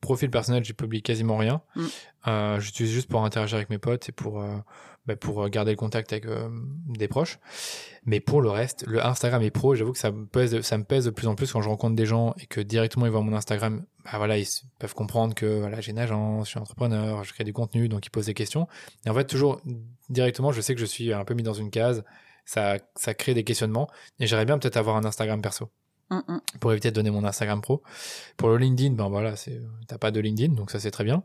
profil personnel, j'y publie quasiment rien. Mm. Euh, J'utilise juste pour interagir avec mes potes et pour euh, bah, pour garder le contact avec euh, des proches. Mais pour le reste, le Instagram est pro. J'avoue que ça me pèse, ça me pèse de plus en plus quand je rencontre des gens et que directement ils voient mon Instagram. Bah voilà, ils peuvent comprendre que voilà, j'ai une agence, je suis entrepreneur, je crée du contenu, donc ils posent des questions. Et en fait, toujours directement, je sais que je suis un peu mis dans une case. Ça, ça crée des questionnements. Et j'aimerais bien peut-être avoir un Instagram perso. Mm, mm. pour éviter de donner mon Instagram pro. Pour le LinkedIn, ben voilà, c'est t'as pas de LinkedIn, donc ça c'est très bien.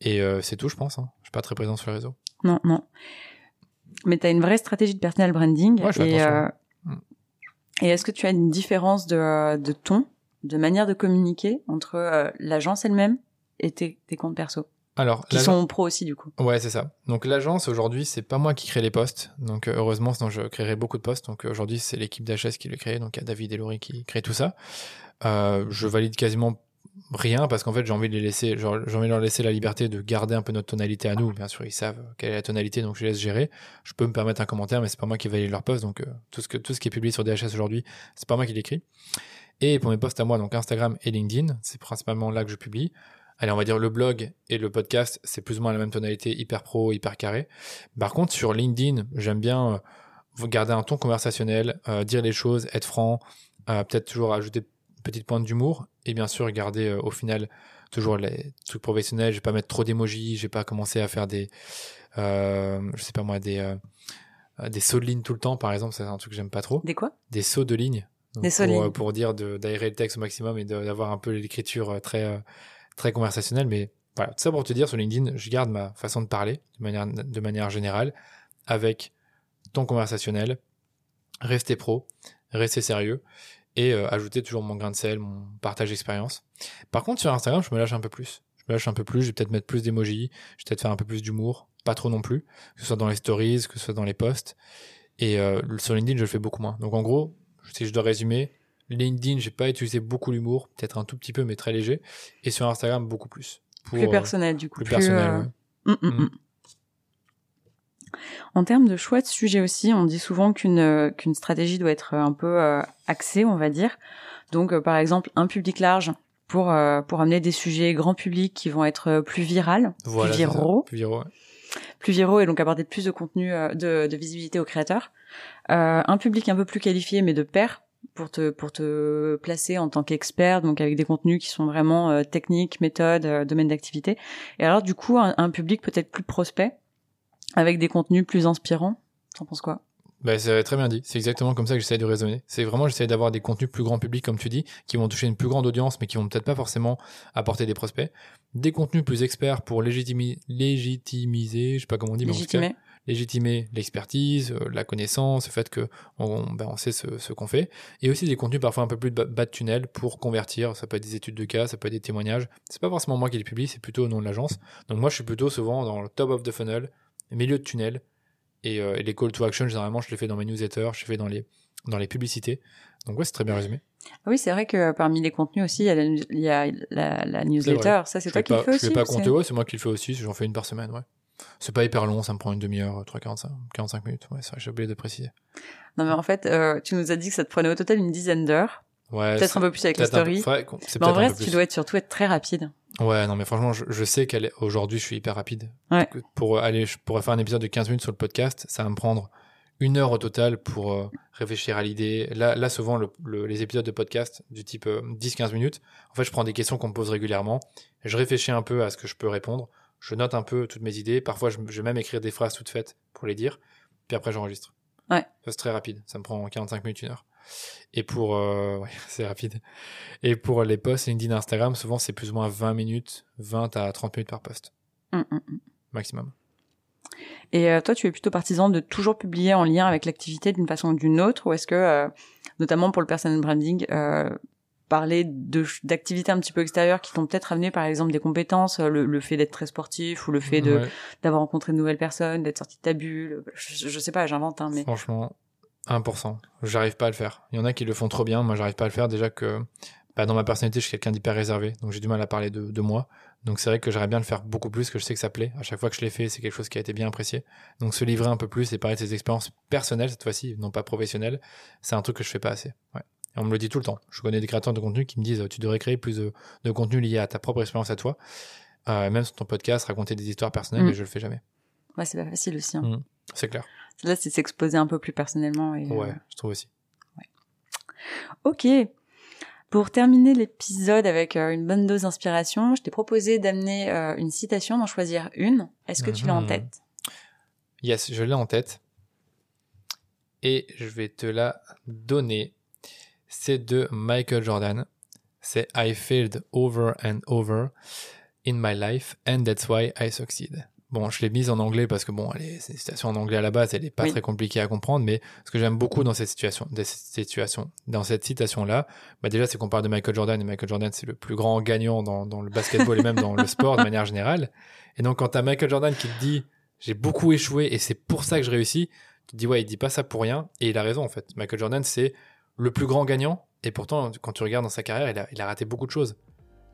Et euh, c'est tout, je pense. Hein. Je suis pas très présent sur le réseau. Non, non. Mais tu as une vraie stratégie de personal branding. et, euh, mm. et est-ce que tu as une différence de, de ton, de manière de communiquer entre euh, l'agence elle-même et tes, tes comptes perso? Alors, qui sont pro aussi du coup. Ouais, c'est ça. Donc l'agence aujourd'hui, c'est pas moi qui crée les postes. Donc heureusement, sinon je créerais beaucoup de postes. Donc aujourd'hui, c'est l'équipe d'HS qui le crée. Donc il y a David et Laurie qui créent tout ça. Euh, je valide quasiment rien parce qu'en fait j'ai envie de les laisser j'ai envie de leur laisser la liberté de garder un peu notre tonalité à nous bien sûr ils savent quelle est la tonalité donc je les laisse gérer je peux me permettre un commentaire mais c'est pas moi qui valide leur poste donc euh, tout ce que tout ce qui est publié sur DHS aujourd'hui c'est pas moi qui l'écris et pour mes posts à moi donc Instagram et LinkedIn c'est principalement là que je publie allez on va dire le blog et le podcast c'est plus ou moins la même tonalité hyper pro hyper carré par contre sur LinkedIn j'aime bien euh, garder un ton conversationnel euh, dire les choses être franc peut-être toujours ajouter petite pointe d'humour et bien sûr garder euh, au final toujours les trucs professionnels. Je vais pas mettre trop d'émojis, je vais pas commencer à faire des, euh, je sais pas moi, des euh, des sauts de ligne tout le temps, par exemple, c'est un truc que j'aime pas trop. Des quoi? Des sauts de ligne. des sauts de ligne. pour dire d'aérer le texte au maximum et d'avoir un peu l'écriture très très conversationnelle. Mais voilà, tout ça pour te dire sur LinkedIn, je garde ma façon de parler de manière de manière générale avec ton conversationnel, rester pro, rester sérieux et euh, ajouter toujours mon grain de sel, mon partage d'expérience. Par contre, sur Instagram, je me lâche un peu plus. Je me lâche un peu plus, je vais peut-être mettre plus d'emojis, je vais peut-être faire un peu plus d'humour, pas trop non plus, que ce soit dans les stories, que ce soit dans les posts. Et euh, sur LinkedIn, je le fais beaucoup moins. Donc en gros, si je dois résumer, LinkedIn, j'ai pas utilisé beaucoup l'humour, peut-être un tout petit peu, mais très léger. Et sur Instagram, beaucoup plus. plus euh, personnel, du coup. Plus, personnel, mm, mm, mm. En termes de choix de sujet aussi, on dit souvent qu'une euh, qu'une stratégie doit être un peu euh, axée, on va dire. Donc, euh, par exemple, un public large pour pour amener des sujets grand public qui vont être plus virales, plus viraux, plus viraux, plus viraux et donc apporter plus de contenu, de, de visibilité aux créateurs. un public un peu plus qualifié mais de pair pour te pour te placer en tant qu'expert, donc avec des contenus qui sont vraiment techniques, méthodes, domaines d'activité. Et alors du coup, un public peut-être plus prospect avec des contenus plus inspirants. T'en penses quoi? Bah, c'est très bien dit. C'est exactement comme ça que j'essaie de raisonner. C'est vraiment, j'essaie d'avoir des contenus plus grand public, comme tu dis, qui vont toucher une plus grande audience, mais qui vont peut-être pas forcément apporter des prospects. Des contenus plus experts pour légitimiser, je sais pas comment on dit, légitimer. Légitimer l'expertise, euh, la connaissance, le fait que on, ben, on sait ce, ce qu'on fait. Et aussi des contenus parfois un peu plus bas de tunnel pour convertir. Ça peut être des études de cas, ça peut être des témoignages. C'est pas forcément moi qui les publie, c'est plutôt au nom de l'agence. Donc moi, je suis plutôt souvent dans le top of the funnel, milieu de tunnel. Euh, et, les call to action, généralement, je les fais dans mes newsletters, je les fais dans les, dans les publicités. Donc ouais, c'est très bien résumé. Ah oui, c'est vrai que parmi les contenus aussi, il y a la, il y a la, newsletter. Ça, c'est toi qui le fais aussi Je vais pas compter, ouais, c'est moi qui le fais aussi. J'en fais une par semaine, ouais. C'est pas hyper long, ça me prend une demi-heure, 3, 45, 45 minutes. Ouais, j'ai oublié de préciser. Non, mais en fait, euh, tu nous as dit que ça te prenait au total une dizaine d'heures. Ouais. Peut-être un peu plus avec les stories. mais en vrai, tu dois être surtout être très rapide. Ouais, non, mais franchement, je, je sais qu'aujourd'hui, je suis hyper rapide. Ouais. Pour aller, je pourrais faire un épisode de 15 minutes sur le podcast, ça va me prendre une heure au total pour euh, réfléchir à l'idée. Là, là, souvent, le, les épisodes de podcast du type 10-15 euh, minutes, en fait, je prends des questions qu'on me pose régulièrement, je réfléchis un peu à ce que je peux répondre, je note un peu toutes mes idées, parfois, je, je vais même écrire des phrases toutes faites pour les dire, puis après, j'enregistre. Ouais. C'est très rapide, ça me prend 45 minutes, une heure. Et pour, euh, ouais, c'est rapide. Et pour les posts LinkedIn, Instagram, souvent c'est plus ou moins 20 minutes, 20 à 30 minutes par post. Hum, hum, hum. Maximum. Et euh, toi, tu es plutôt partisan de toujours publier en lien avec l'activité d'une façon ou d'une autre, ou est-ce que, euh, notamment pour le personal branding, euh, parler d'activités un petit peu extérieures qui t'ont peut-être amené par exemple des compétences le, fait d'être très sportif ou le fait de d'avoir rencontré de nouvelles personnes d'être sorti de ta bulle je, je sais pas j'invente hein, mais franchement 1% j'arrive pas à le faire il y en a qui le font trop bien moi j'arrive pas à le faire déjà que bah, dans ma personnalité je suis quelqu'un d'hyper réservé donc j'ai du mal à parler de, de moi donc c'est vrai que j'aimerais bien le faire beaucoup plus, que je sais que ça plaît. À chaque fois que je l'ai fait, c'est quelque chose qui a été bien apprécié. Donc se livrer un peu plus et parler de ses expériences personnelles cette fois-ci, non pas professionnelles, c'est un truc que je fais pas assez. Ouais. Et on me le dit tout le temps. Je connais des créateurs de contenu qui me disent tu devrais créer plus de, contenu lié à ta propre expérience à toi, euh, même sur ton podcast, raconter des histoires personnelles, mm. mais je le fais jamais. Ouais, c'est pas facile aussi. Hein. Mm. C'est clair. Là, c'est s'exposer un peu plus personnellement. Et, ouais, euh, je trouve aussi. Ouais. Ok. Pour terminer l'épisode avec euh, une bonne dose d'inspiration, je t'ai proposé d'amener une citation, d'en choisir une. Est-ce que tu l'as en mhm. tête? Yes, je l'ai en tête. Et je vais te la donner. C'est de Michael Jordan. C'est I failed over and over in my life and that's why I succeed. Bon, je l'ai mise en anglais parce que bon, c'est une citation en anglais à la base, elle est pas très compliquée à comprendre, mais ce que j'aime beaucoup dans cette situation, dans cette situation, dans cette citation-là, bah déjà, c'est qu'on parle de Michael Jordan, et Michael Jordan, c'est le plus grand gagnant dans, dans le basketball et même dans le sport de manière générale. Et donc, quand t'as Michael Jordan qui te dit, j'ai beaucoup échoué et c'est pour ça que je réussis, tu te dis, ouais, il dit pas ça pour rien, et il a raison, en fait. Michael Jordan, c'est le plus grand gagnant, et pourtant, quand tu regardes dans sa carrière, il a, il a raté beaucoup de choses.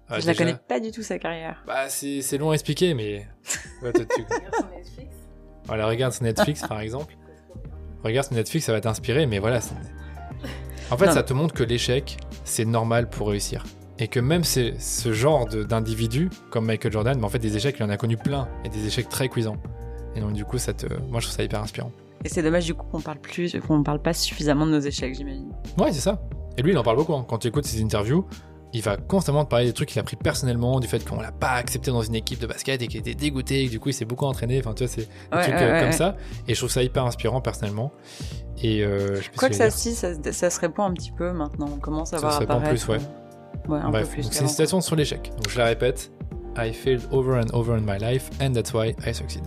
Ah, je la connais pas du tout sa carrière. Bah c'est long à expliquer, mais. Ouais, tu... regarde sur Netflix. Voilà, regarde sur Netflix par exemple. Regarde sur Netflix, ça va t'inspirer, mais voilà. En fait, ça te montre que l'échec, c'est normal pour réussir. Et que même ce genre d'individu, comme Michael Jordan, mais en fait, des échecs, il en a connu plein, et des échecs très cuisants. Et donc, du coup, ça te... moi, je trouve ça hyper inspirant. Et c'est dommage, du coup, qu'on parle plus, qu'on parle pas suffisamment de nos échecs, j'imagine. Ouais, c'est ça. Et lui, il en parle beaucoup. Hein. Quand tu écoutes ses interviews, il va constamment te parler des trucs qu'il a pris personnellement, du fait qu'on l'a pas accepté dans une équipe de basket et qu'il était dégoûté et que du coup il s'est beaucoup entraîné. Enfin, tu vois, c'est des trucs euh, comme ça. Et je trouve ça hyper inspirant personnellement. Et euh, je Quoi que ça, si, ça, ça, se répand un petit peu maintenant. On commence à voir apparaître. plus, ouais. ouais un Bref, c'est une citation sur l'échec. Donc je la répète. I failed over and over in my life and that's why I succeed.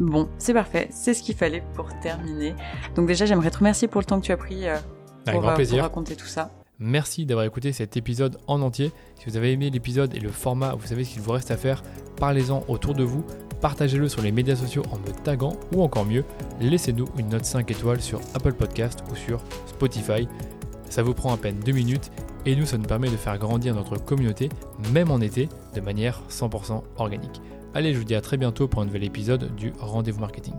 Bon, c'est parfait. C'est ce qu'il fallait pour terminer. Donc déjà, j'aimerais te remercier pour le temps que tu as pris euh, pour, pour raconter tout ça. Merci d'avoir écouté cet épisode en entier. Si vous avez aimé l'épisode et le format, vous savez ce qu'il vous reste à faire. Parlez-en autour de vous, partagez-le sur les médias sociaux en me taguant ou encore mieux, laissez-nous une note 5 étoiles sur Apple Podcast ou sur Spotify. Ça vous prend à peine 2 minutes et nous, ça nous permet de faire grandir notre communauté, même en été, de manière 100% organique. Allez, je vous dis à très bientôt pour un nouvel épisode du Rendez-vous Marketing.